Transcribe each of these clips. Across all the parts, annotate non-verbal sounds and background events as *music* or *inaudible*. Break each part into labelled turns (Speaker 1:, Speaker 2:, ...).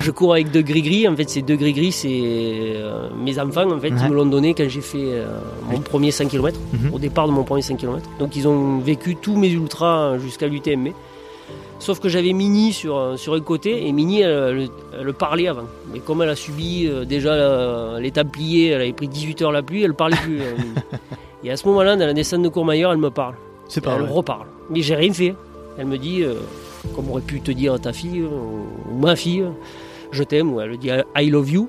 Speaker 1: je cours avec deux gris-gris. En fait, ces deux gris-gris, c'est euh, mes enfants, en fait,
Speaker 2: Ouais.
Speaker 1: ils me l'ont donné quand j'ai fait euh, mon premier 5 km,
Speaker 2: Mhm.
Speaker 1: au départ de mon premier 5 km. Donc, ils ont vécu tous mes ultras jusqu'à l'UTMB. Sauf que j'avais Mini sur, euh, sur un côté et Mini, elle, elle- elle parlait avant. Mais comme elle a subi euh, déjà la- les Templiers, elle avait pris 18 heures la pluie, elle parlait plus. euh, *laughs* et à ce moment-là, dans la descente de Courmayeur, elle me parle.
Speaker 2: C'est
Speaker 1: elle reparle. Mais j'ai rien fait. Elle me dit, euh, comme aurait pu te dire ta fille euh, ou ma fille, euh, je t'aime, ou elle dit I love you.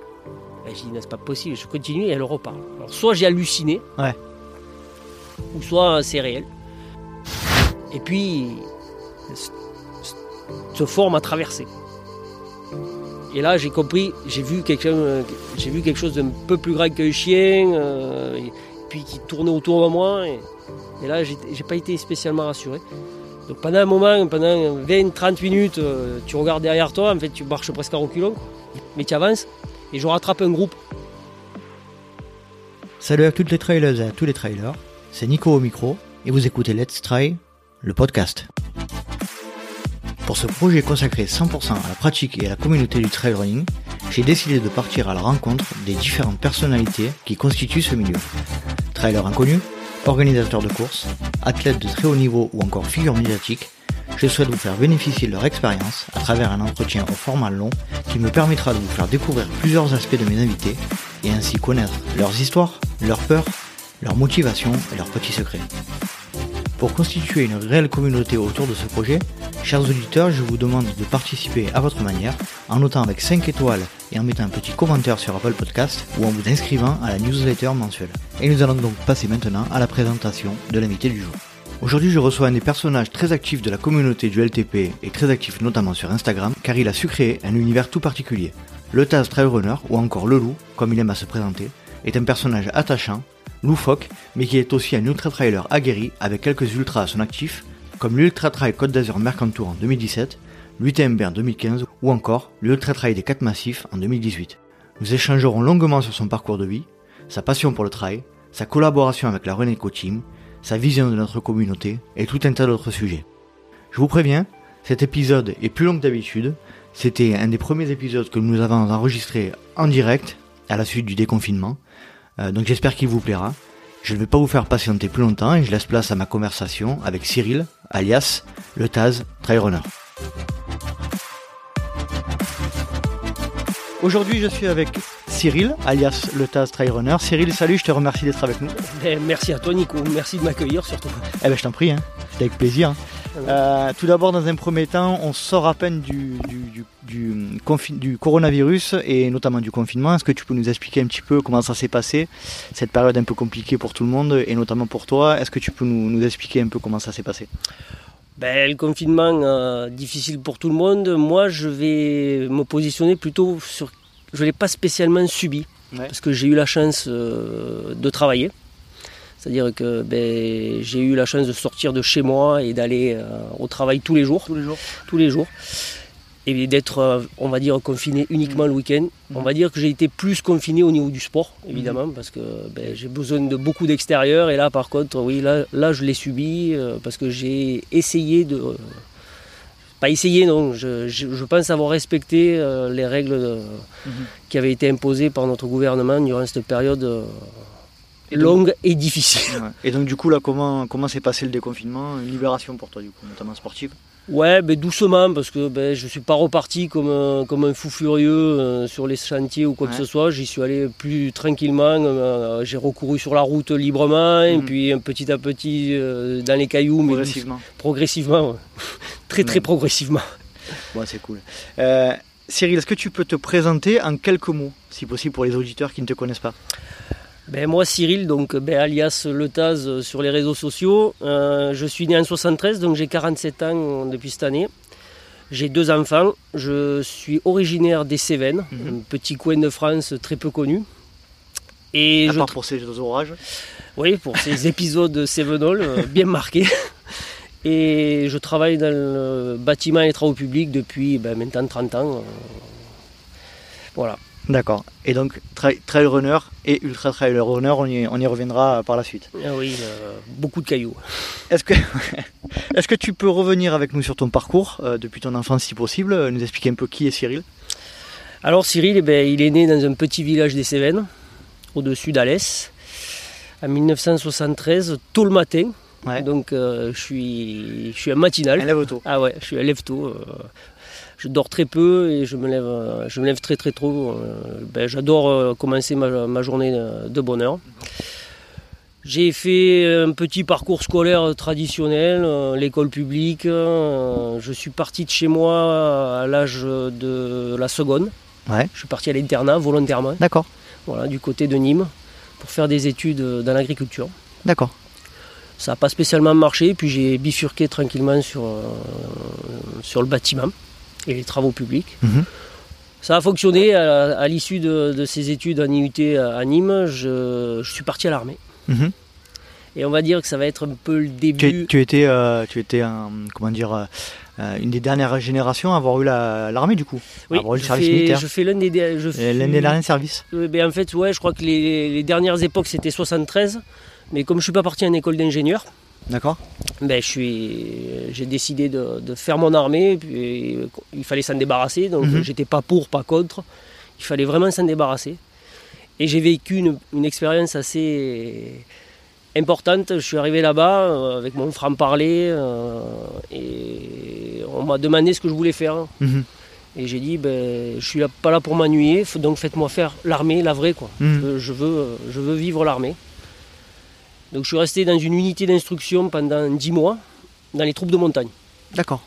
Speaker 1: Et je dis, n'est-ce pas possible? Je continue et elle reparle. Alors, soit j'ai halluciné,
Speaker 2: Ouais.
Speaker 1: ou soit c'est réel. Et puis, se forme à traverser. Et là, j'ai compris, j'ai vu, quelqu'un, j'ai vu quelque chose d'un peu plus grand qu'un chien, euh, et puis qui tournait autour de moi. Et, et là, j'ai pas été spécialement rassuré. Donc pendant un moment, pendant 20-30 minutes, euh, tu regardes derrière toi, en fait, tu marches presque à reculons, mais tu avances, et je rattrape un groupe.
Speaker 2: Salut à toutes les trailers et à tous les trailers, c'est Nico au micro et vous écoutez Let's Try, le podcast. Pour ce projet consacré 100% à la pratique et à la communauté du trail running, j'ai décidé de partir à la rencontre des différentes personnalités qui constituent ce milieu. Trailers inconnus, organisateurs de courses, athlètes de très haut niveau ou encore figures médiatiques, je souhaite vous faire bénéficier de leur expérience à travers un entretien au format long qui me permettra de vous faire découvrir plusieurs aspects de mes invités et ainsi connaître leurs histoires, leurs peurs, leurs motivations et leurs petits secrets. Pour constituer une réelle communauté autour de ce projet, chers auditeurs, je vous demande de participer à votre manière en notant avec 5 étoiles et en mettant un petit commentaire sur Apple Podcast ou en vous inscrivant à la newsletter mensuelle. Et nous allons donc passer maintenant à la présentation de l'invité du jour. Aujourd'hui, je reçois un des personnages très actifs de la communauté du LTP et très actif notamment sur Instagram car il a su créer un univers tout particulier. Le Taz Trail Runner, ou encore le loup, comme il aime à se présenter, est un personnage attachant, loufoque, mais qui est aussi un ultra-trailer aguerri avec quelques ultras à son actif, comme l'Ultra Trail Côte d'Azur Mercantour en 2017, l'UTMB en 2015 ou encore l'Ultra Trail des 4 Massifs en 2018. Nous échangerons longuement sur son parcours de vie, sa passion pour le trail, sa collaboration avec la Reneco Team, sa vision de notre communauté et tout un tas d'autres sujets. Je vous préviens, cet épisode est plus long que d'habitude. C'était un des premiers épisodes que nous avons enregistré en direct à la suite du déconfinement. Euh, donc j'espère qu'il vous plaira. Je ne vais pas vous faire patienter plus longtemps et je laisse place à ma conversation avec Cyril, alias le Taz Trail Aujourd'hui, je suis avec Cyril, alias le Taz Trail Runner. Cyril, salut, je te remercie d'être avec nous.
Speaker 1: Ben, merci à toi, Nico. Merci de m'accueillir surtout.
Speaker 2: Eh ben, je t'en prie, hein. c'est avec plaisir. Euh, tout d'abord, dans un premier temps, on sort à peine du, du coronavirus et notamment du confinement. Est-ce que tu peux nous expliquer un petit peu comment ça s'est passé, cette période un peu compliquée pour tout le monde et notamment pour toi? Est-ce que tu peux nous, nous expliquer un peu comment ça s'est passé?
Speaker 1: Ben, le confinement, euh, difficile pour tout le monde. Moi, je vais me positionner plutôt sur. Je ne l'ai pas spécialement subi,
Speaker 2: Ouais.
Speaker 1: parce que j'ai eu la chance euh, de travailler. C'est-à-dire que ben, j'ai eu la chance de sortir de chez moi et d'aller euh, au travail tous les jours.
Speaker 2: Tous les jours
Speaker 1: tous les jours. Et d'être, euh, on va dire, confiné uniquement le week-end. On va dire que j'ai été plus confiné au niveau du sport, évidemment, parce que ben, j'ai besoin de beaucoup d'extérieur. Et là, par contre, oui, là, là je l'ai subi, euh, parce que j'ai essayé de... euh, pas essayé, non. Je, je- je pense avoir respecté euh, les règles de-
Speaker 2: Mhm.
Speaker 1: qui avaient été imposées par notre gouvernement durant cette période
Speaker 2: Et donc-
Speaker 1: longue et difficile.
Speaker 2: Ouais. Et donc du coup là, comment, comment s'est passé le déconfinement? Une libération pour toi du coup, notamment sportive?
Speaker 1: Ouais, ben doucement, parce que ben, je ne suis pas reparti comme un, comme un fou furieux euh, sur les chantiers ou quoi
Speaker 2: Ouais.
Speaker 1: que ce soit. J'y suis allé plus tranquillement. euh, J'ai recouru sur la route librement, et
Speaker 2: Mhm.
Speaker 1: puis petit à petit euh, dans les cailloux, mais
Speaker 2: Progressivement.
Speaker 1: douce- progressivement. ouais. *laughs* très très progressivement.
Speaker 2: Ouais, c'est cool. Euh, Cyril, est-ce que tu peux te présenter en quelques mots, si possible pour les auditeurs qui ne te connaissent pas?
Speaker 1: Ben, moi, Cyril, donc, ben, alias Le Taz euh, sur les réseaux sociaux. Euh, je suis né en 73, donc j'ai 47 ans euh, depuis cette année. J'ai deux enfants. Je suis originaire des Cévennes,
Speaker 2: Mhm.
Speaker 1: un petit coin de France très peu connu. Et
Speaker 2: À
Speaker 1: je
Speaker 2: part pour ces orages
Speaker 1: Oui, pour ces *laughs* épisodes Cévenol euh, bien marqués. Et je travaille dans le bâtiment et les travaux publics depuis ben, maintenant 30 ans. Voilà.
Speaker 2: D'accord. Et donc, tra- trail runner et ultra trail runner, on y, on y reviendra par la suite.
Speaker 1: Ah oui, euh, beaucoup de cailloux. *laughs*
Speaker 2: Est-ce que, tu peux revenir avec nous sur ton parcours, euh, depuis ton enfance si possible, euh, nous expliquer un peu qui est Cyril?
Speaker 1: Alors Cyril, eh ben, il est né dans un petit village des Cévennes, au-dessus d'Alès, en 1973, tôt le matin.
Speaker 2: Ouais.
Speaker 1: Donc euh, je, suis, je suis un matinal.
Speaker 2: Elle lève tôt.
Speaker 1: Ah ouais, je suis un lève tôt. euh, je dors très peu et je me lève, euh, je me lève très très tôt. euh, ben, J'adore euh, commencer ma, ma journée de, bonne heure. J'ai fait un petit parcours scolaire traditionnel, l'école publique. je suis parti de chez moi à l'âge de la seconde.
Speaker 2: Ouais.
Speaker 1: Je suis parti à l'internat volontairement,
Speaker 2: D'accord.
Speaker 1: voilà, du côté de Nîmes, pour faire des études dans l'agriculture.
Speaker 2: D'accord.
Speaker 1: Ça n'a pas spécialement marché, puis j'ai bifurqué tranquillement sur, euh, sur le bâtiment et les travaux publics.
Speaker 2: Mhm.
Speaker 1: Ça a fonctionné à, à l'issue de, de ces études en IUT à, Nîmes. Je, je suis parti à l'armée.
Speaker 2: Mhm.
Speaker 1: Et on va dire que ça va être un peu le
Speaker 2: Tu,
Speaker 1: début.
Speaker 2: tu étais, euh, tu étais un, comment dire, euh, euh, une des dernières générations à avoir eu la- l'armée du coup.
Speaker 1: Oui,
Speaker 2: avoir eu le service
Speaker 1: fais,
Speaker 2: militaire.
Speaker 1: je fais l'un des, je fais-
Speaker 2: des derniers services.
Speaker 1: Ben en fait, ouais, je crois que les, les dernières époques c'était 73. Mais comme je suis pas parti en école d'ingénieur,
Speaker 2: D'accord.
Speaker 1: ben, je suis, j'ai décidé de, de faire mon armée. Puis, il fallait s'en débarrasser, donc
Speaker 2: Mhm.
Speaker 1: j'étais pas pour, pas contre. Il fallait vraiment s'en débarrasser. Et j'ai vécu une, une expérience assez importante. Je suis arrivé là-bas euh, avec mon franc-parler euh, et on m'a demandé ce que je voulais faire.
Speaker 2: Mhm.
Speaker 1: Et j'ai dit, ben, je suis là- pas là pour m'ennuyer, donc faites-moi faire l'armée, la vraie. Quoi.
Speaker 2: Mhm.
Speaker 1: Je, veux, je, veux, je veux vivre l'armée. Donc je suis resté dans une unité d'instruction pendant 10 mois, dans les troupes de montagne.
Speaker 2: D'accord.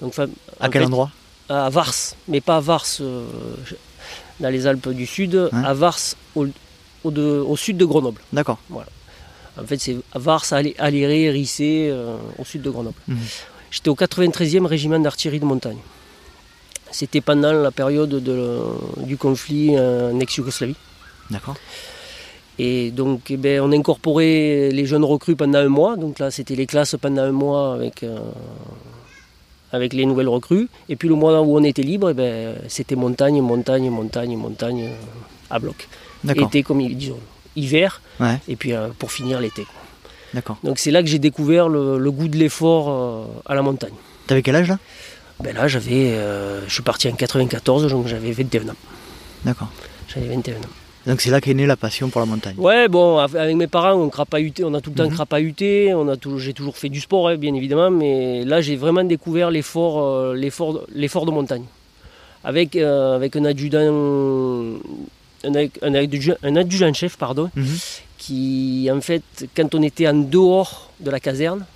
Speaker 1: Donc,
Speaker 2: À quel
Speaker 1: fait,
Speaker 2: endroit?
Speaker 1: À Vars, mais pas à Vars, euh, dans les Alpes du Sud, à Vars, au, au de- au sud de Grenoble.
Speaker 2: D'accord.
Speaker 1: En fait, c'est à Vars, Aléré, Rissé, euh, au sud de Grenoble.
Speaker 2: Mhm.
Speaker 1: J'étais au 93e régiment d'artillerie de montagne. C'était pendant la période de- du conflit en ex-Yougoslavie.
Speaker 2: D'accord.
Speaker 1: Et donc, eh ben, on incorporait les jeunes recrues pendant un mois. Donc là, c'était les classes pendant un mois avec, euh, avec les nouvelles recrues. Et puis le mois où on était libre, eh ben, c'était montagne, montagne, montagne, montagne, euh, à bloc.
Speaker 2: D'accord.
Speaker 1: Été comme, disons, hiver,
Speaker 2: Ouais.
Speaker 1: et puis euh, pour finir l'été.
Speaker 2: D'accord.
Speaker 1: Donc c'est là que j'ai découvert le, le goût de l'effort euh, à la montagne.
Speaker 2: T'avais quel âge là?
Speaker 1: Ben là, j'avais, je suis parti en 94, donc j'avais 21 ans.
Speaker 2: D'accord.
Speaker 1: J'avais 21 ans.
Speaker 2: Donc c'est là qu'est née la passion pour la montagne.
Speaker 1: Ouais, bon, av- avec mes parents, on crapahutait, on a tout le temps
Speaker 2: Mhm.
Speaker 1: crapahuté, on a toujours, j'ai toujours fait du sport, hein, bien évidemment, mais là, j'ai vraiment découvert l'effort, euh, l'effort, l'effort de montagne. Avec, euh, avec un adjudant, un, ad- un adjudant, un adjudant-chef, pardon,
Speaker 2: Mhm.
Speaker 1: qui, en fait, quand on était en dehors de la caserne,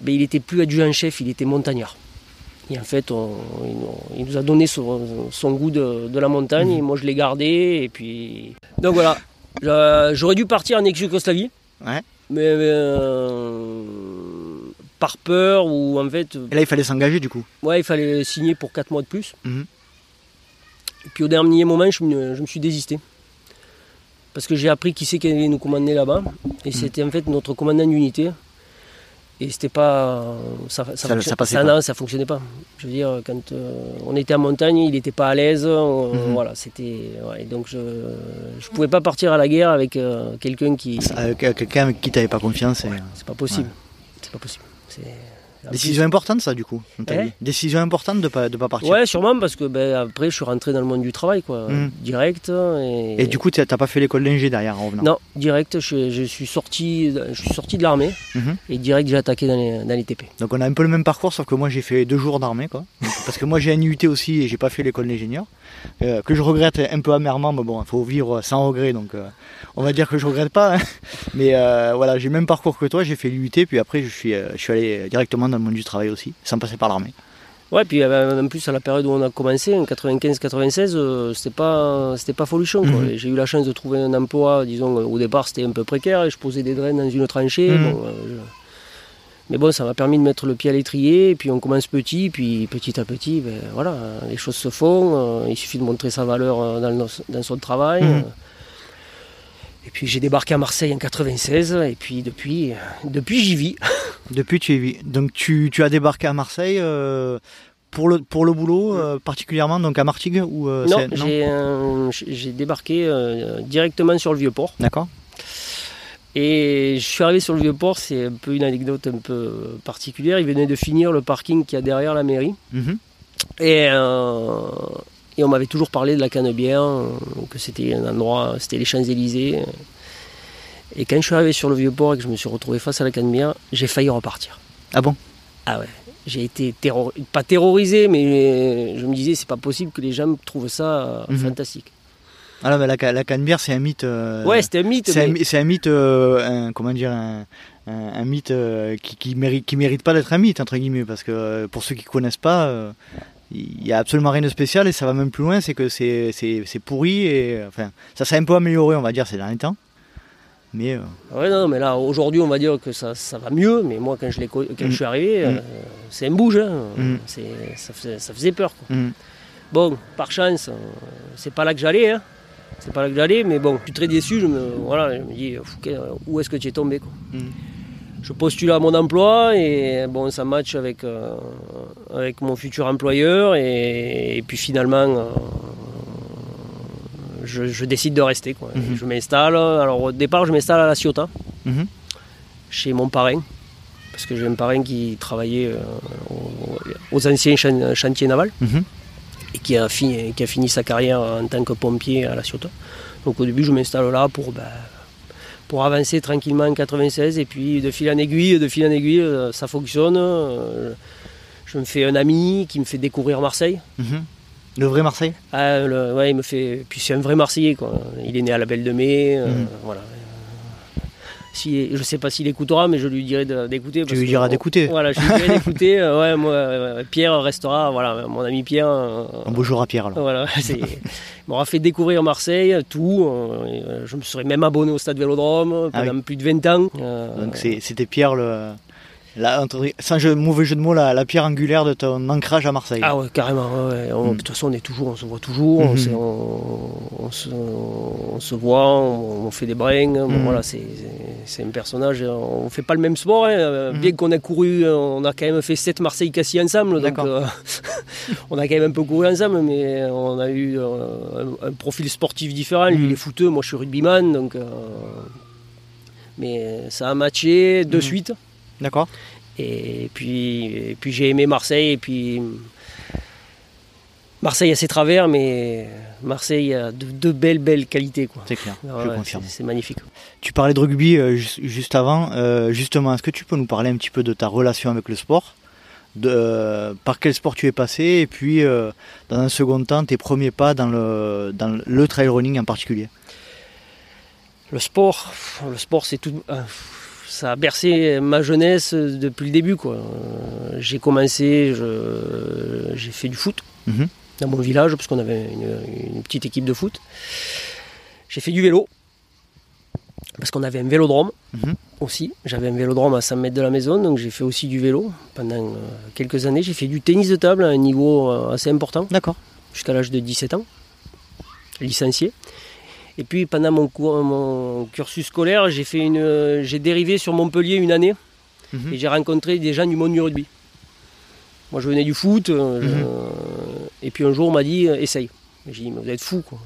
Speaker 1: ben, il était plus adjudant-chef, il était montagnard. Et en fait, on- il, nous- a donné son, son goût de, de la montagne, et moi je l'ai gardé, et puis... Donc voilà, j'aurais dû partir en ex-Yougoslavie,
Speaker 2: Ouais.
Speaker 1: mais euh, par peur, ou en fait,
Speaker 2: Et là il fallait s'engager du coup.
Speaker 1: ouais, il fallait signer pour 4 mois de plus.
Speaker 2: Mhm.
Speaker 1: Et puis au dernier moment, je me, je me suis désisté. Parce que j'ai appris qui c'est qui allait nous commander là-bas. Et c'était en fait notre commandant d'unité. Et c'était pas. Ça, ça,
Speaker 2: Ça-
Speaker 1: fonctionne-
Speaker 2: ça passait
Speaker 1: ça,
Speaker 2: pas.
Speaker 1: non, ça fonctionnait pas. Je veux dire, quand euh, on était en montagne, il n'était pas à l'aise. on-
Speaker 2: Mhm.
Speaker 1: Voilà, c'était. ouais, donc je ne pouvais pas partir à la guerre avec euh, quelqu'un qui.
Speaker 2: Avec euh, quelqu'un avec qui t'avais pas confiance. Et...
Speaker 1: C'est pas possible. C'est pas possible. C'est.
Speaker 2: Décision importante ça du coup. vie. Décision importante de pas de pas partir.
Speaker 1: Ouais, sûrement, parce que ben, après, je suis rentré dans le monde du travail, quoi.
Speaker 2: Mhm.
Speaker 1: Direct. Et,
Speaker 2: Et du coup t'as t'as pas fait l'école d'ingé derrière en revenant.
Speaker 1: Non, direct, je, je suis sorti, je suis sorti de l'armée
Speaker 2: Mhm.
Speaker 1: et direct, j'ai attaqué dans les, dans les TP.
Speaker 2: Donc on a un peu le même parcours, sauf que moi j'ai fait deux jours d'armée, quoi. *laughs* Parce que moi j'ai un UT aussi et j'ai pas fait l'école d'ingénieur, euh, que je regrette un peu amèrement, mais bon, il faut vivre sans regret, donc euh, on va dire que je regrette pas. hein. *laughs* Mais euh, voilà, j'ai le même parcours que toi, j'ai fait l'UT, puis après je suis, je suis allé directement dans le monde du travail aussi, sans passer par l'armée.
Speaker 1: Ouais, puis euh, en plus, à la période où on a commencé, en 95-96, euh, c'était pas, c'était pas folichon.
Speaker 2: Mhm.
Speaker 1: J'ai eu la chance de trouver un emploi, disons, au départ, c'était un peu précaire, et je posais des draines dans une tranchée.
Speaker 2: Mhm.
Speaker 1: bon, je- Mais bon, ça m'a permis de mettre le pied à l'étrier, et puis on commence petit, puis petit à petit, ben, voilà, les choses se font, euh, il suffit de montrer sa valeur euh, dans, le- dans son travail. Euh. Et puis j'ai débarqué à Marseille en 96, et puis depuis, euh, depuis j'y vis. *laughs*
Speaker 2: Depuis tu y vis. Donc tu, tu as débarqué à Marseille pour, le, pour le boulot euh, particulièrement, donc à Martigues ou euh,
Speaker 1: non, j'ai euh, débarqué directement sur le Vieux-Port.
Speaker 2: D'accord.
Speaker 1: Et je suis arrivé sur le Vieux-Port, c'est un peu une anecdote un peu particulière. Il venait de finir le parking qu'il y a derrière la mairie.
Speaker 2: Mhm.
Speaker 1: Et, euh, Et on m'avait toujours parlé de la Canebière, euh, que c'était un endroit, c'était les Champs-Élysées. Et quand je suis arrivé sur le Vieux-Port et que je me suis retrouvé face à la Canebière, j'ai failli repartir.
Speaker 2: Ah bon?
Speaker 1: Ah ouais. J'ai été terror... pas terrorisé, mais je me disais, c'est pas possible que les gens trouvent ça euh,
Speaker 2: Alors, la, la Canebière, c'est un mythe. euh,
Speaker 1: Ouais, c'était un mythe.
Speaker 2: c'est un,
Speaker 1: mais-
Speaker 2: mythe, euh, un- comment dire, un, mythe euh, qui, qui mérite, qui mérite pas d'être un mythe entre guillemets, parce que pour ceux qui connaissent pas, il y a absolument rien de spécial et ça va même plus loin, c'est que c'est, pourri et enfin, ça s'est un peu amélioré, on va dire, ces derniers temps. Mais euh,
Speaker 1: Ouais, non, mais là, aujourd'hui, on va dire que ça, ça va mieux, mais moi, quand je, quand
Speaker 2: Mm.
Speaker 1: je suis arrivé,
Speaker 2: Mm.
Speaker 1: euh, c'est un bouge. hein.
Speaker 2: Mm.
Speaker 1: Ça, faisait, ça faisait peur. quoi. Bon, par chance, c'est pas là que j'allais. hein. C'est pas là que j'allais, mais bon, je suis très déçu. Je me, voilà, je me dis, où est-ce que tu es tombé quoi.
Speaker 2: hum.
Speaker 1: Je postule à mon emploi et bon, ça match avec, euh, avec mon futur employeur. Et, et puis finalement, euh, je, je décide de rester. Quoi.
Speaker 2: Mhm.
Speaker 1: Je m'installe. Alors au départ, je m'installe à La Ciotat,
Speaker 2: Mhm.
Speaker 1: chez mon parrain. Parce que j'ai un parrain qui travaillait euh, aux, anciens chan- chantiers navals qui a, fini, qui a fini sa carrière en tant que pompier à La Ciotat. Donc au début, je m'installe là pour, ben, pour avancer tranquillement en 96. Et puis de fil en aiguille, de fil en aiguille, euh, ça fonctionne. Euh, Je me fais un ami qui me fait découvrir Marseille.
Speaker 2: Mhm. Le vrai Marseille?
Speaker 1: Ah, le- ouais, il me fait. Puis c'est un vrai Marseillais, quoi. Il est né à la Belle de Mai. euh,
Speaker 2: Mhm.
Speaker 1: voilà. Si, je sais pas s'il écoutera, mais je lui dirai d'écouter. parce
Speaker 2: lui diras d'écouter. *laughs*
Speaker 1: Voilà, je lui dirai d'écouter. *laughs* euh, ouais, moi, euh, Pierre restera, voilà, mon ami Pierre. euh,
Speaker 2: Un beau jour à Pierre alors.
Speaker 1: voilà, *laughs* il m'aura fait découvrir Marseille, tout. euh, euh, je me serais même abonné au stade Vélodrome
Speaker 2: Ah
Speaker 1: pendant plus de 20 ans. Euh,
Speaker 2: Donc c'était Pierre le. La- sans jeu- mauvais jeu de mots, la, la pierre angulaire de ton ancrage à Marseille.
Speaker 1: Ah ouais, carrément. ouais, ouais. On-
Speaker 2: Mm.
Speaker 1: De toute façon, on est toujours, on se voit toujours, on, on se, on se voit, on, fait des brins. Bon,
Speaker 2: Mhm.
Speaker 1: voilà, c'est un personnage. On fait pas le même sport, hein, euh, bien qu'on a couru, on a quand même fait 7 Marseille-Cassis ensemble. Donc, euh, *laughs* on a quand même un peu couru ensemble, mais on a eu euh, un, un profil sportif différent. Lui, il est footeux, moi, je suis rugbyman, donc. euh, mais ça a matché de suite.
Speaker 2: D'accord
Speaker 1: Et puis, et puis j'ai aimé Marseille. Et puis Marseille a ses travers, mais Marseille a de, de belles, belles qualités.
Speaker 2: C'est clair, je
Speaker 1: ouais,
Speaker 2: confirme.
Speaker 1: c'est- magnifique.
Speaker 2: Tu parlais de rugby euh, ju- juste avant. Euh, justement, est-ce que tu peux nous parler un petit peu de ta relation avec le sport? De, euh, Par quel sport tu es passé? Et puis, euh, dans un second temps, tes premiers pas dans le, dans le trail running en particulier?
Speaker 1: Le sport, le sport, c'est tout. euh, Ça a bercé ma jeunesse depuis le début. quoi. Euh, J'ai commencé, je- j'ai fait du foot
Speaker 2: Mhm.
Speaker 1: dans mon village, parce qu'on avait une, une petite équipe de foot. J'ai fait du vélo, parce qu'on avait un vélodrome
Speaker 2: Mhm.
Speaker 1: aussi. J'avais un vélodrome à 100 mètres de la maison, donc j'ai fait aussi du vélo pendant euh, quelques années. J'ai fait du tennis de table à un niveau euh, assez important,
Speaker 2: D'accord.
Speaker 1: jusqu'à l'âge de 17 ans, licencié. Et puis pendant mon, cours- mon cursus scolaire, j'ai fait une, euh, j'ai dérivé sur Montpellier une année
Speaker 2: Mhm.
Speaker 1: et j'ai rencontré des gens du monde du rugby. Moi, je venais du foot, euh, je-
Speaker 2: Mhm.
Speaker 1: et puis un jour, on m'a dit euh, essaye. J'ai dit mais vous êtes fou quoi.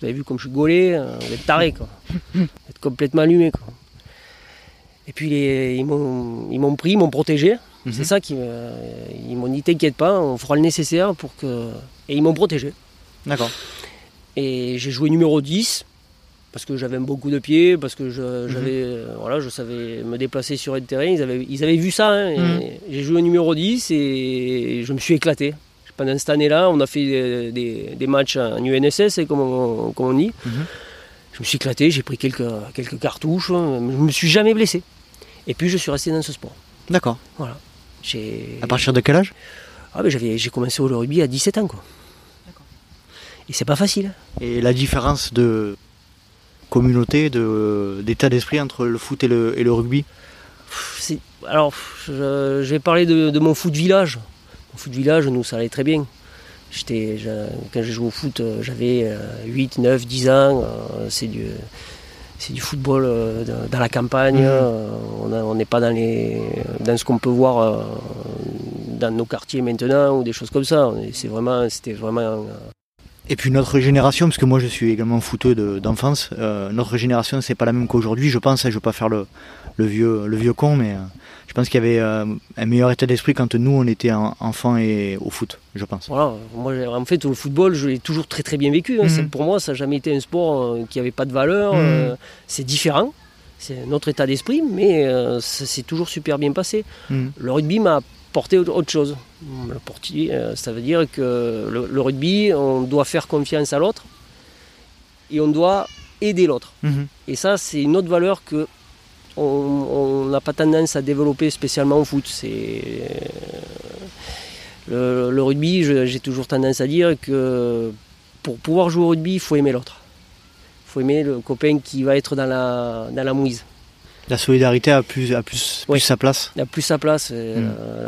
Speaker 1: Vous avez vu comme je suis gaulé, euh, vous êtes taré quoi. *laughs* Vous êtes complètement allumé quoi. Et puis les- ils m'ont ils m'ont pris, ils m'ont protégé.
Speaker 2: Mhm.
Speaker 1: C'est ça qui ils m'ont dit t'inquiète pas, on fera le nécessaire pour que et ils m'ont protégé.
Speaker 2: D'accord.
Speaker 1: Et j'ai joué numéro 10 parce que j'avais un bon coup de pied, parce que
Speaker 2: Mhm.
Speaker 1: je, j'avais, euh, voilà, je savais me déplacer sur un terrain. Ils avaient, ils avaient vu ça. hein,
Speaker 2: Mhm.
Speaker 1: J'ai joué numéro 10 et je me suis éclaté. Pendant cette année-là, on a fait des, des- des matchs en UNSS, comme on, comme on dit.
Speaker 2: Mhm.
Speaker 1: Je me suis éclaté, j'ai pris quelques, quelques cartouches, hein, je me suis jamais blessé. Et puis je suis resté dans ce sport.
Speaker 2: D'accord.
Speaker 1: J'ai...
Speaker 2: À partir de quel âge?
Speaker 1: Ah, ben, j'avais, j'ai commencé au rugby à 17 ans. Quoi. Et c'est pas facile.
Speaker 2: Et la différence de communauté, de, d'état d'esprit entre le foot et le, et le rugby
Speaker 1: alors, je, je vais parler de, de mon foot village. Mon foot village, nous, ça allait très bien. J'étais, quand j'ai joué au foot, euh, j'avais euh, 8, 9, 10 ans. euh, C'est du, c'est du football euh, dans- la campagne. Euh, on n'est pas dans, les, dans ce qu'on peut voir dans nos quartiers maintenant ou des choses comme ça. C'est vraiment, c'était vraiment.
Speaker 2: Et puis notre génération, parce que moi je suis également footeux de- d'enfance, euh, notre génération c'est pas la même qu'aujourd'hui, je pense, hein, je ne veux pas faire le, le vieux, le vieux con, mais euh, je pense qu'il y avait euh, un meilleur état d'esprit quand nous on était en- enfants et au foot, je pense.
Speaker 1: Voilà, moi en fait le football je l'ai toujours très très bien vécu. hein.
Speaker 2: Mhm.
Speaker 1: Pour moi ça n'a jamais été un sport qui n'avait pas de valeur.
Speaker 2: Mhm.
Speaker 1: c'est différent, c'est notre état d'esprit, mais ça s'est toujours super bien passé.
Speaker 2: Mhm.
Speaker 1: Le rugby m'a apporté autre chose. Me l'a apporté, euh, ça veut dire que le, le rugby, on doit faire confiance à l'autre et on doit aider l'autre.
Speaker 2: Mhm.
Speaker 1: Et ça c'est une autre valeur que on n'a pas tendance à développer spécialement au foot. C'est le, le rugby, j'ai toujours tendance à dire que pour pouvoir jouer au rugby, il faut aimer l'autre. Il faut aimer le copain qui va être dans la, dans la mouise.
Speaker 2: La solidarité a plus, a plus, sa place.
Speaker 1: Il a plus sa place, euh,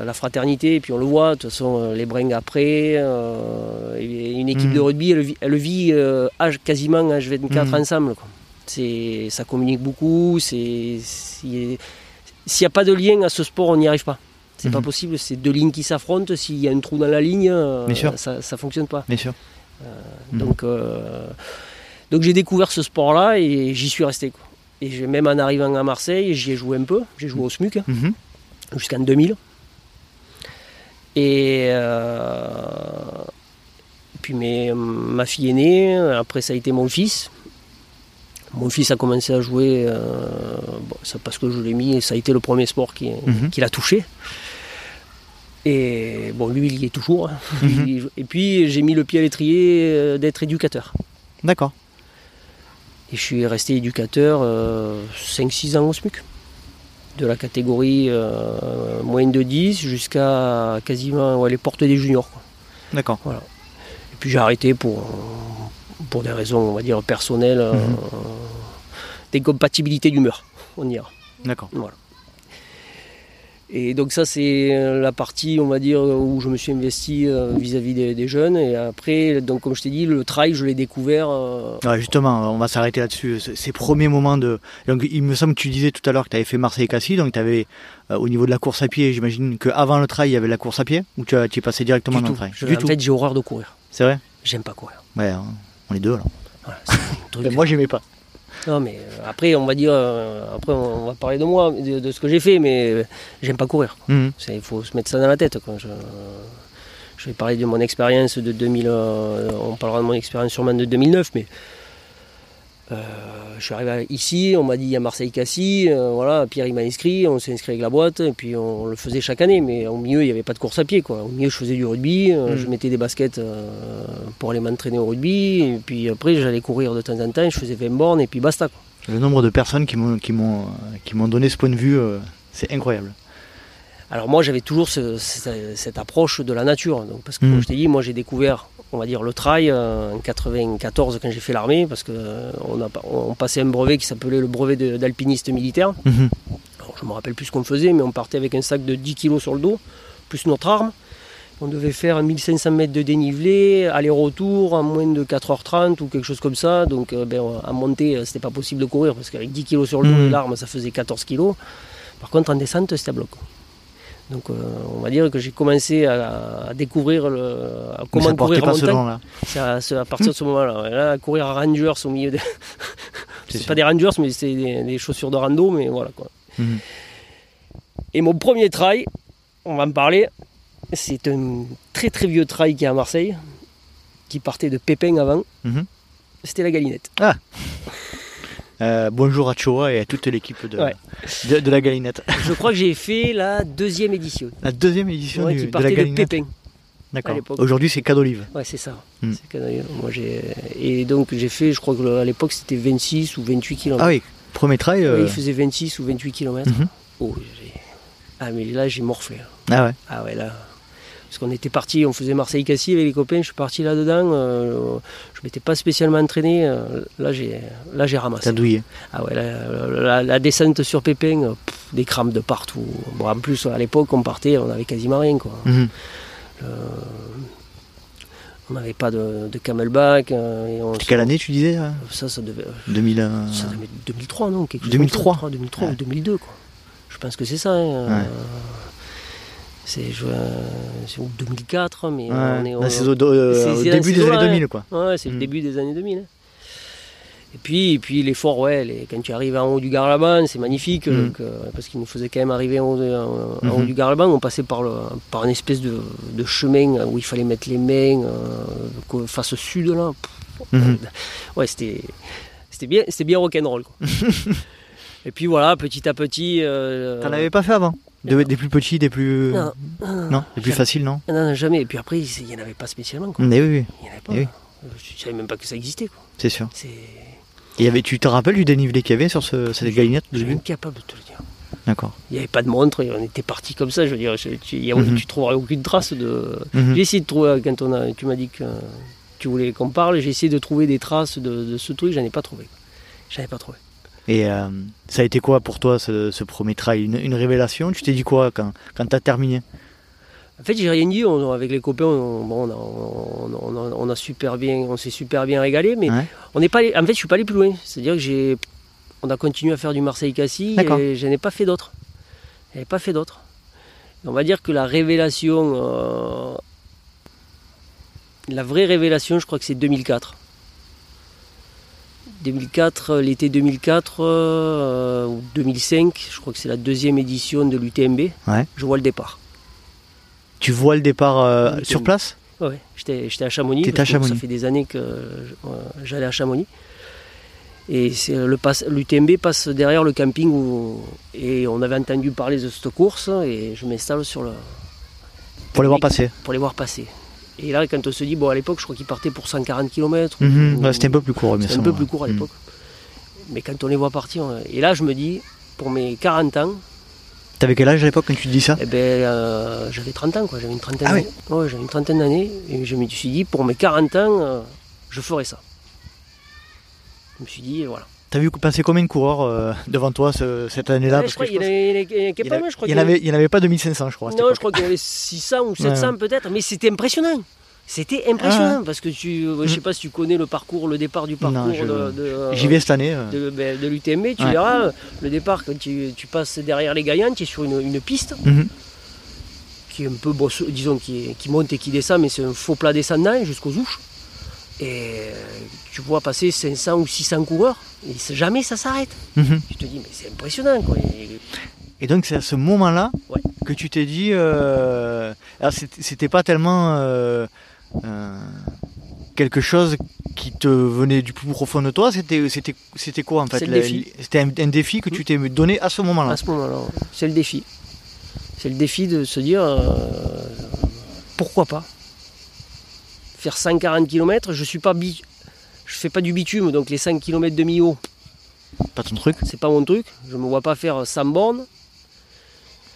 Speaker 2: Mm.
Speaker 1: la, fraternité, et puis on le voit, de toute façon, euh, les brings après, euh, une équipe
Speaker 2: Mm.
Speaker 1: de rugby, elle, vit- elle vit euh, âge, quasiment H24
Speaker 2: Mm.
Speaker 1: ensemble. quoi. C'est, ça communique beaucoup, c'est, c'est- s'il n'y a pas de lien à ce sport, on n'y arrive pas. C'est pas possible, c'est deux lignes qui s'affrontent, s'il y a un trou dans la ligne, euh, ça ne fonctionne pas.
Speaker 2: Bien sûr.
Speaker 1: Donc, donc j'ai découvert ce sport-là et j'y suis resté. quoi. Et même en arrivant à Marseille, j'y ai joué un peu, j'ai joué au SMUC
Speaker 2: Mhm.
Speaker 1: jusqu'en 2000. Et euh, puis mes- ma fille est née, après ça a été mon fils. Mon fils a commencé à jouer, euh, bon, ça parce que je l'ai mis, ça a été le premier sport qui, qui l'a touché. Et bon, lui, il y est toujours. hein.
Speaker 2: Mhm.
Speaker 1: Et puis j'ai mis le pied à l'étrier euh, d'être éducateur.
Speaker 2: D'accord.
Speaker 1: Et je suis resté éducateur 5-6 ans au SMUC. De la catégorie euh, moyenne de 10 jusqu'à quasiment ouais, les portes des juniors.
Speaker 2: D'accord.
Speaker 1: Et puis j'ai arrêté pour, pour des raisons, on va dire, personnelles, euh,
Speaker 2: Mhm.
Speaker 1: des compatibilités d'humeur. On ira.
Speaker 2: D'accord.
Speaker 1: Voilà. Et donc ça c'est la partie on va dire où je me suis investi euh, vis-à-vis des, des jeunes et après donc comme je t'ai dit le trail je l'ai découvert euh,
Speaker 2: Ouais, justement, on va s'arrêter là-dessus. Ces premiers moments de. Donc, il me semble que tu disais tout à l'heure que tu avais fait Marseille-Cassis, donc tu avais au niveau de la course à pied, j'imagine qu'avant le trail, il y avait la course à pied ou tu, as- tu es passé directement
Speaker 1: du
Speaker 2: dans
Speaker 1: tout.
Speaker 2: le trail?
Speaker 1: Je-
Speaker 2: Du
Speaker 1: en
Speaker 2: tout.
Speaker 1: fait j'ai horreur de courir.
Speaker 2: C'est vrai?
Speaker 1: J'aime pas courir.
Speaker 2: Ouais, hein, on est deux alors.
Speaker 1: Voilà.
Speaker 2: Ben, *laughs* moi, j'aimais pas.
Speaker 1: Non, mais euh, après, on va dire, euh, après, on va parler de moi, de, de ce que j'ai fait, mais euh, j'aime pas courir.
Speaker 2: Mhm.
Speaker 1: Il faut se mettre ça dans la tête. Quoi. Je, je vais parler de mon expérience de 2000. euh, on parlera de mon expérience sûrement de 2009, mais euh, je suis arrivé ici, on m'a dit il y a Marseille-Cassis, euh, voilà, Pierre il m'a inscrit, on s'est inscrit avec la boîte, et puis on le faisait chaque année, mais au milieu il n'y avait pas de course à pied. Quoi. Au milieu je faisais du rugby, euh,
Speaker 2: Mhm.
Speaker 1: je mettais des baskets pour aller m'entraîner au rugby, et puis après j'allais courir de temps en temps, je faisais 20 bornes, et puis basta. Quoi.
Speaker 2: Le nombre de personnes qui m'ont donné ce point de vue, c'est incroyable.
Speaker 1: Alors moi j'avais toujours ce- ce- cette approche de la nature, donc, parce que comme je t'ai dit, moi j'ai découvert, on va dire, le trail euh, en 94 quand j'ai fait l'armée, parce on, a pas- on passait un brevet qui s'appelait le brevet d'alpiniste militaire.
Speaker 2: Mhm.
Speaker 1: Alors, je me rappelle plus ce qu'on faisait, mais on partait avec un sac de 10 kg sur le dos, plus notre arme. On devait faire 1500 mètres de dénivelé, aller-retour en moins de 4h30 ou quelque chose comme ça. Donc euh, ben, à monter, euh, c'était pas possible de courir parce qu'avec 10 kg sur le dos
Speaker 2: Mhm.
Speaker 1: et l'arme, ça faisait 14 kg. Par contre, en descente, c'était à bloc. Donc euh, on va dire que j'ai commencé à, à découvrir le, à comment courir en montagne. C'est à, à partir de ce moment-là. Là, courir à Rangers au milieu des. *laughs*
Speaker 2: C'est
Speaker 1: pas des Rangers, mais c'est des, des chaussures de rando, mais voilà quoi.
Speaker 2: Mhm.
Speaker 1: Et mon premier trail, on va en parler, c'est un très très vieux trail qui est à Marseille, qui partait de Pépin avant.
Speaker 2: Mhm.
Speaker 1: C'était la galinette.
Speaker 2: Euh, bonjour à Choa et à toute l'équipe de,
Speaker 1: Ouais.
Speaker 2: de, de la Galinette. *laughs*
Speaker 1: Je crois que j'ai fait la deuxième édition.
Speaker 2: La deuxième édition
Speaker 1: Ouais,
Speaker 2: du-
Speaker 1: qui
Speaker 2: de la
Speaker 1: de,
Speaker 2: Galinette. D'accord. Aujourd'hui, c'est Cadolive.
Speaker 1: Ouais, c'est ça.
Speaker 2: Mm.
Speaker 1: Moi, j'ai... Et donc j'ai fait, je crois que le- à l'époque c'était 26 ou 28 km.
Speaker 2: Ah oui, premier trail. euh,
Speaker 1: il faisait 26 ou 28 km.
Speaker 2: mhm.
Speaker 1: Oh, ah mais là j'ai morflé.
Speaker 2: Ah ouais.
Speaker 1: Ah ouais là. Parce qu'on était parti, on faisait Marseille-Cassis avec les copains, je suis parti là-dedans, euh, je m'étais pas spécialement entraîné, euh, là j'ai là j'ai ramassé.
Speaker 2: T'as douillé.
Speaker 1: Ah ouais, la, la- la descente sur Pépin, euh, pff, des crampes de partout. Bon, en plus à l'époque on partait, on avait quasiment rien quoi.
Speaker 2: Mhm.
Speaker 1: On n'avait pas de, de camelback. euh, et on-
Speaker 2: Quelle année tu disais euh,
Speaker 1: Ça, ça devait.
Speaker 2: 2000. euh,
Speaker 1: Ça devait être 2003, non? Quelque chose
Speaker 2: 2003.
Speaker 1: comme ça, 2003
Speaker 2: Ouais.
Speaker 1: ou 2002, quoi. Je pense que c'est ça. hein,
Speaker 2: Ouais.
Speaker 1: euh, C'est au 2004, mais
Speaker 2: ouais.
Speaker 1: on est
Speaker 2: Là,
Speaker 1: au,
Speaker 2: c'est euh, début des années
Speaker 1: ouais.
Speaker 2: 2000, quoi.
Speaker 1: Ouais, c'est le
Speaker 2: Mm.
Speaker 1: début des années 2000. hein. Et puis, et puis l'effort, ouais, les- quand tu arrives en haut du Garlaban, c'est magnifique, donc, euh, parce qu'il nous faisait quand même arriver en haut, de- en- en haut
Speaker 2: Mhm.
Speaker 1: du Garlaban. On passait par, le, par une espèce de, de chemin où il fallait mettre les mains euh, face au sud, là. Pff,
Speaker 2: Mhm.
Speaker 1: Ouais, c'était c'était bien, c'était bien rock'n'roll. quoi. *laughs* et puis voilà, petit à petit. euh,
Speaker 2: T'en avais pas fait avant De- Des plus petits, des plus.
Speaker 1: Non, non,
Speaker 2: Non, des plus faciles, non
Speaker 1: Non, jamais. Et puis après, il n'y en avait pas spécialement. Quoi.
Speaker 2: Mais oui, oui,
Speaker 1: Il n'y en avait pas.
Speaker 2: Eh oui.
Speaker 1: Je ne savais même pas que ça existait.
Speaker 2: C'est sûr. Et y avait, tu te rappelles du dénivelé qu'il y avait sur ce, cette galinette
Speaker 1: Je suis incapable de te le dire.
Speaker 2: D'accord.
Speaker 1: Il n'y avait pas de montre, on était parti comme ça. Je veux dire, je- tu, a-
Speaker 2: Mhm.
Speaker 1: trouveras aucune trace de.
Speaker 2: Mhm.
Speaker 1: J'ai essayé de trouver, quand on a, tu m'as dit que tu voulais qu'on parle, j'ai essayé de trouver des traces de, de ce truc, j'en ai pas trouvé. J'en ai pas trouvé.
Speaker 2: Et euh, ça a été quoi pour toi ce, ce premier trail? Une, une révélation? Tu t'es dit quoi quand, quand t'as terminé?
Speaker 1: En fait, j'ai rien dit. On- avec les copains, on, bon, on, a, on- super bien, on s'est super bien régalé, mais
Speaker 2: Ouais.
Speaker 1: on n'est pas. allé- En fait, je suis pas allé plus loin. C'est-à-dire que j'ai, on a continué à faire du Marseille-Cassis et je n'ai pas fait d'autre. Je n'ai pas fait d'autre. On va dire que la révélation, euh, la vraie révélation, je crois que c'est 2004. 2004, euh, l'été 2004 euh, ou 2005, je crois que c'est la deuxième édition de l'UTMB.
Speaker 2: Ouais.
Speaker 1: Je vois le départ.
Speaker 2: Tu vois le départ euh,
Speaker 1: Oui,
Speaker 2: sur
Speaker 1: oui.
Speaker 2: place?
Speaker 1: Ouais, j'étais, j'étais à Chamonix.
Speaker 2: À Chamonix.
Speaker 1: Ça fait des années que j'allais à Chamonix. Et c'est le pass, l'UTMB passe derrière le camping où, et on avait entendu parler de cette course et je m'installe sur le,
Speaker 2: Pour les voir
Speaker 1: Oui.
Speaker 2: passer.
Speaker 1: pour les voir passer. Et là, quand on se dit, bon, à l'époque, je crois qu'ils partaient pour 140 km.
Speaker 2: Mhm. Ouais, C'était un peu plus court,
Speaker 1: C'était un peu plus court à l'époque. Mais quand on les voit partir, on- et là, je me dis, pour mes 40 ans,
Speaker 2: T'avais quel âge à l'époque quand tu te dis ça
Speaker 1: eh ben, euh, j'avais 30 ans, quoi. J'avais une trentaine
Speaker 2: Ah oui.
Speaker 1: d'années. Ouais, j'avais une trentaine d'années. Et je me suis dit, pour mes 40 ans, euh, je ferai ça. Je me suis dit, voilà.
Speaker 2: T'as vu passer combien de coureurs euh, devant toi ce- cette année-là
Speaker 1: Ouais, il y en avait- pas
Speaker 2: en
Speaker 1: mal, je crois
Speaker 2: il y en
Speaker 1: qu'il y
Speaker 2: avait, il y en avait pas 2500, je crois.
Speaker 1: Non, je crois qu'il y en avait 600 ou 700 peut-être, mais c'était impressionnant. C'était
Speaker 2: Ah
Speaker 1: impressionnant parce que tu, euh, je sais pas si tu connais le parcours, le départ du
Speaker 2: Non,
Speaker 1: parcours
Speaker 2: je-
Speaker 1: de,
Speaker 2: J'y vais cette année. euh.
Speaker 1: de, ben, de l'UTMB, tu
Speaker 2: Ouais.
Speaker 1: verras, euh, le départ, quand tu, tu passes derrière les Gaillans, tu es sur une, une piste
Speaker 2: Mhm.
Speaker 1: qui est un peu, disons, qui, qui monte et qui descend, mais c'est un faux plat descendant jusqu'aux ouches. Et euh, tu vois passer 500 ou 600 coureurs, et jamais ça s'arrête.
Speaker 2: Mhm.
Speaker 1: Tu te dis, mais c'est impressionnant. Quoi. Et-
Speaker 2: donc c'est à ce moment-là
Speaker 1: Ouais.
Speaker 2: que tu t'es dit. euh, Alors c'était pas tellement euh, euh, quelque chose qui te venait du plus profond de toi. C'était quoi en fait. C'était un, un défi que tu t'es donné à ce moment-là.
Speaker 1: à ce moment-là, c'est le défi. C'est le défi de se dire, pourquoi pas faire 140 km, je suis pas bi- je fais pas du bitume, donc les 5 km demi-haut,
Speaker 2: Pas ton truc.
Speaker 1: c'est pas mon truc. Je me vois pas faire 100 bornes.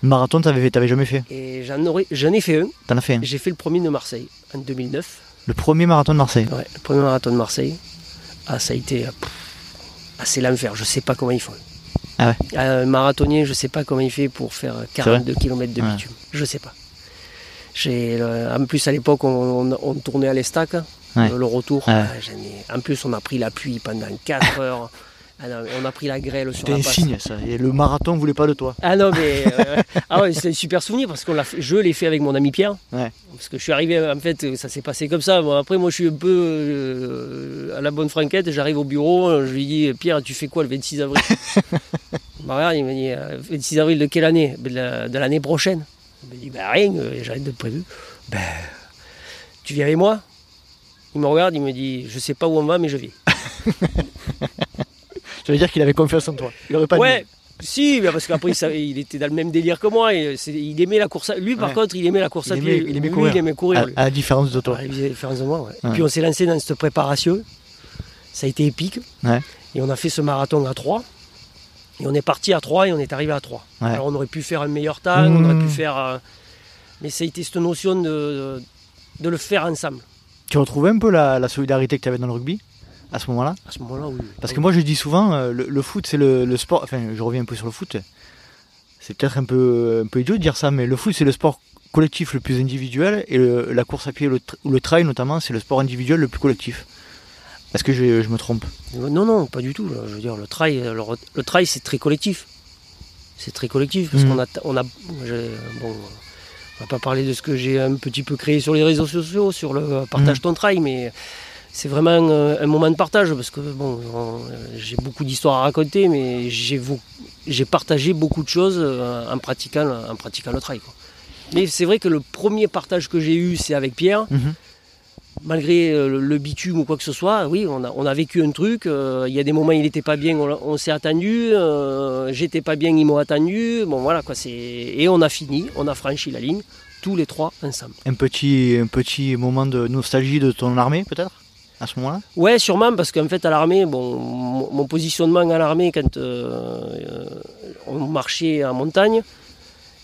Speaker 2: Marathon, t'avais t'avais jamais fait.
Speaker 1: Et j'en, aurais, j'en ai fait un.
Speaker 2: T'en as fait un.
Speaker 1: J'ai fait le premier de Marseille en 2009.
Speaker 2: Le premier marathon de Marseille.
Speaker 1: Ouais, le premier marathon de Marseille. Ah, ça a été. euh, pff, ah, c'est l'enfer. Je sais pas comment ils font.
Speaker 2: Ah ouais
Speaker 1: Un marathonnier, je sais pas comment il fait pour faire 42 km de
Speaker 2: Ouais.
Speaker 1: bitume. Je sais pas. Euh, en plus, à l'époque, on, on- on tournait à l'Estac.
Speaker 2: Ouais.
Speaker 1: Le, retour.
Speaker 2: Ouais.
Speaker 1: ah, en plus, on a pris la pluie pendant 4 *laughs* heures. Ah non, on a pris la grêle sur
Speaker 2: C'était
Speaker 1: la
Speaker 2: un
Speaker 1: passe.
Speaker 2: signe ça. Et le marathon voulait pas de toi.
Speaker 1: Ah non, mais. *laughs* euh, ah ouais, c'est un super souvenir parce que je l'ai fait avec mon ami Pierre.
Speaker 2: Ouais.
Speaker 1: Parce que je suis arrivé, en fait, ça s'est passé comme ça. Bon, après, moi, je suis un peu euh, à la bonne franquette. J'arrive au bureau, je lui dis Pierre, tu fais quoi le 26 avril? *laughs* Regarde, il me dit euh, 26 avril de quelle année? De l'année prochaine. Il me dit Ben rien, j'ai rien de prévu. Ben, tu viens avec moi? Il me regarde, il me dit Je sais pas où on va, mais je viens. *laughs*
Speaker 2: Ça veut dire qu'il avait confiance en toi. Il aurait pas
Speaker 1: Ouais, si, parce qu'après, il était dans le même délire que moi. Et il aimait la course à... Lui, par
Speaker 2: Ouais.
Speaker 1: contre, il aimait la course à pied.
Speaker 2: il aimait
Speaker 1: Lui,
Speaker 2: courir.
Speaker 1: il aimait courir.
Speaker 2: à, à la différence de toi.
Speaker 1: Il faisait différence de moi. ouais. Et puis, on s'est lancé dans cette préparation. Ça a été épique. Et on a fait ce marathon à 3. Et on est parti à 3 et on est arrivé à 3.
Speaker 2: Ouais.
Speaker 1: Alors, on aurait pu faire un meilleur temps, on
Speaker 2: Mmh.
Speaker 1: aurait pu faire. euh, Mais ça a été cette notion de, de le faire ensemble.
Speaker 2: Tu retrouvais un peu la, la solidarité que tu avais dans le rugby à ce moment-là?
Speaker 1: À ce moment-là, oui.
Speaker 2: Parce que moi je dis souvent, euh, le, le foot c'est le, le sport, enfin je reviens un peu sur le foot, c'est peut-être un peu, un peu idiot de dire ça, mais le foot c'est le sport collectif le plus individuel et le- la course à pied le tra- ou le trail notamment c'est le sport individuel le plus collectif. Est-ce que je, je me trompe?
Speaker 1: Non, non, pas du tout. Je veux dire, le trail, le, trail c'est très collectif. C'est très collectif parce
Speaker 2: Mhm.
Speaker 1: qu'on a, on a, bon, on va pas parler de ce que j'ai un petit peu créé sur les réseaux sociaux, sur le euh, partage
Speaker 2: Mhm.
Speaker 1: ton trail, mais c'est vraiment un, un moment de partage parce que bon, on- j'ai beaucoup d'histoires à raconter, mais j'ai partagé beaucoup de choses euh, en pratiquant, en pratiquant le trail. quoi. Mais c'est vrai que le premier partage que j'ai eu, c'est avec Pierre.
Speaker 2: Mhm.
Speaker 1: Malgré euh, le, bitume ou quoi que ce soit, oui, on a, on a vécu un truc. euh, Il y a des moments, il n'était pas bien, on, s'est attendu. euh, J'étais pas bien, ils m'ont attendu. Bon, voilà quoi. Et on a fini, on a franchi la ligne, tous les trois ensemble.
Speaker 2: Un petit, un petit moment de nostalgie de ton armée, peut-être À ce moment-là?
Speaker 1: Ouais, sûrement, parce qu'en fait, à l'armée, bon, mon, positionnement à l'armée, quand euh, on marchait en montagne,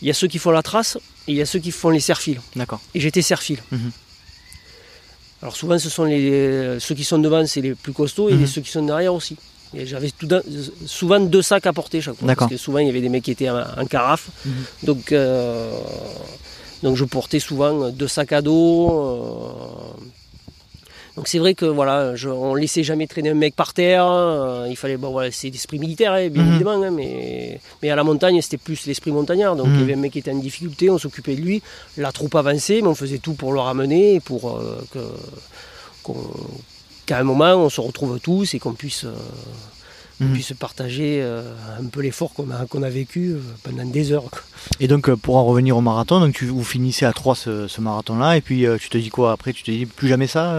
Speaker 1: il y a ceux qui font la trace et il y a ceux qui font les serfils.
Speaker 2: D'accord.
Speaker 1: Et j'étais.
Speaker 2: Mhm.
Speaker 1: Alors souvent, ce sont les, ceux qui sont devant, c'est les plus costauds, et
Speaker 2: Mhm.
Speaker 1: les- ceux qui sont derrière aussi. Et j'avais souvent deux sacs à porter chaque fois. Parce que souvent, il y avait des mecs qui étaient en, en carafe.
Speaker 2: Mhm.
Speaker 1: Donc, euh, donc je portais souvent deux sacs à dos. euh. Donc c'est vrai que voilà, je, on laissait jamais traîner un mec par terre. euh, il fallait, bon voilà, c'est l'esprit militaire, hein, bien
Speaker 2: Mhm.
Speaker 1: évidemment, hein, mais, mais à la montagne, c'était plus l'esprit montagnard. Donc
Speaker 2: Mhm.
Speaker 1: il y avait un mec qui était en difficulté, on s'occupait de lui. La troupe avançait, mais on faisait tout pour le ramener, et pour euh, que, qu'on- qu'à un moment on se retrouve tous et qu'on puisse, euh,
Speaker 2: Mhm.
Speaker 1: puisse partager euh, un peu l'effort qu'on a, qu'on a vécu euh, pendant des heures.
Speaker 2: Et donc, euh, pour en revenir au marathon, donc tu, vous finissez à 3 ce, ce marathon-là, et puis tu te dis quoi après? Tu te dis plus jamais ça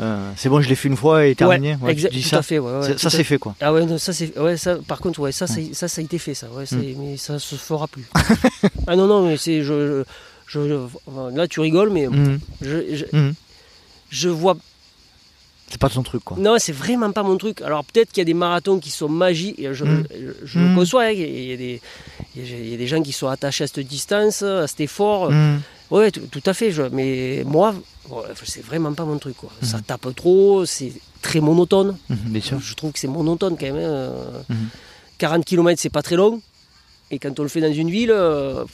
Speaker 2: euh, euh, C'est bon, je l'ai fait une fois et terminé Ouais, tu dis
Speaker 1: tout
Speaker 2: ça
Speaker 1: à fait. ouais,
Speaker 2: Ça, c'est fait quoi.
Speaker 1: Ah ouais, non, ça c'est. Ouais, ça, par contre, ouais, ça, c'est- ça, ça a été fait, ça. Ouais, c'est-
Speaker 2: Mm.
Speaker 1: Mais ça se fera plus. *laughs* ah non, non, mais c'est. Je, je, je- enfin, là, tu rigoles, mais
Speaker 2: Mhm.
Speaker 1: je, je,
Speaker 2: Mhm.
Speaker 1: je vois.
Speaker 2: C'est pas ton truc quoi.
Speaker 1: Non, c'est vraiment pas mon truc. Alors peut-être qu'il y a des marathons qui sont magiques. Je,
Speaker 2: Mm.
Speaker 1: je,
Speaker 2: Mm.
Speaker 1: le conçois. hein, Il y, a des, il y a- il y a des gens qui sont attachés à cette distance, à cet effort. Ouais, tout, tout à fait. Je, mais moi, c'est vraiment pas mon truc. Quoi. Ça tape trop, c'est très monotone.
Speaker 2: Mhm, Bien sûr.
Speaker 1: Je trouve que c'est monotone quand même. hein. Euh,
Speaker 2: Mhm.
Speaker 1: 40 km, c'est pas très long. Et quand on le fait dans une ville, euh,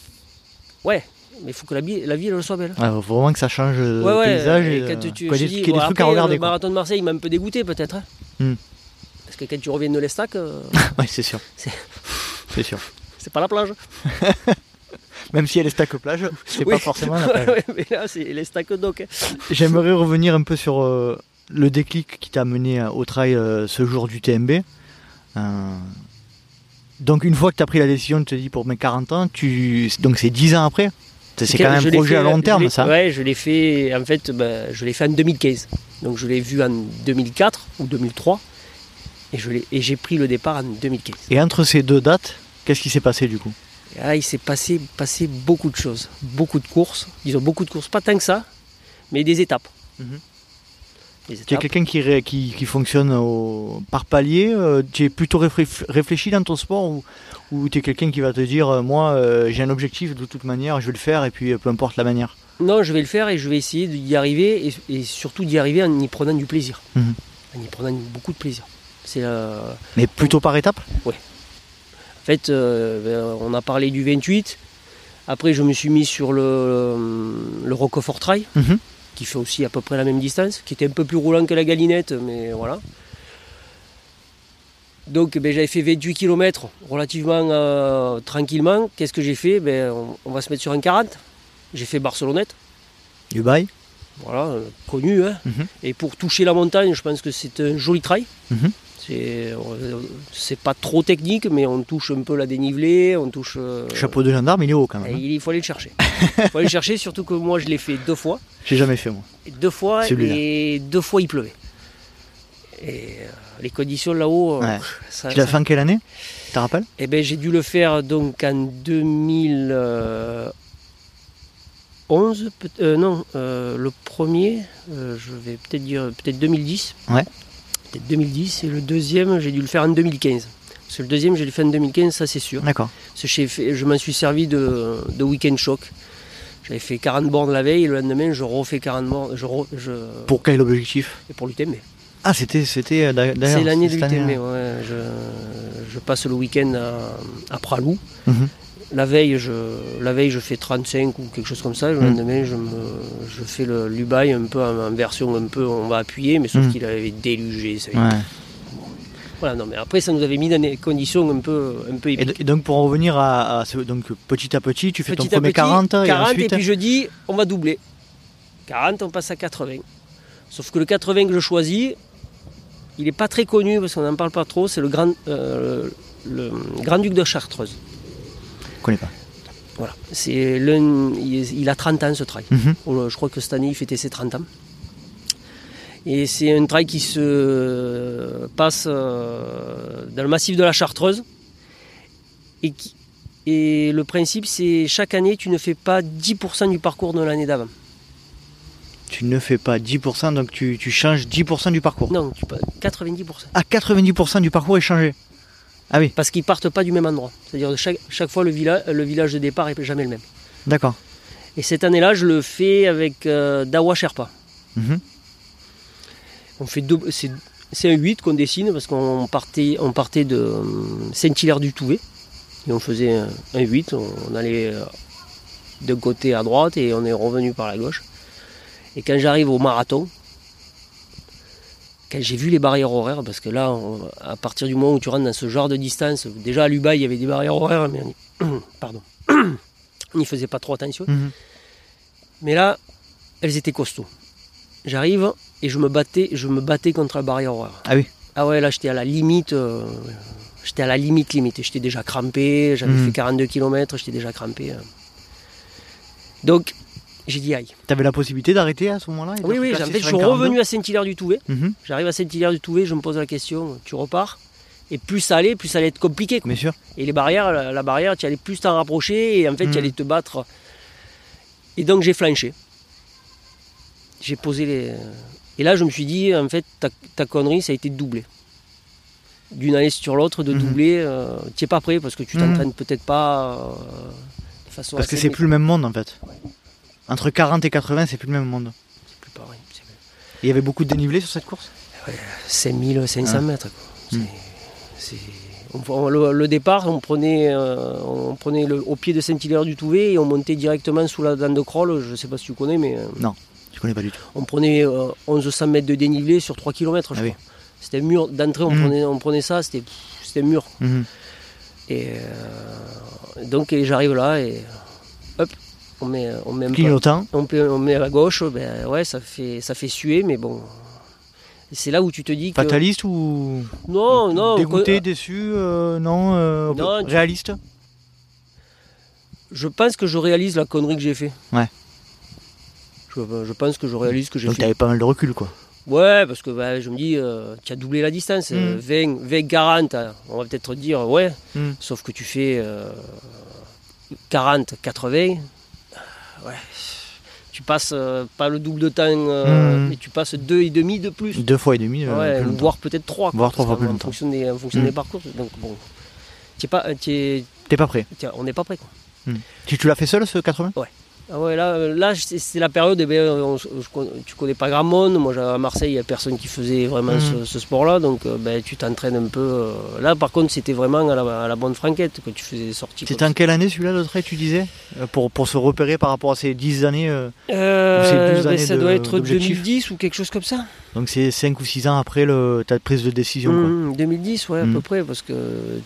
Speaker 1: ouais, mais il faut que la, ville elle soit belle.
Speaker 2: Ouais, faut vraiment que ça change de
Speaker 1: ouais, ouais.
Speaker 2: paysage.
Speaker 1: et
Speaker 2: et,
Speaker 1: quand tu,
Speaker 2: quoi, des-
Speaker 1: dis, bon,
Speaker 2: à
Speaker 1: après,
Speaker 2: regarder.
Speaker 1: Le
Speaker 2: quoi.
Speaker 1: marathon de Marseille, il m'a un peu dégoûté peut-être. hein.
Speaker 2: Hmm.
Speaker 1: Parce que quand tu reviens de l'Estac, euh, *laughs*
Speaker 2: Ouais, c'est sûr.
Speaker 1: C'est
Speaker 2: sûr. *laughs*
Speaker 1: c'est pas la plage. *laughs*
Speaker 2: Même si elle est stack plage, c'est
Speaker 1: Oui.
Speaker 2: pas forcément la *laughs* plage.
Speaker 1: Mais là, c'est l'Estac doc. hein.
Speaker 2: J'aimerais revenir un peu sur euh, le déclic qui t'a mené euh, au trail euh, ce jour du TMB. Euh, donc une fois que tu as pris la décision de te dire pour mes 40 ans, tu... donc c'est 10 ans après C'est quand même un projet
Speaker 1: fait-
Speaker 2: à long terme ça
Speaker 1: Ouais, je l'ai fait, en fait, ben, je l'ai fait en 2015. Donc je l'ai vu en 2004 ou 2003. Et j'ai pris le départ en 2015.
Speaker 2: Et entre ces deux dates, qu'est-ce qui s'est passé du coup?
Speaker 1: Là, il s'est passé, passé beaucoup de choses, beaucoup de courses. Disons beaucoup de courses, pas tant que ça, mais des étapes.
Speaker 2: Mhm. Tu es quelqu'un qui, qui, qui fonctionne au- par palier euh, Tu es plutôt réfléch- réfléchi dans ton sport ou, ou tu es quelqu'un qui va te dire euh, moi euh, j'ai un objectif de toute manière, je vais le faire et puis peu importe la manière?
Speaker 1: Non, je vais le faire et je vais essayer d'y arriver et, et surtout d'y arriver en y prenant du plaisir.
Speaker 2: Mhm.
Speaker 1: En y prenant beaucoup de plaisir. C'est
Speaker 2: Mais plutôt par étapes?
Speaker 1: En fait, euh, ben, on a parlé du 28. Après, je me suis mis sur le, le Roquefort Trail,
Speaker 2: Mhm.
Speaker 1: qui fait aussi à peu près la même distance, qui était un peu plus roulant que la galinette, mais voilà. Donc, ben, j'avais fait 28 km relativement euh, tranquillement. Qu'est-ce que j'ai fait? Ben, on, on va se mettre sur un 40. J'ai fait Barcelonnette,
Speaker 2: Du bail
Speaker 1: voilà, euh, connu. hein.
Speaker 2: Mhm.
Speaker 1: Et pour toucher la montagne, je pense que c'est un joli trail.
Speaker 2: Mhm.
Speaker 1: Euh, c'est pas trop technique, mais on touche un peu la dénivelée, on touche. euh,
Speaker 2: Chapeau de gendarme, il est haut quand même. hein.
Speaker 1: il faut aller le chercher. Il *laughs* faut aller le chercher, surtout que moi je l'ai fait deux fois.
Speaker 2: J'ai jamais fait moi.
Speaker 1: Deux fois, et deux fois il pleuvait. Et euh, les conditions là-haut, euh,
Speaker 2: Ouais.
Speaker 1: ça,
Speaker 2: Tu l'as
Speaker 1: ça-
Speaker 2: fait en quelle année? Tu te rappelles?
Speaker 1: Eh ben, j'ai dû le faire donc en 2011. peut- euh, non, euh, le premier, euh, je vais peut-être dire peut-être 2010.
Speaker 2: Ouais.
Speaker 1: Peut-être 2010. Et le deuxième, j'ai dû le faire en 2015. Parce que le deuxième, j'ai le fait en 2015, ça c'est sûr.
Speaker 2: D'accord.
Speaker 1: Je m'en suis servi de, de week-end choc. J'avais fait 40 bornes la veille, et le lendemain, je refais 40 bornes. Je, re- je-
Speaker 2: Pour quel objectif?
Speaker 1: Et pour l'UTMB.
Speaker 2: Ah, c'était c'était euh, d'a- d'ailleurs.
Speaker 1: C'est l'année de
Speaker 2: année,
Speaker 1: l'UTMB, ouais. Je, je passe le week-end à, à Pralou.
Speaker 2: Mhm.
Speaker 1: La veille, je, la veille, je fais 35 ou quelque chose comme ça. Le
Speaker 2: Mhm.
Speaker 1: lendemain, je, me, je fais le l'Ubaï un peu en, en version un peu, on va appuyer, mais sauf
Speaker 2: Mhm.
Speaker 1: qu'il avait délugé. ça.
Speaker 2: Ouais.
Speaker 1: Voilà, non, mais après, ça nous avait mis dans des conditions un peu, un peu
Speaker 2: Et,
Speaker 1: épiques.
Speaker 2: et donc pour en revenir à, à ce, donc petit à petit, tu fais
Speaker 1: Petit
Speaker 2: ton premier
Speaker 1: petit,
Speaker 2: 40, et
Speaker 1: 40
Speaker 2: ensuite
Speaker 1: puis je dis, on va doubler. 40, on passe à 80. Sauf que le 80 que je choisis, il n'est pas très connu parce qu'on n'en parle pas trop. C'est le grand, euh, le Grand Duc de Chartreuse.
Speaker 2: Je connais pas.
Speaker 1: Voilà. C'est l'un- il, a 30 ans ce trail.
Speaker 2: Mhm.
Speaker 1: Je crois que cette année il fêtait ses 30 ans. Et c'est un trail qui se passe euh, dans le massif de la Chartreuse. Et, qui- et le principe, c'est chaque année, tu ne fais pas 10% du parcours de l'année d'avant.
Speaker 2: Tu ne fais pas 10%, donc tu, tu changes 10% du parcours.
Speaker 1: Non, tu peux 90%.
Speaker 2: Ah, 90% du parcours est changé. Ah oui,
Speaker 1: Parce qu'ils partent pas du même endroit. C'est-à-dire chaque, chaque fois, le, village, le village de départ est jamais le même.
Speaker 2: d'accord.
Speaker 1: Et cette année-là, je le fais avec euh, Dawa Sherpa.
Speaker 2: Mhm.
Speaker 1: On fait deux- c'est, un 8 qu'on dessine parce qu'on partait, on partait de euh, Saint-Hilaire du Touvet. Et on faisait un, un 8. On, on allait euh, d'un côté à droite et on est revenu par la gauche. Et quand j'arrive au marathon, quand j'ai vu les barrières horaires, parce que là, on- à partir du moment où tu rentres dans ce genre de distance, déjà à Lubaï, il y avait des barrières horaires, mais on y, *coughs* pardon, *coughs* on n'y faisait pas trop attention.
Speaker 2: Mhm.
Speaker 1: Mais là, elles étaient costauds. J'arrive et je me battais, je me battais contre la barrière horaire.
Speaker 2: Ah oui.
Speaker 1: Ah ouais, là j'étais à la limite, euh, j'étais à la limite limite. Et J'étais déjà crampé, j'avais
Speaker 2: Mhm.
Speaker 1: fait 42 km, j'étais déjà crampé. euh. Donc j'ai dit aïe.
Speaker 2: Tu avais la possibilité d'arrêter à ce moment-là
Speaker 1: Oui, oui, en fait je suis
Speaker 2: un 42?
Speaker 1: revenu à Saint-Hilaire du Touvet.
Speaker 2: Mhm,
Speaker 1: J'arrive à Saint-Hilaire du Touvet, je me pose la question, tu repars? Et plus ça allait, plus ça allait être compliqué. quoi.
Speaker 2: Bien sûr.
Speaker 1: Et les barrières, la, la barrière, tu allais plus t'en rapprocher et en fait,
Speaker 2: Mhm.
Speaker 1: tu allais te battre. Et donc, j'ai flanché. J'ai posé les. Et là, je me suis dit, en fait, ta, ta connerie, ça a été de doubler. D'une année sur l'autre, de
Speaker 2: Mhm.
Speaker 1: doubler. euh, tu n'es pas prêt parce que tu
Speaker 2: Mhm.
Speaker 1: t'entraînes peut-être pas euh, de façon.
Speaker 2: Parce que c'est plus le même monde en fait. Entre 40 et 80, c'est plus le même monde.
Speaker 1: c'est plus pareil. C'est
Speaker 2: Il y avait beaucoup de dénivelé sur cette course?
Speaker 1: 5500
Speaker 2: Ah.
Speaker 1: mètres. quoi.
Speaker 2: Mhm.
Speaker 1: C'est- c'est- on- on- le, le départ, on prenait, euh, on prenait le- au pied de Saint-Hilaire du Touvet et on montait directement sous la dent de Croll. Je ne sais pas si tu connais, mais euh,
Speaker 2: Je connais pas du tout.
Speaker 1: on prenait euh, 1100 mètres de dénivelé sur 3 km. Je
Speaker 2: Ah oui.
Speaker 1: crois. C'était un mur d'entrée, on,
Speaker 2: Mhm.
Speaker 1: prenait, on prenait ça, c'était c'était un mur.
Speaker 2: Mhm.
Speaker 1: Et euh, donc et j'arrive là et on met, on met un peu-
Speaker 2: Clignotant.
Speaker 1: on, peut- on met à gauche, ben ouais, ça fait, ça fait suer, mais bon. C'est là où tu te dis que.
Speaker 2: Fataliste ou
Speaker 1: Non, non.
Speaker 2: dégoûté,
Speaker 1: on-
Speaker 2: déçu, euh, non, euh,
Speaker 1: Non,
Speaker 2: réaliste
Speaker 1: Je pense que je réalise la connerie que j'ai fait.
Speaker 2: Ouais.
Speaker 1: Je, je pense que je réalise que j'ai
Speaker 2: Donc
Speaker 1: fait.
Speaker 2: t'avais pas mal de recul quoi.
Speaker 1: Ouais, parce que bah, je me dis, euh, tu as doublé la distance. euh,
Speaker 2: Mm.
Speaker 1: 20, 20, 40, on va peut-être dire, ouais.
Speaker 2: Mm.
Speaker 1: Sauf que tu fais euh, 40, 80. Ouais. Tu passes euh, pas le double de temps, euh,
Speaker 2: Mm.
Speaker 1: mais tu passes deux et demi de plus.
Speaker 2: Deux fois et demi. euh,
Speaker 1: Ouais, voire peut-être trois. quoi,
Speaker 2: Voire trois fois plus
Speaker 1: qu'en-
Speaker 2: longtemps.
Speaker 1: En fonction des, en fonction des parcours. Donc bon, t'es pas, t'es-
Speaker 2: T'es pas prêt.
Speaker 1: on n'est pas prêt. Quoi.
Speaker 2: Tu, tu l'as fait seul ce 80
Speaker 1: Ah ouais, là, euh, là c'est la période, eh on- con- tu connais pas grand monde. Moi, à Marseille, il n'y a personne qui faisait vraiment ce, ce sport-là. Donc, euh, ben, tu t'entraînes un peu. euh. Là, par contre, c'était vraiment à la, à la bonne franquette que tu faisais des sorties.
Speaker 2: C'était en quelle année celui-là le trail tu disais pour, pour se repérer par rapport à ces 10 années euh,
Speaker 1: ça. Euh,
Speaker 2: Ou c'est 12
Speaker 1: ben,
Speaker 2: années
Speaker 1: ça
Speaker 2: de-
Speaker 1: doit être
Speaker 2: d'objectif
Speaker 1: 2010 ou quelque chose comme ça.
Speaker 2: Donc c'est 5 ou 6 ans après le, ta prise de décision quoi.
Speaker 1: Mhm, 2010, ouais, à
Speaker 2: Mhm.
Speaker 1: peu près. Parce que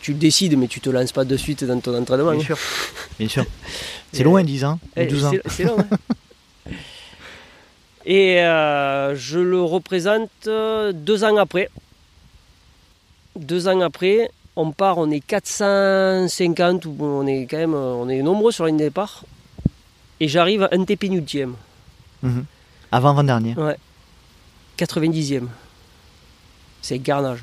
Speaker 1: tu le décides, mais tu te lances pas de suite dans ton entraînement.
Speaker 2: Bien
Speaker 1: hein.
Speaker 2: sûr. Bien sûr. *laughs* C'est loin 10 ans ou
Speaker 1: Eh,
Speaker 2: 12 ans.
Speaker 1: c'est- long, hein. *laughs* Et euh, je le représente euh, deux ans après. Deux ans après, on part, on est 450, ou bon, on est quand même euh, on est nombreux sur la ligne de départ. Et j'arrive à un TP ultime,
Speaker 2: Mhm. Avant avant-dernier.
Speaker 1: 90e. C'est garnage.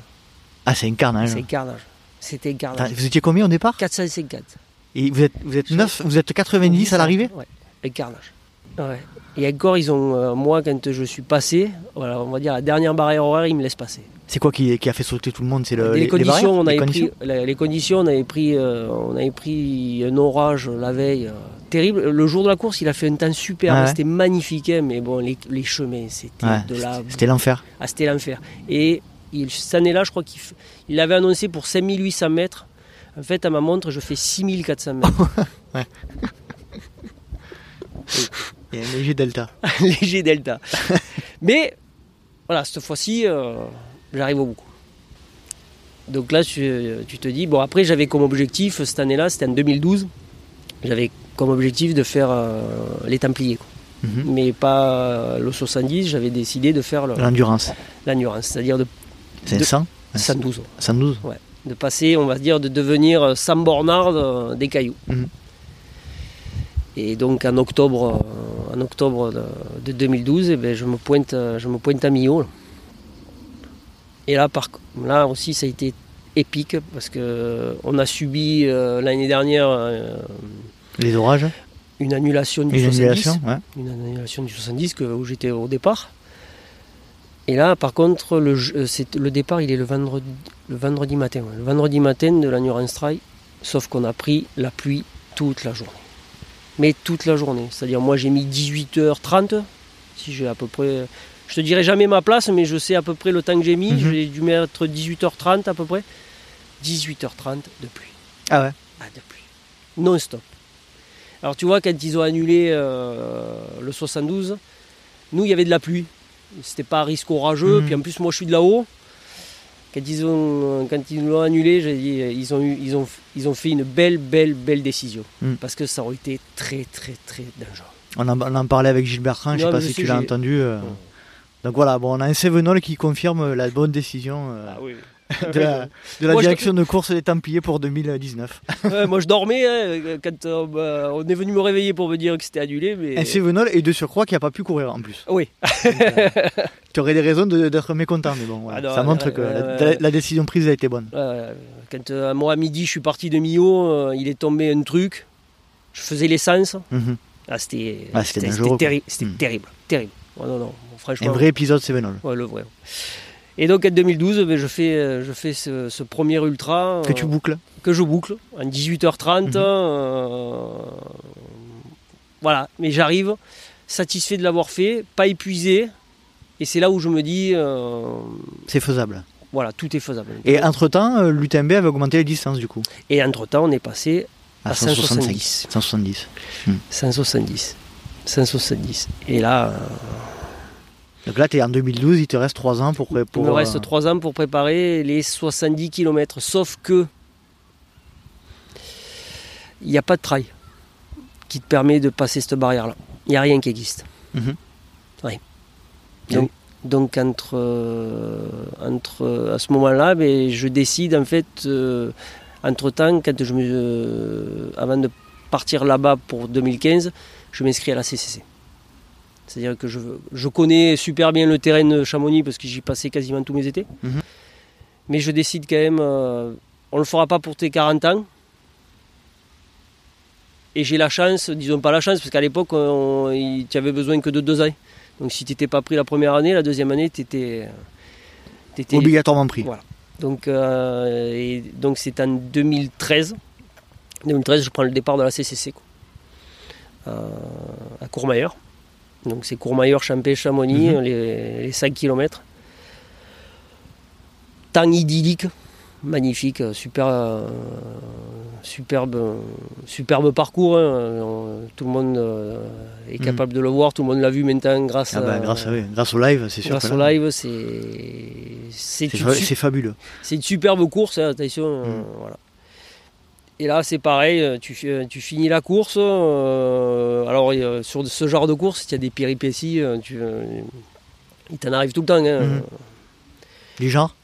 Speaker 2: Ah c'est un carnage.
Speaker 1: C'est garnage. C'était garnage.
Speaker 2: Vous étiez combien au départ
Speaker 1: 450.
Speaker 2: Et vous êtes, vous êtes 9, vous êtes 90 à l'arrivée
Speaker 1: Ouais, avec carnage. Ouais. Et encore, ils ont, euh, moi, quand je suis passé, voilà, on va dire la dernière barrière horaire, ils me laissent passer.
Speaker 2: C'est quoi qui, qui a fait sauter tout le monde? C'est le,
Speaker 1: les,
Speaker 2: les
Speaker 1: conditions,
Speaker 2: barrières
Speaker 1: on
Speaker 2: Les
Speaker 1: avait
Speaker 2: conditions?
Speaker 1: pris, les conditions, on avait pris, euh, on avait pris un orage la veille, euh, terrible. Le jour de la course, il a fait un temps super,
Speaker 2: Ouais, ouais.
Speaker 1: c'était magnifique, hein, mais bon, les, les chemins, c'était
Speaker 2: Ouais,
Speaker 1: de la,
Speaker 2: c'était- l'enfer.
Speaker 1: ah, c'était l'enfer. Et il, cette année-là, je crois qu'il f- il l'avait annoncé pour 5800 mètres. En fait, à ma montre, je fais 6400 mètres. *laughs*
Speaker 2: Et un léger delta. *laughs*
Speaker 1: léger delta. Mais voilà, cette fois-ci, euh, j'arrive au bout. Donc là, tu, tu te dis, bon, après, j'avais comme objectif, cette année-là, c'était en 2012, j'avais comme objectif de faire euh, les Templiers. quoi.
Speaker 2: Mhm.
Speaker 1: mais pas le 70. J'avais décidé de faire le-
Speaker 2: L'endurance.
Speaker 1: l'endurance, c'est-à-dire de
Speaker 2: C'est
Speaker 1: De-
Speaker 2: 100
Speaker 1: 112.
Speaker 2: 112
Speaker 1: De passer, on va dire, de devenir Sam Bornard euh, des cailloux.
Speaker 2: Mhm.
Speaker 1: Et donc en octobre, euh, en octobre de, de 2012, eh ben, je, me pointe, euh, je me pointe à Millau. Et là, par, là aussi, ça a été épique parce que on a subi euh, l'année dernière euh,
Speaker 2: Les orages
Speaker 1: une annulation du
Speaker 2: Une
Speaker 1: 70.
Speaker 2: annulation ouais.
Speaker 1: une annulation du 70 que- où j'étais au départ. Et là, par contre, le, euh, c'est- le départ, il est le vendredi, le vendredi matin. Le vendredi matin de l'Endurance Trail, sauf qu'on a pris la pluie toute la journée. Mais toute la journée. C'est-à-dire, moi, j'ai mis 18h30, si j'ai à peu près... Je te dirai jamais ma place, mais je sais à peu près le temps que j'ai mis.
Speaker 2: Mhm.
Speaker 1: J'ai dû mettre 18h30 à peu près. 18h30 de pluie.
Speaker 2: Ah ouais
Speaker 1: Ah, de pluie. Non-stop. Alors tu vois, quand ils ont annulé euh, le 72, nous, il y avait de la pluie. C'était pas un risque orageux.
Speaker 2: Mhm.
Speaker 1: Puis en plus, moi, je suis de là-haut. Quand ils, ont, quand ils l'ont annulé, j'ai dit, ils ont, eu, ils, ont, ils ont fait une belle, belle, belle décision.
Speaker 2: Mhm.
Speaker 1: Parce que ça aurait été très, très, très dangereux.
Speaker 2: on en, on en parlait avec Gilles Bertrand, je sais
Speaker 1: Non,
Speaker 2: pas
Speaker 1: je
Speaker 2: si
Speaker 1: sais,
Speaker 2: tu l'as
Speaker 1: j'ai-
Speaker 2: entendu. euh. Donc voilà, bon, on a un Sévenol qui confirme la bonne décision euh,
Speaker 1: oui.
Speaker 2: De la, *laughs* de la
Speaker 1: Moi, je-
Speaker 2: direction de course des Templiers pour 2019. *laughs*
Speaker 1: Ouais, moi, je dormais hein, quand euh, bah, on est venu me réveiller pour me dire que c'était annulé. Mais...
Speaker 2: Un Sévenol et de surcroît qui n'a pas pu courir en plus.
Speaker 1: Oui. *laughs*
Speaker 2: tu aurais des raisons de- d'être mécontent, mais bon, voilà.
Speaker 1: Ah non,
Speaker 2: ça montre
Speaker 1: ouais,
Speaker 2: que
Speaker 1: ouais,
Speaker 2: la,
Speaker 1: ouais.
Speaker 2: décision prise a été bonne.
Speaker 1: Quand euh, moi à midi je suis parti de Millau, euh, il est tombé un truc. Je faisais l'essence. Ah, c'était
Speaker 2: Ah, c'était
Speaker 1: c'était terri-
Speaker 2: Mm.
Speaker 1: terrible. Terrible. Oh, non, non, franchement.
Speaker 2: Un vrai épisode Sévenol.
Speaker 1: ouais, le vrai. Et donc en 2012, ben, je fais, euh, je fais ce, ce premier ultra
Speaker 2: Que
Speaker 1: euh,
Speaker 2: tu boucles.
Speaker 1: que je boucle en 18h30.
Speaker 2: Mhm.
Speaker 1: euh, voilà, mais j'arrive satisfait de l'avoir fait, pas épuisé. Et c'est là où je me dis, euh,
Speaker 2: C'est faisable.
Speaker 1: voilà, tout est faisable.
Speaker 2: Et entre-temps, l'UTMB avait augmenté les distances du coup.
Speaker 1: Et entre-temps, on est passé
Speaker 2: À,
Speaker 1: à 170.
Speaker 2: 170.
Speaker 1: 170. 170. Et là, euh,
Speaker 2: Donc là, tu es en 2012, il te reste 3 ans pour... pour
Speaker 1: il me reste
Speaker 2: euh,
Speaker 1: 3 ans pour préparer les 70 km. Sauf que il n'y a pas de trail qui te permet de passer cette barrière-là. Il n'y a rien qui existe.
Speaker 2: Mhm. Et
Speaker 1: Donc, donc entre, euh, entre, à ce moment-là, ben, je décide en fait, euh, entre-temps, quand je me, euh, avant de partir là-bas pour 2015, je m'inscris à la CCC. C'est-à-dire que je, je connais super bien le terrain de Chamonix parce que j'y passais quasiment tous mes étés.
Speaker 2: Mhm.
Speaker 1: Mais je décide quand même, euh, on ne le fera pas pour tes 40 ans. Et j'ai la chance, disons pas la chance, parce qu'à l'époque, tu avais besoin que de deux ans. Donc si tu n'étais pas pris la première année, la deuxième année, tu étais,
Speaker 2: Obligatoirement pris.
Speaker 1: Voilà. Donc, euh, c'est en 2013. 2013, je prends le départ de la CCC quoi. Euh, à Courmayeur. Donc c'est Courmayeur, Champé, Chamonix,
Speaker 2: Mhm.
Speaker 1: les, les 5 km. Temps idyllique, magnifique, super, euh, superbe, superbe parcours. hein. On- Tout le monde euh, est
Speaker 2: Mhm.
Speaker 1: capable de le voir, tout le monde l'a vu maintenant grâce,
Speaker 2: Ah bah,
Speaker 1: à-
Speaker 2: grâce, à, oui, grâce au live, c'est sûr.
Speaker 1: grâce au live. C'est c'est
Speaker 2: fabuleux.
Speaker 1: c'est une superbe course, hein, attention. euh,
Speaker 2: Mm.
Speaker 1: voilà. Et là, c'est pareil, euh, tu, fi- tu finis la course. euh, alors, euh, sur ce genre de course, il y a des péripéties. euh, tu, euh, il t'en arrive tout le temps. hein.
Speaker 2: Mhm. Du genre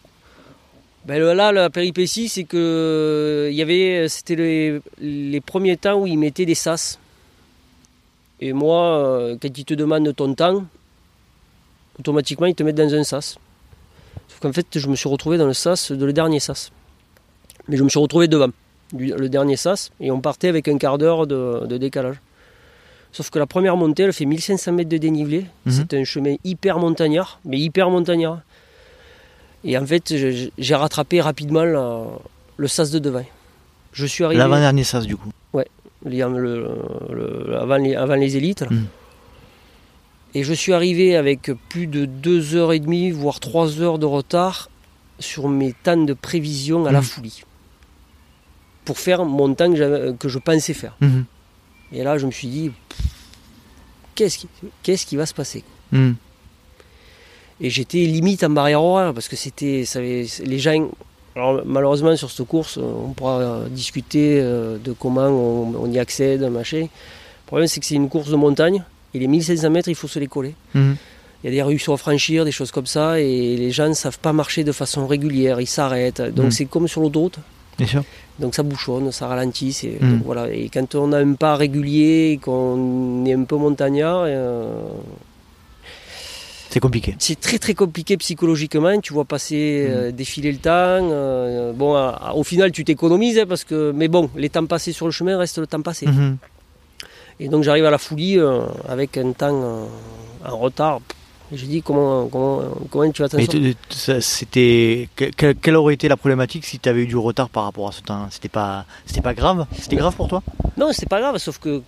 Speaker 1: Ben, là, la péripétie, c'est que il y avait, c'était les, les premiers temps où ils mettaient des sas. Et moi, euh, quand ils te demandent ton temps, automatiquement, ils te mettent dans un sas. Sauf qu'en fait, je me suis retrouvé dans le sas de le dernier sas. Mais je me suis retrouvé devant du- le dernier sas et on partait avec un quart d'heure de, de décalage. Sauf que la première montée, elle fait 1500 mètres de dénivelé.
Speaker 2: Mhm.
Speaker 1: C'est un chemin hyper montagnard, mais hyper montagnard. Et en fait, j'ai rattrapé rapidement la- le sas de devant. Je suis arrivé
Speaker 2: L'avant-dernier sas du coup.
Speaker 1: le- le- avant, les, avant les élites. là.
Speaker 2: Mhm.
Speaker 1: Et je suis arrivé avec plus de 2h30, voire 3 heures de retard sur mes temps de prévision à la
Speaker 2: Mhm.
Speaker 1: folie. Pour faire mon temps que, que je pensais faire.
Speaker 2: Mhm.
Speaker 1: Et là, je me suis dit, qu'est-ce qui, qu'est-ce qui va se passer
Speaker 2: Mhm.
Speaker 1: Et j'étais limite en barrière horaire parce que c'était, les gens. Alors malheureusement sur cette course, on pourra euh, discuter euh, de comment on, on y accède, machin. Le problème c'est que c'est une course de montagne Et les 1500 mètres, il faut se les coller.
Speaker 2: Mhm.
Speaker 1: Il y a des rues à franchir, des choses comme ça, et les gens ne savent pas marcher de façon régulière, ils s'arrêtent. Donc c'est comme sur l'autoroute.
Speaker 2: Bien sûr.
Speaker 1: Donc ça bouchonne, ça ralentit. c'est- donc voilà. Et quand on a un pas régulier, et qu'on est un peu montagnard, euh,
Speaker 2: C'est compliqué.
Speaker 1: c'est très très compliqué psychologiquement. Tu vois passer, euh, défiler le temps. euh, bon, à- au final, tu t'économises hein, parce que, mais bon, les temps passés sur le chemin restent le temps passé.
Speaker 2: Mhm.
Speaker 1: Et donc j'arrive à la Foulie euh, avec un temps en retard. Je dis comment, comment, comment tu vas t'en sortir
Speaker 2: c'était que- que- quelle aurait été la problématique si tu avais eu du retard par rapport à ce temps? C'était pas c'était pas grave? C'était grave pour toi?
Speaker 1: Non, c'est pas grave, sauf que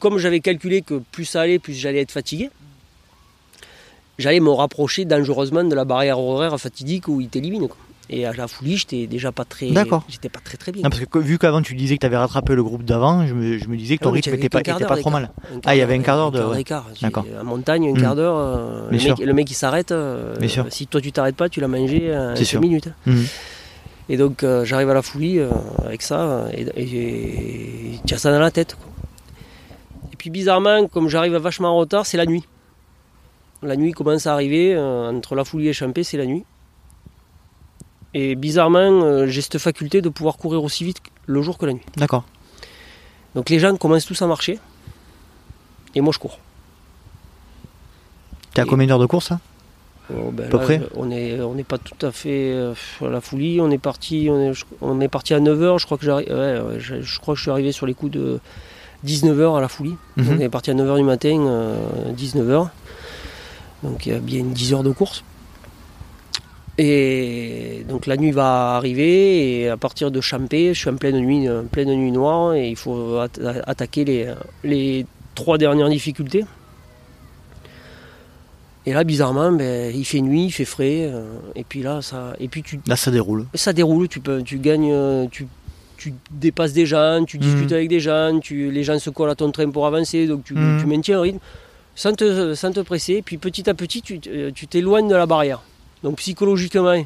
Speaker 1: comme j'avais calculé que plus ça allait, plus j'allais être fatigué, j'allais me rapprocher dangereusement de la barrière horaire fatidique où il t'élimine. Et à la Foulie, j'étais déjà pas très,
Speaker 2: D'accord.
Speaker 1: j'étais pas très très bien.
Speaker 2: Non, parce que vu qu'avant tu disais que tu avais rattrapé le groupe d'avant, je me, je me disais que
Speaker 1: Ah
Speaker 2: ton
Speaker 1: mais
Speaker 2: rythme
Speaker 1: t'avais
Speaker 2: était pas, était pas trop mal. Ah, il y avait un quart d'heure de-
Speaker 1: un
Speaker 2: ouais. D'accord.
Speaker 1: En montagne, un
Speaker 2: Mm.
Speaker 1: quart d'heure. euh,
Speaker 2: Bien
Speaker 1: le, mec, le mec, il s'arrête. euh. Si toi tu t'arrêtes pas, tu l'as mangé en
Speaker 2: C'est
Speaker 1: 5
Speaker 2: sûr.
Speaker 1: minutes.
Speaker 2: Mhm.
Speaker 1: Et donc euh, j'arrive à la Foulie euh, avec ça euh, et, et, as ça dans la tête. quoi. Et puis bizarrement, comme j'arrive vachement en retard, c'est la nuit. La nuit commence à arriver, euh, entre la Foulie et Champé, c'est la nuit. Et bizarrement, euh, j'ai cette faculté de pouvoir courir aussi vite le jour que la nuit.
Speaker 2: D'accord.
Speaker 1: Donc les gens commencent tous à marcher, et moi je cours.
Speaker 2: T'es à
Speaker 1: Et-
Speaker 2: combien d'heures de course hein
Speaker 1: Oh, ben
Speaker 2: À peu
Speaker 1: là,
Speaker 2: près
Speaker 1: On n'est on n'est pas tout à fait euh, à la Foulie, on est parti, on est, on est parti à 9h, je crois que ouais, je, je crois que je suis arrivé sur les coups de 19h à la Foulie.
Speaker 2: Mhm.
Speaker 1: On est parti à 9h du matin, euh, 19h. Donc il y a bien 10 heures de course. Et donc la nuit va arriver et à partir de Champé, je suis en pleine nuit, en pleine nuit noire et il faut at- attaquer les, les trois dernières difficultés. Et là bizarrement, ben, il fait nuit, il fait frais euh, et puis là ça et puis tu
Speaker 2: Là ça déroule.
Speaker 1: ça déroule, tu peux, tu gagnes, euh, tu, tu dépasses des gens, tu discutes
Speaker 2: Mhm.
Speaker 1: avec des gens, tu, les gens se collent à ton train pour avancer, donc tu,
Speaker 2: Mhm.
Speaker 1: tu maintiens un rythme sans te, sans te presser. Puis petit à petit, euh, tu t'éloignes de la barrière. Donc psychologiquement,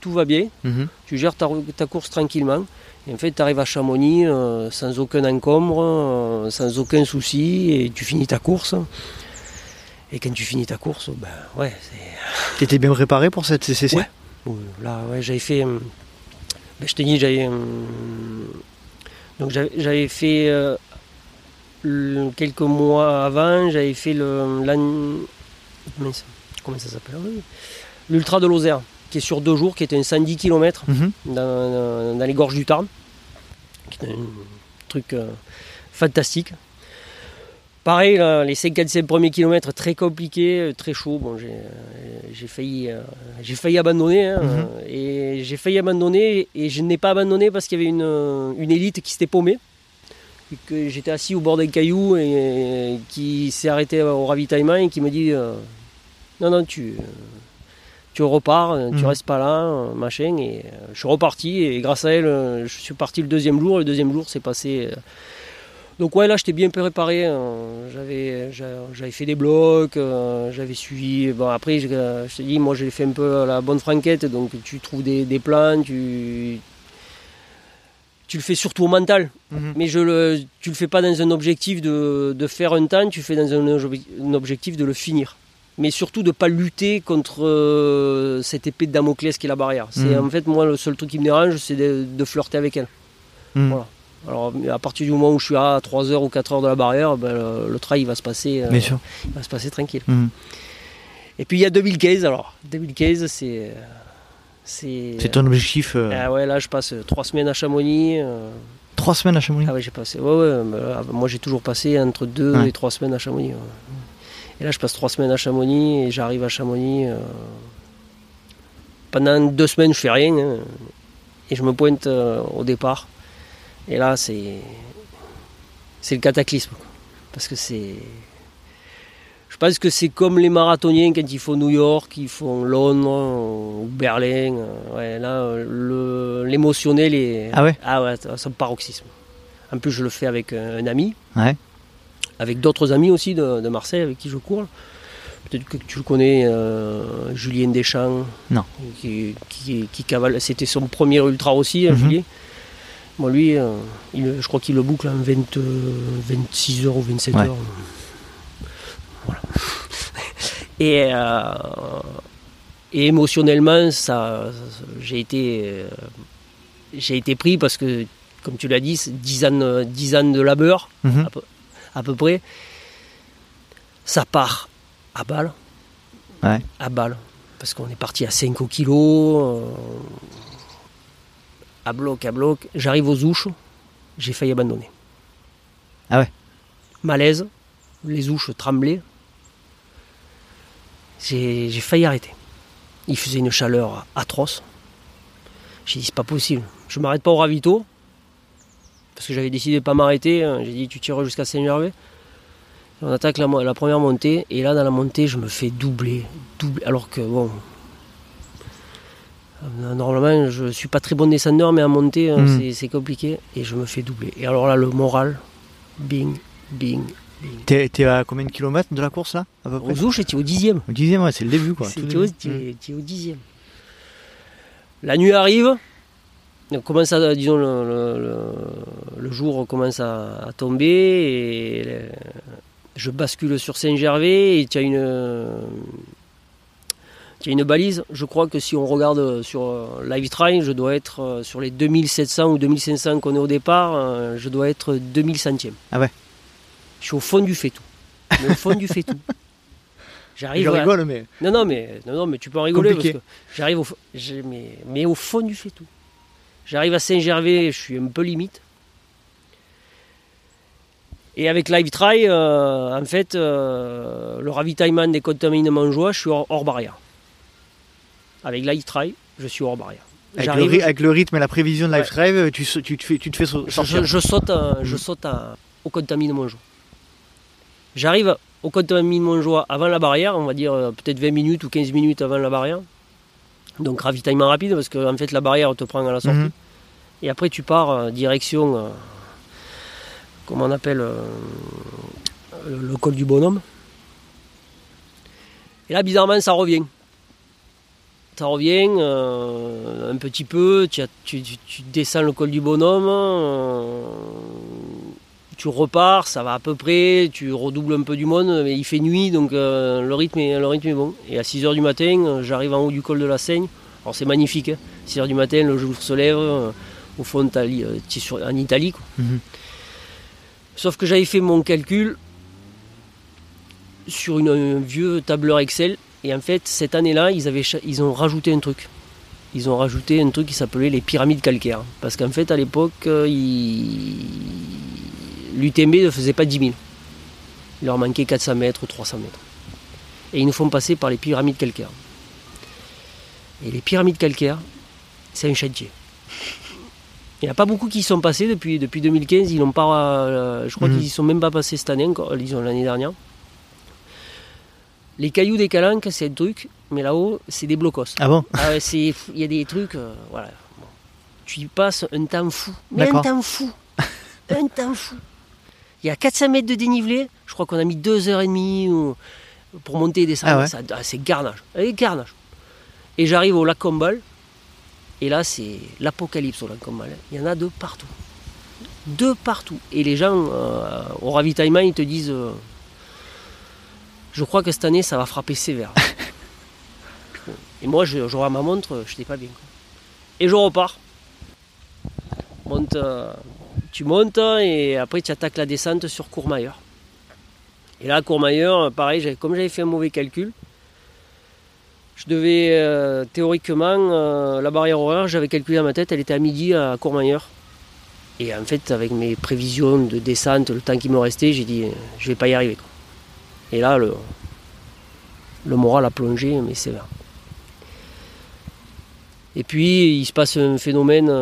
Speaker 1: tout va bien,
Speaker 2: Mhm.
Speaker 1: tu gères ta, ta course tranquillement. Et en fait, tu arrives à Chamonix euh, sans aucun encombre, euh, sans aucun souci, et tu finis ta course. Et quand tu finis ta course, ben ouais, c'est *laughs*
Speaker 2: T'étais bien préparé pour cette CCC
Speaker 1: Ouais. Ouh, Là, ouais, j'avais fait. euh, ben, je te dis, j'avais. donc, j'avais fait. euh, le- quelques mois avant, j'avais fait le. Comment ça s'appelle. L'Ultra de Lozère, qui est sur deux jours, qui était un 110 km
Speaker 2: Mhm.
Speaker 1: dans, les gorges du Tarn. Qui est un truc euh, fantastique. Pareil, là, les 55 premiers kilomètres très compliqués, euh, très chaud. Bon, j'ai euh, failli, euh, j'ai failli abandonner. hein,
Speaker 2: Mhm.
Speaker 1: et j'ai failli abandonner et je n'ai pas abandonné parce qu'il y avait une, une élite qui s'était paumée. Que j'étais assis au bord d'un caillou et, qui s'est arrêté au ravitaillement et qui me dit euh, Non, non, tu, euh, tu repars, euh, tu
Speaker 2: Mhm.
Speaker 1: restes pas là, euh, machin. Et euh, je suis reparti et grâce à elle, je suis parti le deuxième jour. Le deuxième jour, c'est passé. donc ouais, là, j'étais bien préparé. J'avais, j'a- j'avais fait des blocs, j'avais suivi. Bon, après, je, je te dis, moi, j'ai fait un peu la bonne franquette. Donc, tu trouves des, des plans, tu, tu le fais surtout au mental.
Speaker 2: Mhm.
Speaker 1: Mais je le, tu le fais pas dans un objectif de, de faire un temps, tu le fais dans un objectif de le finir. Mais surtout de pas lutter contre euh, cette épée de Damoclès qui est la barrière. C'est
Speaker 2: Mhm.
Speaker 1: en fait moi le seul truc qui me dérange, c'est de, de flirter avec elle.
Speaker 2: Mhm.
Speaker 1: Voilà. Alors à partir du moment où je suis à 3 heures ou 4 heures de la barrière, ben, le, le trail il va se passer, euh,
Speaker 2: Bien sûr.
Speaker 1: il va se passer tranquille.
Speaker 2: Mhm.
Speaker 1: Et puis il y a 2015 alors. 2015 c'est c'est
Speaker 2: C'est ton objectif euh,
Speaker 1: ah ouais là je passe 3 semaines à Chamonix. euh,
Speaker 2: Trois semaines à Chamonix
Speaker 1: ah ouais, j'ai passé. Ouais, ouais, là, moi j'ai toujours passé entre deux
Speaker 2: Ouais.
Speaker 1: et trois semaines à Chamonix. ouais. Et là, je passe trois semaines à Chamonix et j'arrive à Chamonix. euh, Pendant deux semaines, je fais rien. hein, et je me pointe euh, au départ. Et là, c'est. C'est le cataclysme. quoi. Parce que c'est. Je pense que c'est comme les marathoniens quand ils font New York, ils font Londres ou Berlin. euh, Ouais, là, euh, l'émotionnel est.
Speaker 2: Ah ouais?
Speaker 1: Ah ouais, c'est un paroxysme. En plus, je le fais avec un ami,
Speaker 2: Ouais.
Speaker 1: Avec d'autres amis aussi de, de Marseille avec qui je cours. Peut-être que tu le connais, euh, Julien Deschamps.
Speaker 2: Non.
Speaker 1: Qui, qui, qui cavale. C'était son premier ultra aussi, hein,
Speaker 2: Mhm.
Speaker 1: Julien. Bon, lui, euh, il- je crois qu'il le boucle en 20, euh, 26 heures ou 27
Speaker 2: Ouais.
Speaker 1: heures. Voilà. Et, euh, et émotionnellement, ça, j'ai été, euh, j'ai été pris parce que, comme tu l'as dit, c'est 10 ans, 10 ans de labeur,
Speaker 2: Mhm.
Speaker 1: À peu près. Ça part à balle.
Speaker 2: Ouais.
Speaker 1: À balle. Parce qu'on est parti à 5 au kilo. euh, à bloc, à bloc. J'arrive aux ouches. J'ai failli abandonner.
Speaker 2: Ah ouais.
Speaker 1: Malaise. Les ouches tremblaient. J'ai j'ai failli arrêter. Il faisait une chaleur atroce. J'ai dit, c'est pas possible. Je m'arrête pas au ravito. Parce que j'avais décidé de pas m'arrêter. hein. J'ai dit, tu tires jusqu'à Saint-Gervais. On attaque la, première montée. Et là, dans la montée, je me fais doubler. doubler alors que, bon. euh, Normalement, je suis pas très bon descendeur, mais à monter, euh,
Speaker 2: Mhm.
Speaker 1: c'est- compliqué. Et je me fais doubler. Et alors là, le moral, bing, bing, bing.
Speaker 2: T'es t'es à combien de kilomètres de la course là à peu près?
Speaker 1: Ouches, j'étais au dixième.
Speaker 2: Au dixième, ouais, c'est le début quoi.
Speaker 1: C'est-
Speaker 2: tout
Speaker 1: tu, vois,
Speaker 2: début.
Speaker 1: tu
Speaker 2: Mm.
Speaker 1: es- tu es au dixième. La nuit arrive. Commence à, disons, le, le- le- le jour commence à, à tomber et le- je bascule sur Saint-Gervais et tu as une, une balise. Je crois que si on regarde sur euh, Live Trail, je dois être euh, sur les 2700 ou 2500 qu'on est au départ, euh, je dois être 2000 centièmes.
Speaker 2: Ah ouais.
Speaker 1: Je suis au fond du fait tout. Au fond du fait tout. *laughs* J'arrive
Speaker 2: Je
Speaker 1: à-
Speaker 2: rigole, mais.
Speaker 1: non, non, mais, non, non, mais tu peux en rigoler
Speaker 2: Compliqué.
Speaker 1: parce que j'arrive au, mais au fond du fait tout. J'arrive à Saint-Gervais, je suis un peu limite. Et avec Live Try, euh, en fait, euh, le ravitaillement des contaminements joie, je suis hors, hors barrière. Avec Live Try, je suis hors barrière.
Speaker 2: Avec le, avec rythme et la prévision de Life
Speaker 1: Ouais.
Speaker 2: Drive, tu, te fais, tu te fais sortir.
Speaker 1: je- je saute, à- je saute à- au contaminement joie. J'arrive au contaminement joie avant la barrière, on va dire euh, peut-être 20 minutes ou 15 minutes avant la barrière. Donc ravitaillement rapide parce que en fait la barrière te prend à la sortie.
Speaker 2: Mhm.
Speaker 1: Et après tu pars euh, direction, euh, comment on appelle, euh, le, col du bonhomme. Et là bizarrement ça revient. Ça revient un petit peu, tu, descends le col du bonhomme, tu repars, ça va à peu près, tu redoubles un peu du monde, mais il fait nuit donc euh, le, rythme est, le rythme est bon. Et à 6h du matin, euh, j'arrive en haut du col de la Seigne. Alors c'est magnifique, hein. 6h du matin, le jour se lève, euh, au fond tu es sur, en Italie. quoi.
Speaker 2: Mhm.
Speaker 1: Sauf que j'avais fait mon calcul sur une, un vieux tableur Excel. Et en fait, cette année-là, ils, avaient, ils ont rajouté un truc. Ils ont rajouté un truc qui s'appelait les pyramides calcaires. Parce qu'en fait, à l'époque, ils- l'UTMB ne faisait pas 10 000. Il leur manquait 400 mètres ou 300 mètres. Et ils nous font passer par les pyramides calcaires. Et les pyramides calcaires, c'est un chantier. Il n'y en a pas beaucoup qui y sont passés depuis, depuis 2015. Ils n'ont pas, euh, je crois
Speaker 2: Mhm.
Speaker 1: qu'ils y sont même pas passés cette année encore, l'année dernière. Les cailloux des calanques, c'est un truc, mais là-haut, c'est des blocos.
Speaker 2: Ah bon?
Speaker 1: Ah il y a des trucs, euh, voilà. Bon. Tu y passes un temps fou. Mais un temps fou. un temps fou. Il y a 400 mètres de dénivelé. Je crois qu'on a mis 2h30 ou- pour monter et descendre.
Speaker 2: Ah ouais.
Speaker 1: Ah, c'est garnage. Eh. Et j'arrive au lac Combal. Et là, c'est l'apocalypse au lac Combal. Il y en a de partout. De partout. Et les gens, euh, au ravitaillement, ils te disent euh, Je crois que cette année, ça va frapper sévère. *laughs* Et moi, je, ma montre, je n'étais pas bien. quoi. Et je repars. Monte, euh, tu montes et après tu attaques la descente sur Courmayeur. Et là, Courmayeur, pareil, comme j'avais fait un mauvais calcul, je devais euh, théoriquement, euh, la barrière horaire, j'avais calculé dans ma tête, elle était à midi à Courmayeur. Et en fait, avec mes prévisions de descente, le temps qui me restait, j'ai dit, euh, je vais pas y arriver. Et là, le, moral a plongé, mais sévère. Et puis, il se passe un phénomène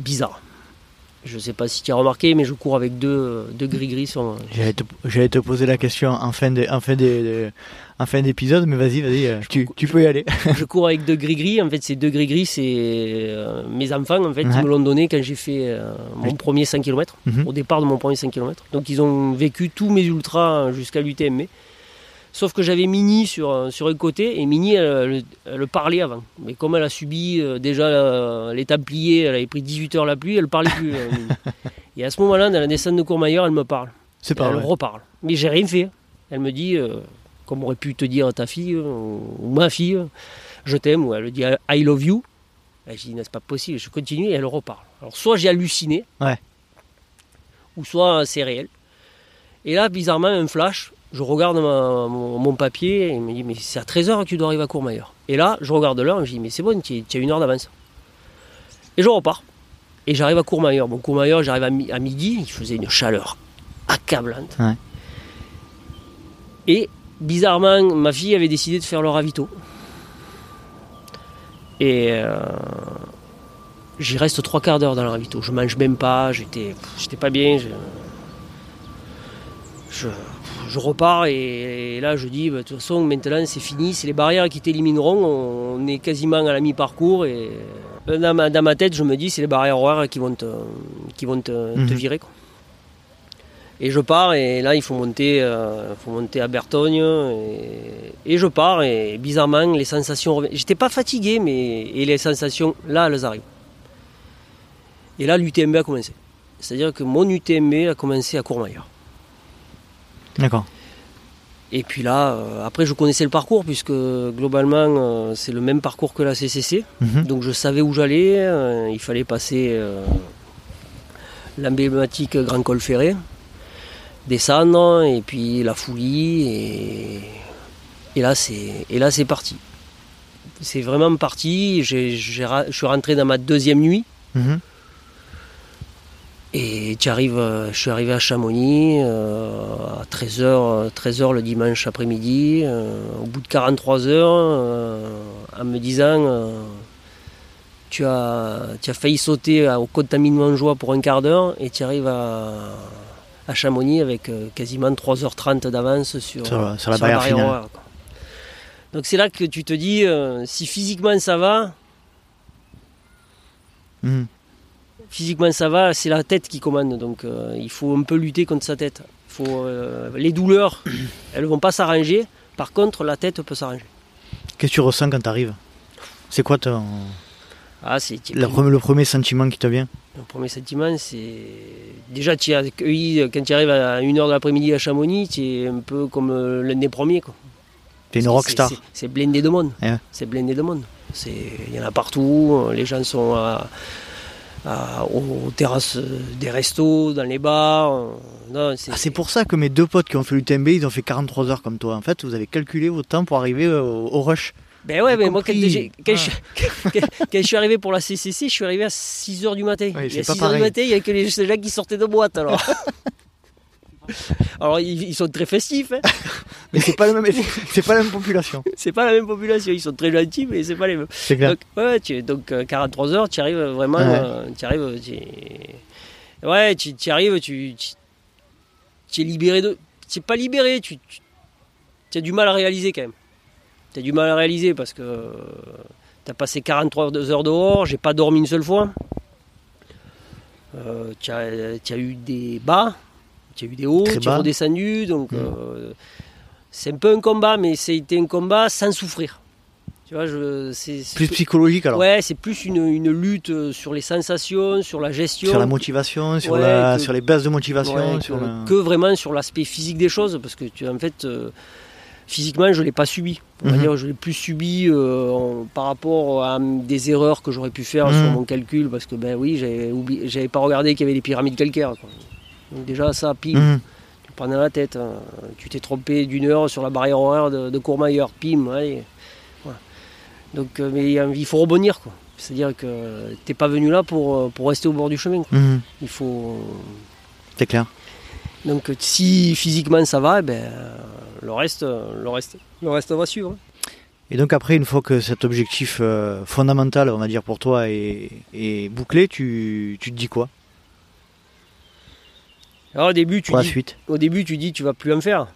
Speaker 1: bizarre. Je ne sais pas si tu as remarqué, mais je cours avec deux, deux gris-gris sur,
Speaker 2: J'allais te, j'allais te poser la question en fin de- en fin de- de- en fin d'épisode, mais vas-y, vas-y, euh, tu, tu peux y aller. *laughs*
Speaker 1: je cours avec deux gris-gris. En fait, ces deux gris-gris, c'est euh, mes enfants. En fait,
Speaker 2: Ouais.
Speaker 1: ils me l'ont donné quand j'ai fait euh, mon
Speaker 2: Oui.
Speaker 1: premier 5 km,
Speaker 2: Mhm.
Speaker 1: au départ de mon premier 5 km. Donc, ils ont vécu tous mes ultras jusqu'à l'UTMB. Sauf que j'avais Mini sur, euh, sur un côté et Mini, elle, elle- elle parlait avant. Mais comme elle a subi euh, déjà euh, les Templiers, elle avait pris 18 heures la pluie, elle parlait plus. euh, *laughs* et à ce moment-là, dans la descente de Courmayeur, elle me parle.
Speaker 2: C'est pas
Speaker 1: elle reparle. Mais j'ai rien fait. Elle me dit, comme aurait pu te dire ta fille ou ma fille, je t'aime, ou elle dit I love you. Et je dis, n'est-ce pas possible? Je continue et elle reparle. Alors, soit j'ai halluciné,
Speaker 2: Ouais.
Speaker 1: ou soit c'est réel. Et là, bizarrement, un flash, je regarde ma- mon, mon papier et il me dit, mais c'est à 13h que tu dois arriver à Courmayeur. Et là, je regarde l'heure et je dis, mais c'est bon, tu as une heure d'avance. Et je repars. Et j'arrive à Courmayeur. Bon, Courmayeur, j'arrive à, mi- à midi, il faisait une chaleur accablante.
Speaker 2: Ouais.
Speaker 1: Et bizarrement, ma fille avait décidé de faire le ravito. Et euh, j'y reste trois quarts d'heure dans le ravito. Je mange même pas, j'étais, j'étais pas bien. Je, je, je repars et, et là je dis, bah, de toute façon maintenant c'est fini, c'est les barrières qui t'élimineront. On, est quasiment à la mi-parcours et euh, dans ma, dans ma tête je me dis c'est les barrières horaires qui vont te, qui vont te, te
Speaker 2: Mhm.
Speaker 1: virer. quoi. Et je pars et là il faut monter, euh, il faut monter à Bertogne et, et je pars et bizarrement les sensations reviennent. J'étais pas fatigué mais et les sensations là elles arrivent. Et là l'UTMB a commencé. C'est-à-dire que mon UTMB a commencé à Courmayeur.
Speaker 2: D'accord.
Speaker 1: Et puis là, euh, après je connaissais le parcours puisque globalement euh, c'est le même parcours que la CCC.
Speaker 2: Mhm.
Speaker 1: Donc je savais où j'allais. euh, il fallait passer l'emblématique Grand Col Ferré, descendre et puis la Foulie et, et là c'est parti. C'est vraiment parti. Je suis rentré dans ma deuxième nuit.
Speaker 2: Mhm.
Speaker 1: Et tu arrives, euh, je suis arrivé à Chamonix euh, à 13h, 13h le dimanche après-midi, euh, au bout de 43 heures, euh, en me disant tu, as, tu as failli sauter au contaminement de joie pour un quart d'heure et tu arrives à, à Chamonix avec quasiment 3h30 d'avance sur,
Speaker 2: Sur la- sur la barrière finale.
Speaker 1: horaire. Donc c'est là que tu te dis, si physiquement ça va,
Speaker 2: Mhm.
Speaker 1: Physiquement ça va, c'est la tête qui commande. Donc euh, il faut un peu lutter contre sa tête. Il faut, euh, les douleurs, *coughs* elles vont pas s'arranger. Par contre, la tête peut s'arranger.
Speaker 2: Qu'est-ce que tu ressens quand tu arrives C'est quoi ton...
Speaker 1: Ah, c'est
Speaker 2: le, pre- le premier sentiment qui te vient?
Speaker 1: Le premier sentiment, c'est déjà tu es accueilli quand tu arrives à 1h de l'après-midi à Chamonix, tu es un peu comme euh, l'un des premiers. quoi.
Speaker 2: T'es une rockstar.
Speaker 1: c'est- C'est blindé de monde.
Speaker 2: Ouais.
Speaker 1: C'est blindé de monde. C'est- Il y en a partout. Les gens sont à- aux terrasses des restos, dans les bars. C'est
Speaker 2: Ah, c'est pour ça que mes deux potes qui ont fait l'UTMB, ils ont fait 43 heures comme toi. En fait, vous avez calculé votre temps pour arriver au, au rush.
Speaker 1: Ben ouais, mais moi, quand, quand
Speaker 2: Ah. *laughs*
Speaker 1: je, quand- quand je suis arrivé pour la CCC, je suis arrivé à 6h du matin.
Speaker 2: Oui,
Speaker 1: Et à
Speaker 2: pas
Speaker 1: 6h du matin, il n'y a que les gens qui sortaient de boîte alors. *laughs* *laughs* alors, ils, ils sont très festifs, hein. *laughs*
Speaker 2: Mais c'est pas, le même, c'est pas la même population. *laughs*
Speaker 1: c'est pas la même population. Ils sont très gentils, mais c'est pas les mêmes.
Speaker 2: C'est clair.
Speaker 1: Donc, ouais, tu, donc euh, 43 heures, tu arrives vraiment.
Speaker 2: Ouais.
Speaker 1: euh, tu arrives. tu- ouais, tu, tu arrives, tu, tu, es libéré de. Tu n'es pas libéré, tu, tu, as du mal à réaliser quand même. Tu as du mal à réaliser parce que tu as passé 43 heures dehors, j'ai pas dormi une seule fois. Euh, tu as, tu as eu des bas, tu as eu des hauts,
Speaker 2: Très
Speaker 1: tu as
Speaker 2: bas.
Speaker 1: redescendu. Donc,
Speaker 2: Mm.
Speaker 1: euh, c'est un peu un combat, mais c'était un combat sans souffrir. Tu vois, je, c'est, c'est-
Speaker 2: Plus psychologique alors.
Speaker 1: Ouais, c'est plus une, une lutte euh, sur les sensations, sur la gestion.
Speaker 2: Sur la motivation, sur,
Speaker 1: Ouais,
Speaker 2: la,
Speaker 1: que-
Speaker 2: sur les bases de motivation.
Speaker 1: Ouais,
Speaker 2: sur
Speaker 1: que,
Speaker 2: la-
Speaker 1: que vraiment sur l'aspect physique des choses, parce que tu en fait, euh, physiquement, je ne l'ai pas subi. On va
Speaker 2: Mhm.
Speaker 1: dire, je l'ai plus subi euh, en- par rapport à des erreurs que j'aurais pu faire sur
Speaker 2: Mhm.
Speaker 1: mon calcul, parce que ben oui, j'avais oublié, j'avais pas regardé qu'il y avait des pyramides calcaires. quoi. Donc déjà ça, pile.
Speaker 2: Mhm.
Speaker 1: Tu prends dans la tête. hein. Tu t'es trompé d'une heure sur la barrière horaire de, de Courmayeur. Pim, allez. Voilà. Donc, euh, mais il faut rebondir. quoi. C'est-à-dire que t'es pas venu là pour, euh, pour rester au bord du chemin. quoi.
Speaker 2: Mhm.
Speaker 1: Il faut.
Speaker 2: C'est clair.
Speaker 1: Donc, si physiquement ça va, eh ben, le, reste, le, reste, le reste va suivre. hein.
Speaker 2: Et donc après, une fois que cet objectif euh, fondamental, on va dire pour toi, est, est bouclé, tu, tu te dis quoi?
Speaker 1: Alors, au début, tu
Speaker 2: pour la
Speaker 1: dis,
Speaker 2: suite
Speaker 1: au début, tu dis, tu vas plus en faire.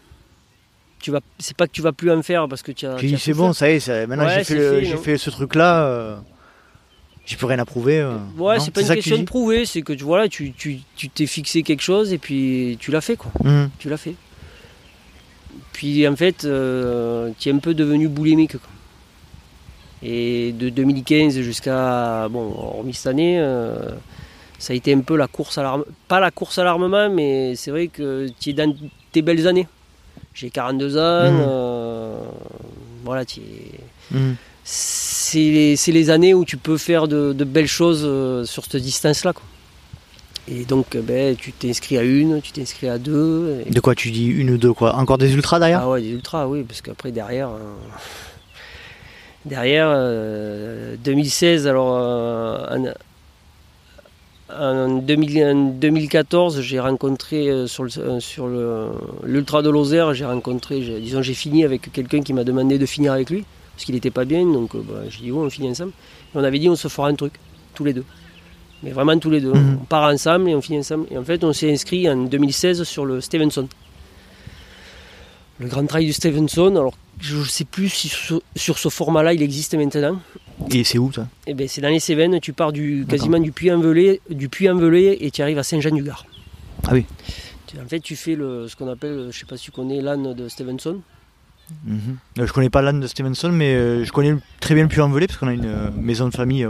Speaker 1: Tu vas, c'est pas que tu vas plus en faire parce que tu as.
Speaker 2: Tu dis c'est bon, ça y est, ça- maintenant
Speaker 1: Ouais,
Speaker 2: j'ai fait, ce truc-là, euh, j'ai plus rien à prouver. euh.
Speaker 1: Ouais, c'est pas une
Speaker 2: que
Speaker 1: question de prouver, c'est que tu voilà, tu tu tu t'es fixé quelque chose et puis tu l'as fait quoi.
Speaker 2: Mhm.
Speaker 1: Tu l'as fait. Puis en fait, euh, tu es un peu devenu boulimique. quoi. Et de 2015 jusqu'à bon, hormis cette année, ça a été un peu la course à l'armement. Pas la course à l'armement, mais c'est vrai que tu es dans tes belles années. j'ai 42 ans.
Speaker 2: Mhm.
Speaker 1: euh, voilà, tu es-
Speaker 2: Mhm.
Speaker 1: c'est les, années où tu peux faire de, de belles choses euh, sur cette distance-là. Et donc, euh, ben, tu t'inscris à une, tu t'inscris à deux. et-
Speaker 2: De quoi tu dis une ou deux quoi? Encore des ultras derrière
Speaker 1: ah ouais, des ultras, oui, parce qu'après derrière, derrière euh, 2016, alors euh, en, en 2000 en 2014, j'ai rencontré euh, sur le euh, le l'ultra de Lozère, j'ai rencontré, disons, j'ai fini avec quelqu'un qui m'a demandé de finir avec lui parce qu'il n'était pas bien, donc euh, bah, j'ai dit bon, on finit ensemble. Et on avait dit on se fera un truc tous les deux. Mais vraiment tous les deux.
Speaker 2: Mhm.
Speaker 1: On part ensemble et on finit ensemble. Et en fait, on s'est inscrit en 2016 sur le Stevenson le Grand Trail du Stevenson. Alors, je ne sais plus si sur, sur ce format-là, il existe maintenant.
Speaker 2: Et c'est où ça
Speaker 1: Eh ben, c'est dans les Cévennes. Tu pars du, quasiment du Puy-en-Velay, du Puy-en-Velay et tu arrives à Saint-Jean-du-Gard.
Speaker 2: Ah oui.
Speaker 1: En fait, tu fais le, ce qu'on appelle, je ne sais pas si tu connais l'âne de Stevenson.
Speaker 2: Mhm. Euh, Je connais pas l'âne de Stevenson, mais euh, je connais très bien le Puy-en-Velay parce qu'on a une euh, maison de famille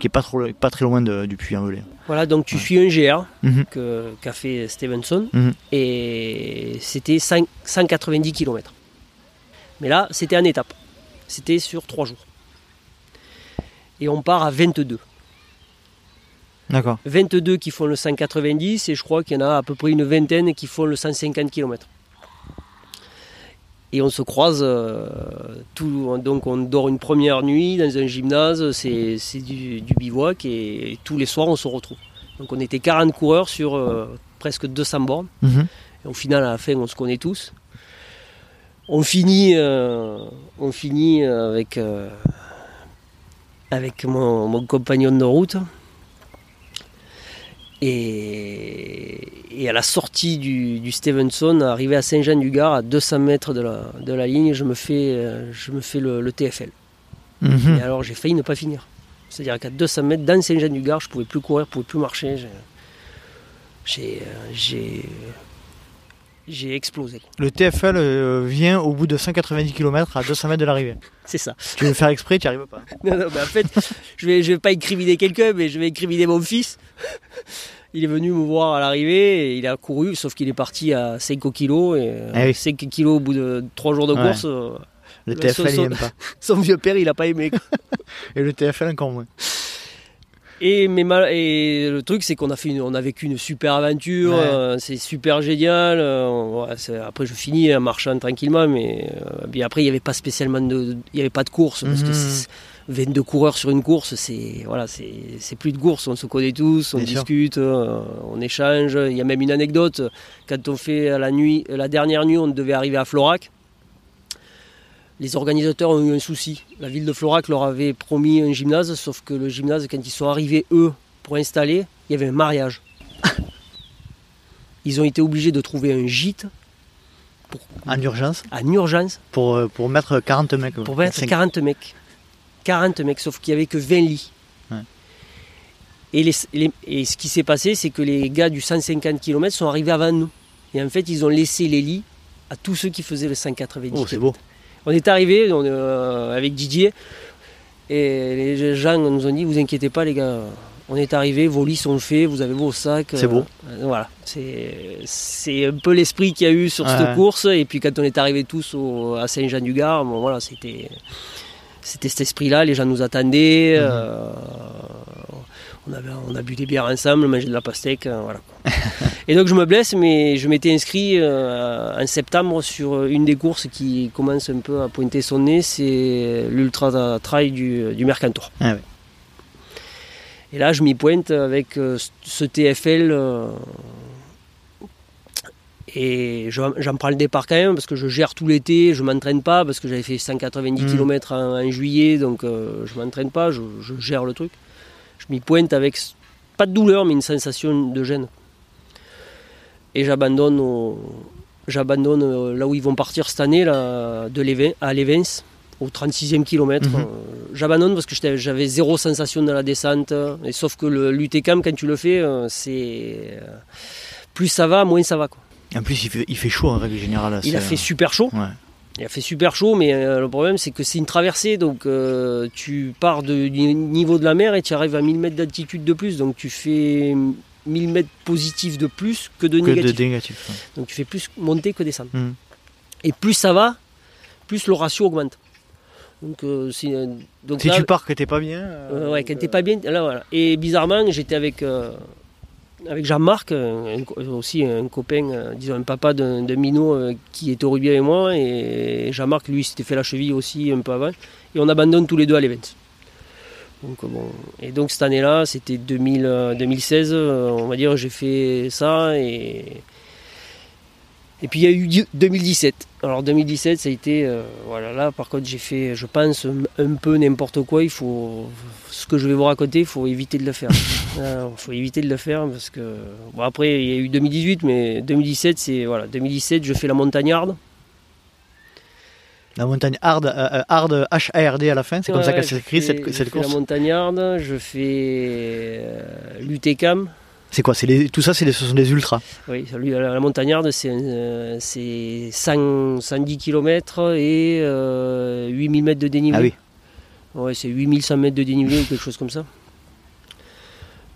Speaker 2: qui est pas, trop, pas très loin de- du Puy-en-Velay.
Speaker 1: Voilà, donc tu
Speaker 2: Ouais.
Speaker 1: suis un GR que- qu'a fait Stevenson
Speaker 2: Mhm.
Speaker 1: et c'était 5 190 km. Mais là, c'était en étape. C'était sur 3 jours. Et on part à 22.
Speaker 2: D'accord.
Speaker 1: 22 qui font le 190 et je crois qu'il y en a à peu près une vingtaine qui font le 150 km. Et on se croise, euh, tout, donc on dort une première nuit dans un gymnase, c'est du, du bivouac et, tous les soirs on se retrouve. Donc on était 40 coureurs sur euh, presque 200 bornes.
Speaker 2: Mhm.
Speaker 1: Et au final, à la fin, on se connaît tous. On finit, euh, on finit avec, euh, avec mon, mon compagnon de route. Et, et à la sortie du, du Stevenson, arrivé à Saint-Jean-du-Gard, à 200 mètres de la, de la ligne, je me fais, euh, je me fais le, le TFL.
Speaker 2: Mhm.
Speaker 1: Et alors j'ai failli ne pas finir. C'est-à-dire qu'à 200 mètres dans Saint-Jean-du-Gard, je pouvais plus courir, je pouvais plus marcher. J'ai- J'ai, euh, explosé.
Speaker 2: Le TFL euh, vient au bout de 190 km à 200 mètres de l'arrivée.
Speaker 1: C'est ça.
Speaker 2: Tu veux faire exprès, tu n'y arrives pas. *laughs*
Speaker 1: Non, non, mais en fait, je vais, je vais pas incriminer quelqu'un, mais je vais incriminer mon fils. Il est venu me voir à l'arrivée et il a couru, sauf qu'il est parti à 5 kilos. Et euh,
Speaker 2: Ah oui.
Speaker 1: 5 kilos au bout de 3 jours de
Speaker 2: Ouais.
Speaker 1: course, euh,
Speaker 2: Le
Speaker 1: Le
Speaker 2: TFL, il
Speaker 1: saut-
Speaker 2: n'aime pas. *laughs*
Speaker 1: son vieux père, il a pas aimé.
Speaker 2: Et le TFL, encore moins.
Speaker 1: Et, mais mal- et le truc, c'est qu'on a, fait une- on a vécu une super aventure,
Speaker 2: Ouais.
Speaker 1: euh, c'est super génial. euh, ouais, après, je finis en marchant tranquillement, mais euh, après, il n'y avait pas spécialement de, il y avait pas de course, parce que
Speaker 2: Mhm.
Speaker 1: c'est- 22 coureurs sur une course, c'est voilà, c'est plus de course, on se connaît tous, on
Speaker 2: Bien
Speaker 1: discute, euh, on échange. Il y a même une anecdote, quand on fait la nuit, la dernière nuit, on devait arriver à Florac. Les organisateurs ont eu un souci. La ville de Florac leur avait promis un gymnase, sauf que le gymnase, quand ils sont arrivés, eux, pour installer, il y avait un mariage. Ils ont été obligés de trouver un gîte
Speaker 2: En urgence,
Speaker 1: en urgence
Speaker 2: pour, euh, pour mettre 40 mecs.
Speaker 1: pour mettre
Speaker 2: Cinq-
Speaker 1: 40 mecs. 40 mecs, sauf qu'il n'y avait que 20 lits.
Speaker 2: Ouais.
Speaker 1: Et, les- les- et ce qui s'est passé, c'est que les gars du 150 km sont arrivés avant nous. Et en fait, ils ont laissé les lits à tous ceux qui faisaient le 190
Speaker 2: Oh, c'est beau.
Speaker 1: On est arrivé avec Didier et les gens nous ont dit vous inquiétez pas les gars, on est arrivé, vos lits sont faits, vous avez vos sacs.
Speaker 2: C'est beau.
Speaker 1: Euh, voilà, c'est un peu l'esprit qu'il y a eu sur
Speaker 2: Ouais.
Speaker 1: cette course et puis quand on est arrivé tous au- à Saint-Jean-du-Gard, bon, voilà, c'était c'était cet esprit-là, les gens nous attendaient.
Speaker 2: Mhm.
Speaker 1: euh, on, avait, on a bu des bières ensemble, mangé de la pastèque, euh, voilà. *laughs* Et donc je me blesse, mais je m'étais inscrit euh, en septembre sur une des courses qui commence un peu à pointer son nez, c'est l'Ultra Trail du, du Mercantour.
Speaker 2: Ah.
Speaker 1: Et là, je m'y pointe avec euh, ce TFL. euh, et je- j'en prends le départ quand même parce que je gère tout l'été, je m'entraîne pas parce que j'avais fait 190
Speaker 2: Mm.
Speaker 1: km en, en juillet, donc euh, je m'entraîne pas, je, je gère le truc. Je m'y pointe avec pas de douleur mais une sensation de gêne. Et j'abandonne au- j'abandonne euh, là où ils vont partir cette année là, de l'Évin- à l'Evens au 36e kilomètre.
Speaker 2: Mhm.
Speaker 1: Euh, J'abandonne parce que j'avais zéro sensation dans la descente. Et sauf que le l'UTCAM, quand tu le fais, euh, c'est. Plus ça va, moins ça va. Quoi.
Speaker 2: En plus, il fait, il fait chaud en règle générale.
Speaker 1: Il a fait super chaud.
Speaker 2: Ouais.
Speaker 1: Il a fait super chaud, mais le problème c'est que c'est une traversée, donc euh, tu pars de- du niveau de la mer et tu arrives à 1000 mètres d'altitude de plus, donc tu fais 1000 mètres positifs de plus que de
Speaker 2: Que
Speaker 1: négatifs.
Speaker 2: de négatif. ouais.
Speaker 1: Donc tu fais plus monter que descendre.
Speaker 2: Mhm.
Speaker 1: Et plus ça va, plus le ratio augmente. Donc, euh, c'est, euh, donc
Speaker 2: Si
Speaker 1: là-
Speaker 2: tu pars que t'es pas bien.
Speaker 1: euh,
Speaker 2: euh,
Speaker 1: ouais, quand t'es pas bien, là voilà. Et bizarrement, j'étais avec, euh, avec Jean-Marc, euh, aussi un copain, euh, disons un papa d'un minot euh, qui était au rugby avec moi. Et Jean-Marc, lui, s'était fait la cheville aussi un peu avant. Et on abandonne tous les deux à l'event. Donc, euh, bon. Et donc cette année-là, c'était 2000, euh, 2016, euh, on va dire, j'ai fait ça. Et, et puis il y a eu di- 2017. Alors 2017, ça a été, euh, voilà, là par contre j'ai fait, je pense, un, un peu n'importe quoi. Il faut, ce que je vais vous raconter, il faut éviter de le faire. *laughs* Il faut éviter de le faire parce que, bon après il y a eu 2018, mais 2017 c'est, voilà, 2017 je fais la montagnarde.
Speaker 2: La montagne hard, euh, euh, hard H-A-R-D à la fin, c'est comme ça qu'elle s'écrit cette,
Speaker 1: je
Speaker 2: cette
Speaker 1: fais
Speaker 2: course.
Speaker 1: La montagnarde, je fais euh, l'UTCAM.
Speaker 2: C'est quoi les, Tout ça, c'est des- ce sont des ultras.
Speaker 1: Oui, la la montagnarde, c'est euh, c'est 100 110 km et euh, 8000 mètres de dénivelé.
Speaker 2: Ah oui.
Speaker 1: Ouais, c'est 8100 mètres de dénivelé ou quelque chose comme ça.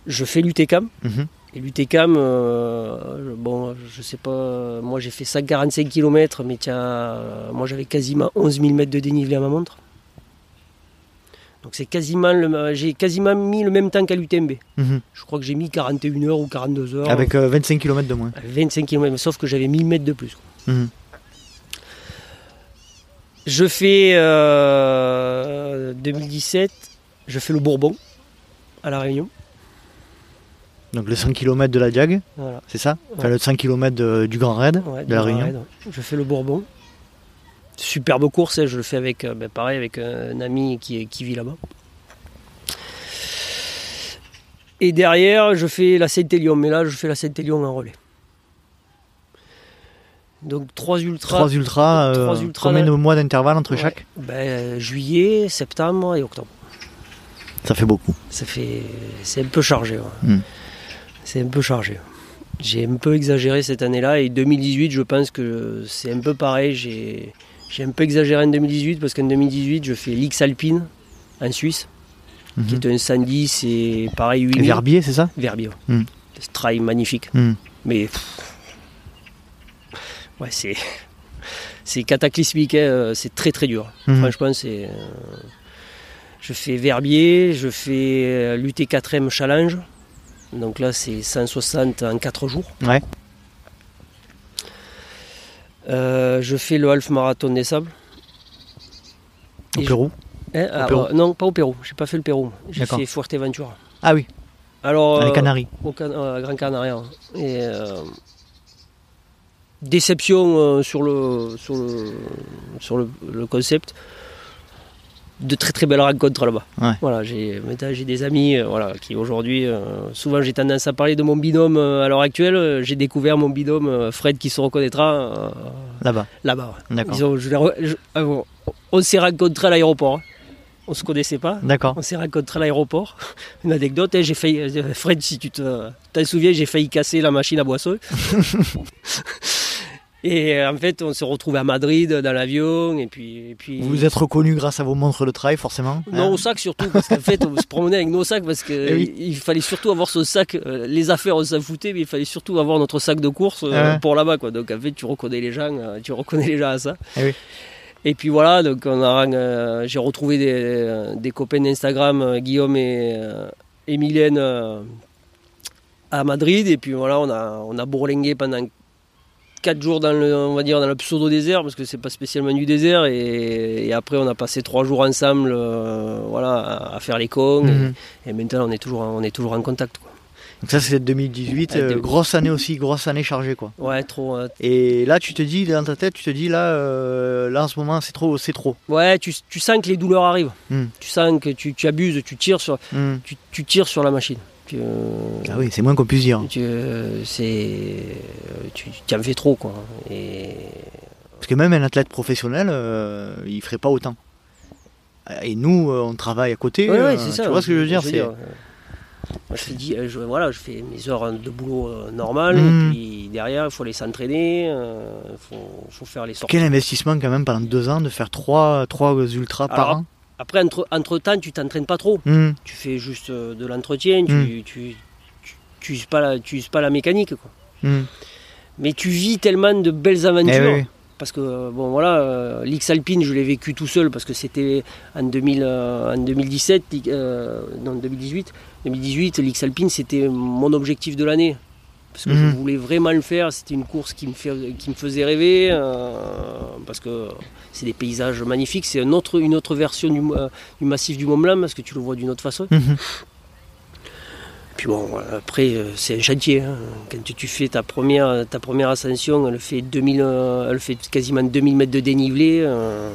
Speaker 1: Je fais l'UTCAM.
Speaker 2: Mhm.
Speaker 1: Et l'UTCAM, euh, bon, je sais pas, moi j'ai fait 145 km, mais tiens, euh, moi j'avais quasiment 11 000 mètres de dénivelé à ma montre. Donc c'est quasiment, j'ai quasiment mis le même temps qu'à l'UTMB.
Speaker 2: Mhm.
Speaker 1: Je crois que j'ai mis 41 heures ou 42 heures.
Speaker 2: Avec euh, 25 km de moins.
Speaker 1: 25 km, sauf que j'avais 1000 mètres de plus. quoi.
Speaker 2: Mhm.
Speaker 1: Je fais euh, 2017, je fais le Bourbon à La Réunion.
Speaker 2: Donc le 100 km de la Diag,
Speaker 1: Voilà.
Speaker 2: c'est ça Enfin
Speaker 1: Ouais.
Speaker 2: le 100 km du Grand Raid
Speaker 1: Ouais,
Speaker 2: de la Réunion.
Speaker 1: raid, ouais. Je fais le Bourbon. Superbe course, hein, je le fais avec, euh, ben, pareil, avec un ami qui, qui vit là-bas. Et derrière, je fais la Saint-Élion, mais là, je fais la Saint-Élion en relais. Donc trois ultras.
Speaker 2: Trois ultras, euh,
Speaker 1: trois ultras,
Speaker 2: combien de mois d'intervalle entre chaque?
Speaker 1: Ben, juillet, septembre et octobre.
Speaker 2: Ça fait beaucoup.
Speaker 1: Ça fait, c'est un peu chargé. ouais.
Speaker 2: Hmm.
Speaker 1: C'est un peu chargé. J'ai un peu exagéré cette année-là et 2018, je pense que c'est un peu pareil. J'ai, j'ai un peu exagéré en 2018 parce qu'en 2018, je fais l'X Alpine en Suisse, qui
Speaker 2: Mhm.
Speaker 1: est un 110 et pareil 8000.
Speaker 2: Verbier, c'est ça?
Speaker 1: Verbier.
Speaker 2: Hmm.
Speaker 1: C'est trail magnifique.
Speaker 2: Hmm.
Speaker 1: Mais pff, ouais, c'est c'est cataclysmique. hein, C'est très très dur.
Speaker 2: Mhm.
Speaker 1: Franchement, c'est. euh, je fais Verbier, je fais euh, l'UT4M Challenge. Donc là, c'est 160 en 4 jours.
Speaker 2: Ouais.
Speaker 1: Euh, je fais le half marathon des sables.
Speaker 2: Au
Speaker 1: Et je-
Speaker 2: Pérou
Speaker 1: Hein, ah,
Speaker 2: Pérou
Speaker 1: euh, non, pas au Pérou. J'ai pas fait le Pérou. J'ai fait Fuerteventura.
Speaker 2: Ah oui,
Speaker 1: Alors,
Speaker 2: les
Speaker 1: euh,
Speaker 2: Canaries.
Speaker 1: au Can- euh, à Gran Canaria. Et déception sur le sur le sur le, le concept. De très très belles rencontres là-bas.
Speaker 2: Ouais.
Speaker 1: Voilà, j'ai des amis, euh, voilà, qui aujourd'hui, euh, souvent j'ai tendance à parler de mon binôme euh, à l'heure actuelle. J'ai découvert mon binôme Fred qui se reconnaîtra
Speaker 2: Là-bas,
Speaker 1: là-bas. ouais. ah bon, on s'est rencontrés à l'aéroport. hein. On se connaissait pas.
Speaker 2: D'accord.
Speaker 1: On s'est rencontrés à l'aéroport. *laughs* Une anecdote, hein, j'ai failli, Fred, si tu te, t'en souviens, j'ai failli casser la machine à boisson. *laughs* *laughs* et euh, en fait, on s'est retrouvés à Madrid dans l'avion. Et puis, et puis
Speaker 2: Vous vous êtes reconnu grâce à vos montres de trail, forcément
Speaker 1: non,
Speaker 2: hein
Speaker 1: au sac surtout, parce qu'en fait, on se promenait avec nos sacs parce qu'il
Speaker 2: Eh oui.
Speaker 1: il fallait surtout avoir ce sac. euh, les affaires, on s'en foutait, mais il fallait surtout avoir notre sac de course euh,
Speaker 2: Ah
Speaker 1: pour là-bas. Quoi. Donc en fait, tu reconnais les gens, euh, tu reconnais les gens à ça.
Speaker 2: Eh oui.
Speaker 1: Et puis voilà, donc on a, euh, j'ai retrouvé des, euh, des copains d'Instagram, euh, Guillaume et, euh, et Mylène, euh, à Madrid. Et puis voilà, on a, on a bourlingué pendant 4 jours dans le, on va dire, dans le pseudo désert, parce que c'est pas spécialement du désert. Et, et après, on a passé 3 jours ensemble, euh, voilà, à, à faire les cons.
Speaker 2: Mhm.
Speaker 1: et, et maintenant, on est toujours, en- on est toujours en contact. Quoi.
Speaker 2: Donc ça, c'est 2018.
Speaker 1: Ouais,
Speaker 2: euh,
Speaker 1: 2018.
Speaker 2: grosse année aussi, grosse année chargée, quoi.
Speaker 1: Ouais, trop. euh,
Speaker 2: Et là, tu te dis, dans ta tête, tu te dis, là, euh, là en ce moment, c'est trop, c'est trop.
Speaker 1: ouais, tu, tu sens que les douleurs arrivent.
Speaker 2: Mhm.
Speaker 1: Tu sens que tu, tu abuses, tu tires sur,
Speaker 2: Hmm.
Speaker 1: tu, tu tires sur la machine.
Speaker 2: Ah oui, c'est moins qu'on puisse dire.
Speaker 1: tu, c'est, tu, tu en fais trop quoi. Et
Speaker 2: Parce que même un athlète professionnel, euh, il ferait pas autant. Et nous, euh, on travaille à côté.
Speaker 1: Ouais, ouais,
Speaker 2: euh,
Speaker 1: c'est ça.
Speaker 2: Tu vois ce que je veux dire c'est...
Speaker 1: euh, moi, je fais je, voilà, je fais mes heures de boulot euh, normales,
Speaker 2: Mhm.
Speaker 1: et puis derrière, il faut aller s'entraîner, il faut, faut faire les sorties.
Speaker 2: Quel investissement quand même pendant deux ans de faire trois, trois ultras par an?
Speaker 1: Après, entre, entre temps, tu t'entraînes pas trop.
Speaker 2: Hmm.
Speaker 1: Tu fais juste euh, de l'entretien, tu,
Speaker 2: Mhm.
Speaker 1: tu, tu, tu uses pas la, tu uses pas la mécanique. Quoi.
Speaker 2: Hmm.
Speaker 1: Mais tu vis tellement de belles aventures.
Speaker 2: Eh oui.
Speaker 1: Parce que, bon voilà, euh, l'X Alpine, je l'ai vécu tout seul parce que c'était en, 2000, euh, en 2017, euh, non, 2018. 2018, l'X Alpine, c'était mon objectif de l'année. Parce que
Speaker 2: Mhm.
Speaker 1: je voulais vraiment le faire. C'était une course qui me, fait, qui me faisait rêver. euh, parce que c'est des paysages magnifiques. C'est autre, une autre version du, euh, du massif du Mont Blanc parce que tu le vois d'une autre façon.
Speaker 2: Mhm.
Speaker 1: Puis bon, après, euh, c'est un chantier. hein. Quand tu, tu fais ta première, ta première ascension, elle fait, 2000, euh, elle fait quasiment 2000 mètres de dénivelé euh,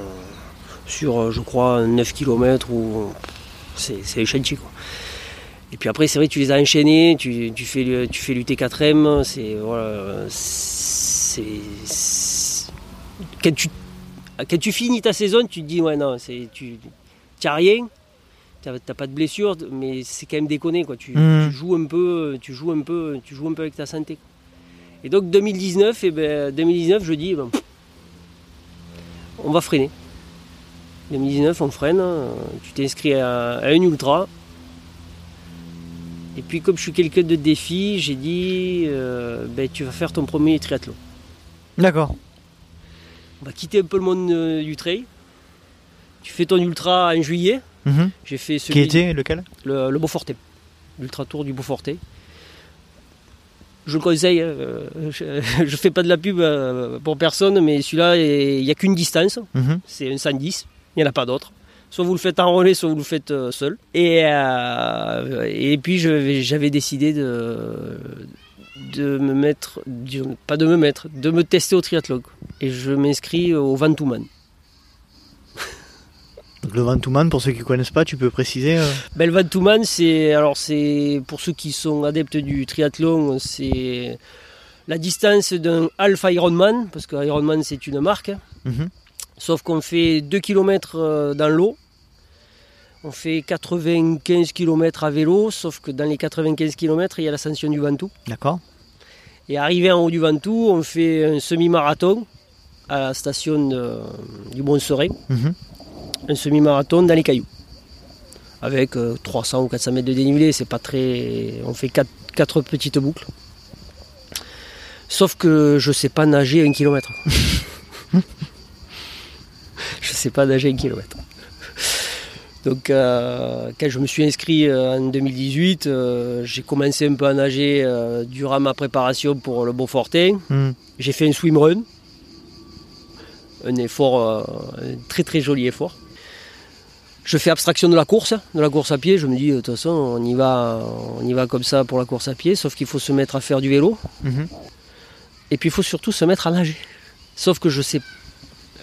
Speaker 1: sur, je crois, 9 km. Ou... C'est un chantier. Quoi. Et puis après, c'est vrai, tu les as enchaînés, tu, tu fais, tu fais l'UT4M. C'est. Voilà, c'est. Quand tu, quand tu finis ta saison, tu te dis, ouais, non, c'est- tu n'as rien. T'as t'as pas de blessure, mais c'est quand même déconné quoi. Tu,
Speaker 2: Mhm.
Speaker 1: tu joues un peu, tu joues un peu, tu joues un peu avec ta santé. Et donc 2019, et ben 2019, je dis, ben, on va freiner. 2019, on freine. euh, Tu t'es inscrit à, à un ultra. Et puis comme je suis quelqu'un de défi, j'ai dit, euh, ben, tu vas faire ton premier triathlon.
Speaker 2: D'accord.
Speaker 1: On va quitter un peu le monde euh, du trail. Tu fais ton ultra en juillet.
Speaker 2: Mhm.
Speaker 1: J'ai fait
Speaker 2: Qui
Speaker 1: celui
Speaker 2: était lequel
Speaker 1: le, le Beaufortais, l'Ultra Tour du Beaufortais. Je le conseille, euh, je *laughs* ne fais pas de la pub pour personne, mais celui-là, il n'y a qu'une distance,
Speaker 2: Mhm.
Speaker 1: c'est un 110, il n'y en a pas d'autre. Soit vous le faites en relais, soit vous le faites euh, seul. Et, euh, et puis j'avais décidé de, de me mettre, de- pas de me mettre, de me tester au triathlon. Et je m'inscris au Vantouman.
Speaker 2: Donc le Vantouman, pour ceux qui ne connaissent pas, tu peux préciser euh,
Speaker 1: Ben, le Vantouman, c'est alors c'est pour ceux qui sont adeptes du triathlon, c'est la distance d'un half Ironman parce que Ironman c'est une marque.
Speaker 2: Mhm.
Speaker 1: Sauf qu'on fait 2 km dans l'eau. On fait 95 km à vélo, sauf que dans les 95 km, il y a l'ascension du Ventoux.
Speaker 2: D'accord.
Speaker 1: Et arrivé en haut du Ventoux, on fait un semi-marathon à la station de- du Bon-Serein.
Speaker 2: Mhm.
Speaker 1: un semi-marathon dans les cailloux. Avec euh, 300 ou 400 mètres de dénivelé, c'est pas très. On fait 4, petites boucles. Sauf que je sais pas nager un kilomètre. *laughs* *laughs* je sais pas nager un kilomètre. Donc euh, quand je me suis inscrit euh, en 2018, euh, j'ai commencé un peu à nager durant ma préparation pour le Beaufortin.
Speaker 2: Mhm.
Speaker 1: J'ai fait un swimrun. Un effort, un très très joli effort. Je fais abstraction de la course, de la course à pied. Je me dis, de toute façon, on y va, on y va comme ça pour la course à pied, sauf qu'il faut se mettre à faire du vélo.
Speaker 2: Mhm.
Speaker 1: Et puis il faut surtout se mettre à nager. Sauf que je sais.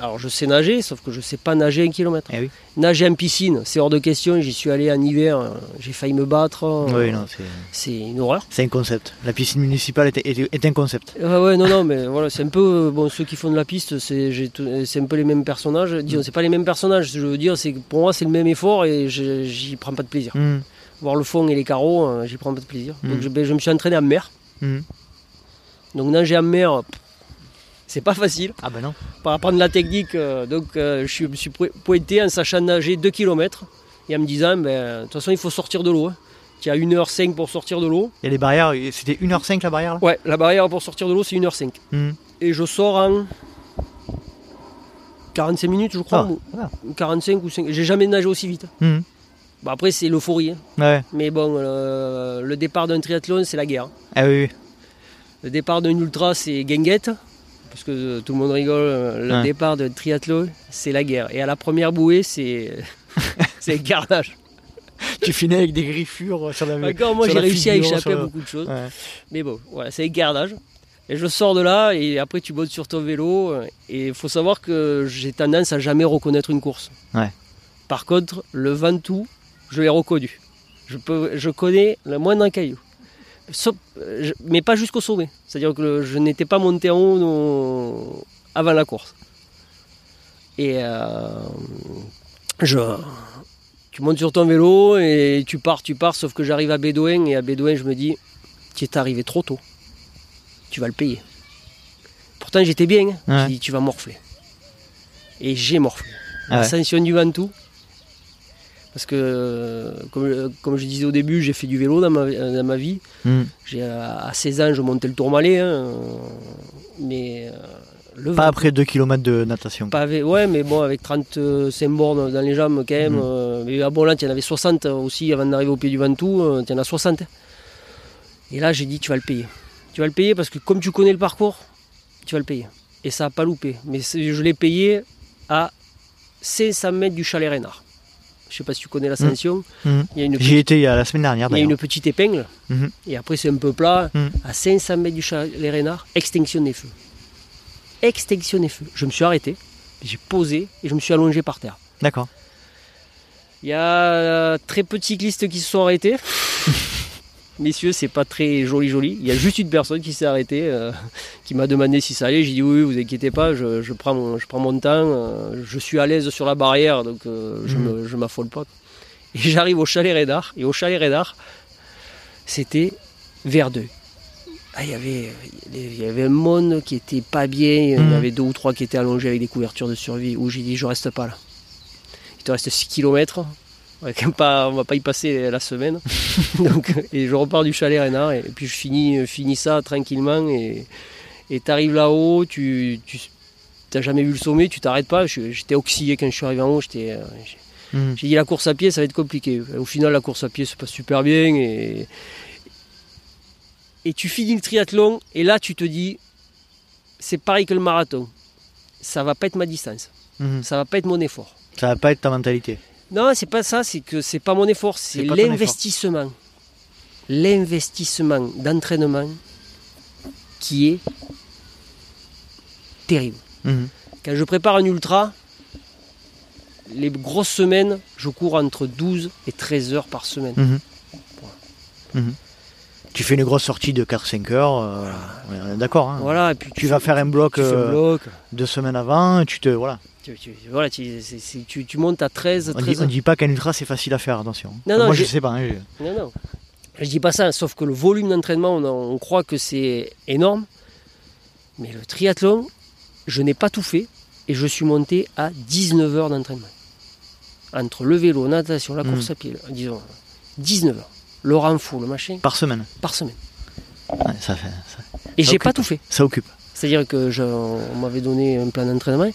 Speaker 1: Alors je sais nager, sauf que je sais pas nager un kilomètre.
Speaker 2: Eh oui.
Speaker 1: Nager en piscine, c'est hors de question. J'y suis allé en hiver, euh, j'ai failli me battre.
Speaker 2: Oui, non, c'est-
Speaker 1: une horreur.
Speaker 2: c'est un concept. La piscine municipale est, est- est un concept.
Speaker 1: Ouais, ouais, non, non, mais voilà, c'est un peu. euh, Bon, ceux qui font de la piste, c'est un peu les mêmes personnages. Disons, c'est pas les mêmes personnages. Je veux dire, c'est pour moi, c'est le même effort et j'y prends pas de plaisir.
Speaker 2: Mhm.
Speaker 1: Voir le fond et les carreaux, euh, j'y prends pas de plaisir. Donc,
Speaker 2: Mm.
Speaker 1: je, ben, je me suis entraîné en mer. Donc, nager en mer, pff, c'est pas facile.
Speaker 2: Ah ben non.
Speaker 1: Pour apprendre la technique, euh, donc, euh, je me suis po- pointé en sachant nager 2 km et en me disant, ben, de toute façon, il faut sortir de l'eau. hein. Tu as 1h05 pour sortir de l'eau.
Speaker 2: Il y a les barrières, c'était 1h05 la barrière là?
Speaker 1: Ouais, la barrière pour sortir de l'eau, c'est 1h05.
Speaker 2: Mhm.
Speaker 1: Et je sors en 45 minutes, je crois.
Speaker 2: Ah,
Speaker 1: ou
Speaker 2: voilà.
Speaker 1: 45 ou 5. J'ai jamais nagé aussi vite.
Speaker 2: Mhm.
Speaker 1: Bon, après, c'est l'euphorie. hein.
Speaker 2: Ouais.
Speaker 1: Mais bon, euh, le départ d'un triathlon, c'est la guerre.
Speaker 2: Ah oui, oui.
Speaker 1: Le départ d'un ultra, c'est guinguette. Parce que euh, tout le monde rigole. euh, Le
Speaker 2: Ouais.
Speaker 1: départ d'un triathlon, c'est la guerre. Et à la première bouée, c'est *laughs* c'est un carnage.
Speaker 2: tu finis avec des griffures sur la
Speaker 1: Encore, moi, j'ai réussi à échapper à
Speaker 2: le-
Speaker 1: beaucoup de choses.
Speaker 2: Ouais.
Speaker 1: Mais bon, voilà, c'est carnage. Et je sors de là, et après, tu montes sur ton vélo. Et il faut savoir que j'ai tendance à jamais reconnaître une course.
Speaker 2: Ouais.
Speaker 1: Par contre, le Ventoux, je l'ai reconnu. Je, peux, je connais le moindre caillou. Euh, mais pas jusqu'au sommet. C'est-à-dire que je n'étais pas monté en haut avant la course. Et euh, je, tu montes sur ton vélo et tu pars, tu pars, sauf que j'arrive à Bédouin et à Bédouin, je me dis, tu es arrivé trop tôt. Tu vas le payer. Pourtant, j'étais bien. hein.
Speaker 2: Ouais.
Speaker 1: Tu vas morfler. Et j'ai morflé.
Speaker 2: Ah ouais.
Speaker 1: L'ascension du Ventoux. Parce que, euh, comme, comme je disais au début, j'ai fait du vélo dans ma, dans ma vie. J'ai, à 16 ans, je montais le Tourmalet. hein, euh, mais euh, Le
Speaker 2: Pas après 2 km de natation.
Speaker 1: Pas avec- ouais, mais bon, avec 35 bornes dans les jambes quand même.
Speaker 2: Mhm.
Speaker 1: euh, mais à bon, là, tu en avais 60 aussi avant d'arriver au pied du Ventoux. tu en as 60. Et là, j'ai dit, tu vas le payer. Tu vas le payer parce que comme tu connais le parcours, tu vas le payer. Et ça n'a pas loupé. Mais je l'ai payé à 500 mètres du chalet Reynard. Je sais pas si tu connais l'ascension. A une
Speaker 2: J'y étais la semaine dernière
Speaker 1: il y a une petite épingle,
Speaker 2: Mhm.
Speaker 1: et après c'est un peu plat.
Speaker 2: Mhm.
Speaker 1: À 500 mètres du chalet Reynard, extinction des feux. Extinction des feux. Je me suis arrêté, j'ai posé et je me suis allongé par terre.
Speaker 2: D'accord.
Speaker 1: Il y a très peu de cyclistes qui se sont arrêtés. *laughs* Messieurs, c'est pas très joli joli. Il y a juste une personne qui s'est arrêtée, euh, qui m'a demandé si ça allait. J'ai dit oui, vous inquiétez pas, je, je prends, mon, je prends mon temps. euh, je suis à l'aise sur la barrière, donc euh, je
Speaker 2: Mhm.
Speaker 1: je m'affole pas. Et j'arrive au chalet Rédard. Et au chalet Rédard, c'était vers deux. Ah, il, y avait, il y avait un monde qui était pas bien. Il y en
Speaker 2: Mhm.
Speaker 1: avait deux ou trois qui étaient allongés avec des couvertures de survie. Où j'ai dit je reste pas là. Il te reste 6 km. On va, quand même pas, on va pas y passer la semaine. *laughs* Donc, et je repars du chalet Rénard et, puis je finis, finis ça tranquillement. Et tu arrives là-haut, tu n'as jamais vu le sommet, tu t'arrêtes pas. J'étais oxydé quand je suis arrivé en haut. j'étais, euh, j'ai-
Speaker 2: Mhm.
Speaker 1: j'ai dit la course à pied, ça va être compliqué. Au final, la course à pied se passe super bien. Et, et tu finis le triathlon et là, tu te dis, c'est pareil que le marathon. Ça va pas être ma distance.
Speaker 2: Mhm.
Speaker 1: Ça va pas être mon effort.
Speaker 2: Ça va pas être ta mentalité.
Speaker 1: Non, c'est pas ça, c'est que c'est pas mon effort, c'est l'investissement. L'investissement d'entraînement qui est terrible.
Speaker 2: Mhm.
Speaker 1: Quand je prépare un ultra, les grosses semaines, je cours entre 12 et 13 heures par semaine.
Speaker 2: Mhm. Tu fais une grosse sortie de 4-5 heures, euh, on est d'accord. hein.
Speaker 1: Voilà, et puis
Speaker 2: Tu vas faire un bloc euh,
Speaker 1: bloc,
Speaker 2: deux semaines avant, et tu te voilà.
Speaker 1: tu, tu- voilà, tu, montes à 13,
Speaker 2: On dit,
Speaker 1: 13
Speaker 2: on dit pas qu'un ultra c'est facile à faire, attention.
Speaker 1: Non, non,
Speaker 2: Moi je sais pas. hein, je-
Speaker 1: Non, non. Je dis pas ça, sauf que le volume d'entraînement, on, on croit que c'est énorme. Mais le triathlon, je n'ai pas tout fait et je suis monté à 19 heures d'entraînement. Entre le vélo, la natation, la course
Speaker 2: Mm.
Speaker 1: à pied, disons, 19 heures. Le renfort, le machin,
Speaker 2: Par semaine.
Speaker 1: par semaine.
Speaker 2: Ouais, ça, fait, ça,
Speaker 1: Et j'ai pas tout fait.
Speaker 2: ça occupe.
Speaker 1: C'est-à-dire que je- on m'avait donné un plan d'entraînement,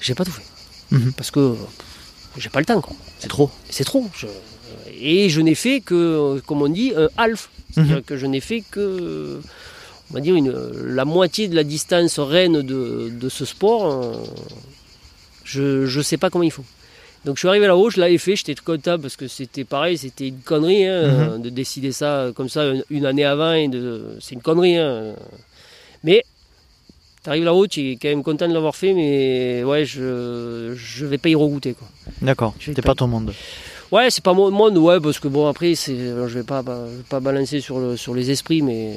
Speaker 1: j'ai pas tout fait.
Speaker 2: Mhm.
Speaker 1: Parce que j'ai pas le temps, quoi.
Speaker 2: C'est trop.
Speaker 1: C'est trop. Je- Et je n'ai fait que, comme on dit, un half. C'est-à-dire
Speaker 2: Mhm.
Speaker 1: que je n'ai fait que, on va dire, une, la moitié de la distance reine de, de ce sport. euh, Je ne sais pas comment il faut. Donc je suis arrivé là-haut, je l'avais fait, j'étais content parce que c'était pareil, c'était une connerie hein,
Speaker 2: Mhm.
Speaker 1: de décider ça comme ça une, année avant. et de- C'est une connerie. hein. Mais tu arrives là-haut, tu es quand même content de l'avoir fait, mais ouais, je ne vais pas y regoûter.
Speaker 2: D'accord.
Speaker 1: Je
Speaker 2: C'était
Speaker 1: pas-
Speaker 2: pas ton monde.
Speaker 1: Ouais, c'est pas mon monde, ouais, parce que bon, après, c'est, je vais pas, pas, je vais pas balancer sur, le, sur les esprits, mais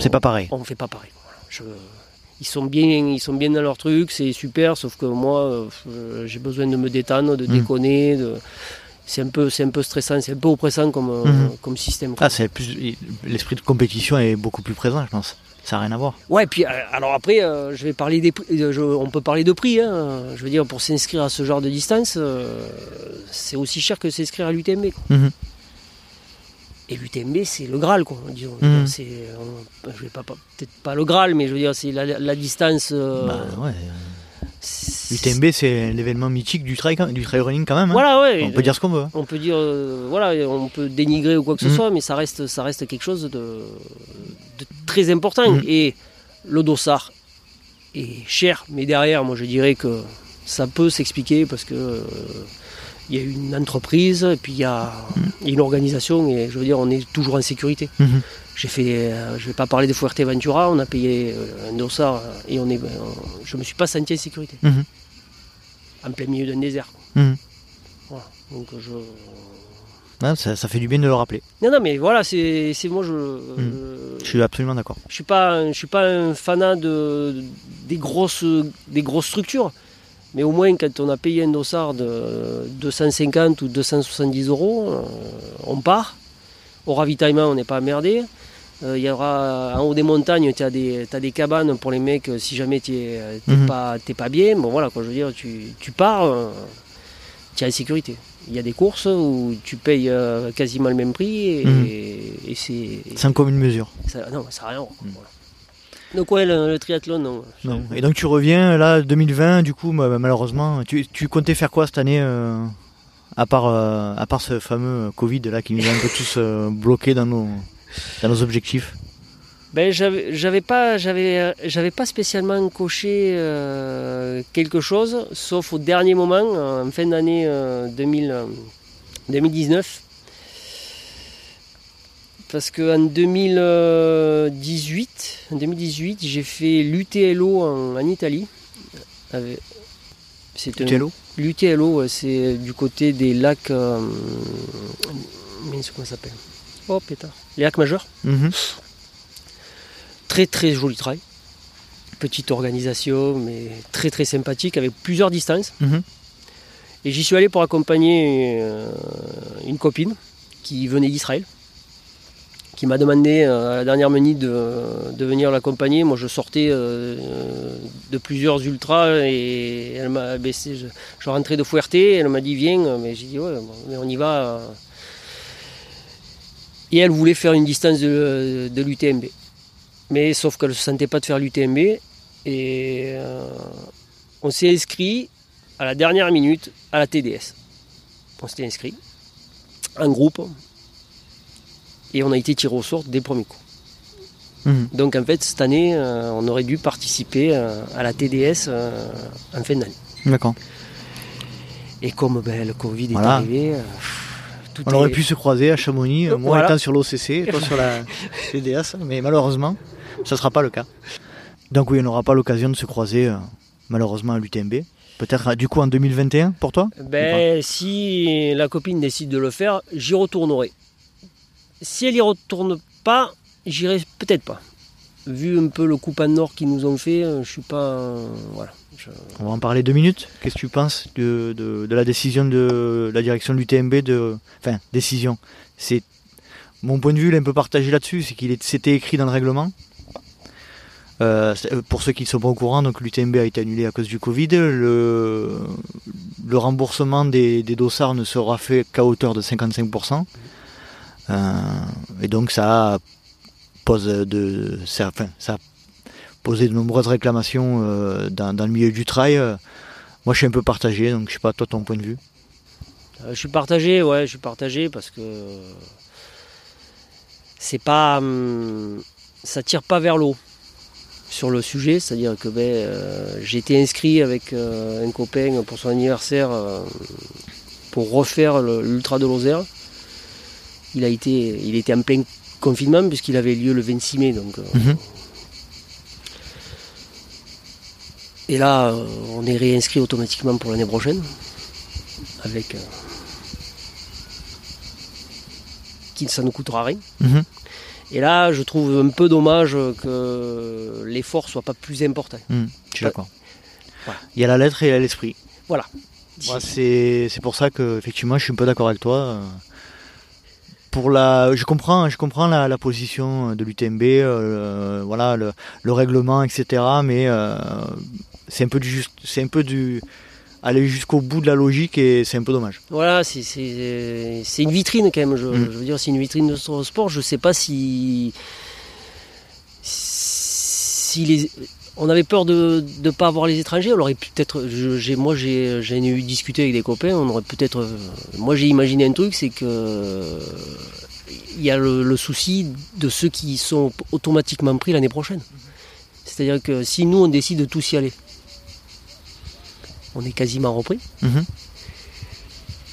Speaker 2: C'est pas pareil.
Speaker 1: on fait pas pareil. Je- ils, sont bien, ils sont bien dans leur truc, c'est super, sauf que moi, euh, j'ai besoin de me détendre, de
Speaker 2: Mm.
Speaker 1: déconner. De, c'est, un peu, c'est un peu stressant, c'est un peu oppressant comme, euh,
Speaker 2: Mhm.
Speaker 1: comme système.
Speaker 2: Ah, c'est plus l'esprit de compétition est beaucoup plus présent, je pense. Ça n'a rien à voir.
Speaker 1: Ouais, puis euh, alors après, euh, je vais parler des prix. euh, je- on peut parler de prix. hein. Je veux dire, pour s'inscrire à ce genre de distance, euh, c'est aussi cher que s'inscrire à l'UTMB. quoi. Et l'UTMB, c'est le Graal, quoi. Disons.
Speaker 2: Mhm.
Speaker 1: C'est, je vais pas, pas- peut-être pas le Graal, mais je veux dire, c'est la, la distance. euh,
Speaker 2: Bah ouais.
Speaker 1: c'est-
Speaker 2: L'UTMB, c'est l'événement mythique du trail, du trail running quand même. hein.
Speaker 1: Voilà, ouais.
Speaker 2: On peut dire ce qu'on veut.
Speaker 1: On peut dire, euh, voilà, on peut dénigrer ou quoi que ce
Speaker 2: Mhm.
Speaker 1: soit, mais ça reste, ça reste quelque chose de, de très important.
Speaker 2: Mhm.
Speaker 1: Et le dossard est cher, mais derrière, moi je dirais que ça peut s'expliquer parce que euh, il y a une entreprise, et puis il y a a une organisation, et je veux dire, on est toujours en sécurité.
Speaker 2: Mhm.
Speaker 1: J'ai fait, euh, je vais pas parler de Fuerteventura, on a payé euh, un dossard euh, et on est, je me suis pas senti en sécurité,
Speaker 2: Mhm.
Speaker 1: en plein milieu d'un désert.
Speaker 2: Mhm.
Speaker 1: Voilà. Donc je,
Speaker 2: Ah, ça, ça fait du bien de le rappeler.
Speaker 1: Non, non, mais voilà, c'est moi, je,
Speaker 2: Hmm.
Speaker 1: je,
Speaker 2: Je suis absolument d'accord.
Speaker 1: je suis pas, je suis pas un fanat de, des, grosses, des grosses structures. Mais au moins, quand on a payé un dossard de 250 ou 270 euros, euh, on part. Au ravitaillement, on n'est pas emmerdé. Euh, Il y aura en haut des montagnes, tu as, des des cabanes pour les mecs euh, si jamais tu n'es
Speaker 2: Mhm.
Speaker 1: pas, t'es pas bien. Bon, voilà, quoi, je veux dire, tu, tu pars, tu es en sécurité. Il y a des courses où tu payes euh, quasiment le même prix et,
Speaker 2: Mhm.
Speaker 1: et c'est.
Speaker 2: Sans commune mesure.
Speaker 1: Ça, non, ça n'a rien. à voir,
Speaker 2: Mm.
Speaker 1: voilà. Donc ouais, le, triathlon, non.
Speaker 2: non. Et donc tu reviens là 2020, du coup malheureusement, tu, tu comptais faire quoi cette année à part à part ce fameux Covid là qui nous a un peu tous bloqués dans nos dans nos objectifs?
Speaker 1: Ben, j'avais pas j'avais j'avais pas spécialement coché euh, quelque chose sauf au dernier moment en fin d'année 2019 euh, parce qu'en 2018 en 2018 j'ai fait l'UTLO en, Italie
Speaker 2: l'UTLO
Speaker 1: l'UTLO c'est du côté des lacs euh, comment ça s'appelle? Oh pétard les lacs majeurs mhm. Très très joli travail. Petite organisation, mais très très sympathique, avec plusieurs distances. Mhm. Et j'y suis allé pour accompagner euh, une copine qui venait d'Israël, qui m'a demandé euh, à la dernière minute de, venir l'accompagner. Moi, je sortais euh, de plusieurs ultras et elle m'a baissé. Je, rentrais de Fouerté, elle m'a dit viens, mais j'ai dit ouais, mais on y va. Et elle voulait faire une distance de, de l'UTMB. Mais sauf qu'elle ne se sentait pas de faire l'UTMB. Et euh, on s'est inscrit à la dernière minute à la TDS. On s'était inscrit en groupe. Et on a été tiré au sort dès le premier coup. Mhm. Donc en fait, cette année, euh, on aurait dû participer euh, à la TDS en fin d'année.
Speaker 2: D'accord.
Speaker 1: Et comme ben, le Covid est arrivé,
Speaker 2: on aurait pu se croiser à Chamonix, moi étant sur l'OCC, toi sur la *laughs* TDS, mais malheureusement, ça ne sera pas le cas. Donc oui, on n'aura pas l'occasion de se croiser euh, malheureusement à l'UTMB. Peut-être du coup en 2021 pour toi?
Speaker 1: Ben si la copine décide de le faire, j'y retournerai. Si elle y retourne pas, j'irai peut-être pas. Vu un peu le coup de nord qu'ils nous ont fait, euh, je suis pas. voilà.
Speaker 2: On va en parler deux minutes. Qu'est-ce que tu penses de, la décision de la direction de l'UTMB de. Enfin, décision? C'est. Mon point de vue, il est un peu partagé là-dessus, c'est qu'il c'était écrit dans le règlement. Euh, euh, pour ceux qui ne sont pas au courant, donc l'UTMB a été annulé à cause du Covid. Le, le remboursement des, dossards ne sera fait qu'à hauteur de 55%. Euh, et donc ça pose de, ça, posé de nombreuses réclamations dans, le milieu du trail. Moi je suis un peu partagé, donc je sais pas toi ton point de vue.
Speaker 1: je suis partagé, ouais, je suis partagé parce que c'est pas, hum, ça tire pas vers l'eau sur le sujet, c'est-à-dire que ben, euh, j'ai été inscrit avec euh, un copain pour son anniversaire euh, pour refaire l'ultra de Lozère. Il a été, il était en plein confinement puisqu'il avait lieu le 26 mai. Donc, mhm. Et là, on est réinscrit automatiquement pour l'année prochaine avec qui ça ne coûtera rien. Mhm. Et là, je trouve un peu dommage que l'effort soit pas plus important.
Speaker 2: Hmm, je suis d'accord. Il y a la lettre et il y a l'esprit.
Speaker 1: Voilà.
Speaker 2: c'est pour ça que effectivement, je suis un peu d'accord avec toi. Pour la, je comprends, je comprends la, position de l'UTMB, euh, voilà, le, règlement, etc. Mais euh, c'est un peu du, c'est un peu du, aller jusqu'au bout de la logique et c'est un peu dommage.
Speaker 1: Voilà, c'est une vitrine quand même. Je, mm. veux dire, c'est une vitrine de sport. Je ne sais pas si, si les, on avait peur de ne pas avoir les étrangers. On aurait peut-être, moi j'ai eu discuté avec des copains. On aurait peut-être, moi j'ai imaginé un truc, c'est que il y a le, souci de ceux qui sont automatiquement pris l'année prochaine. C'est-à-dire que si nous on décide de tous y aller, on est quasiment repris. Mhm.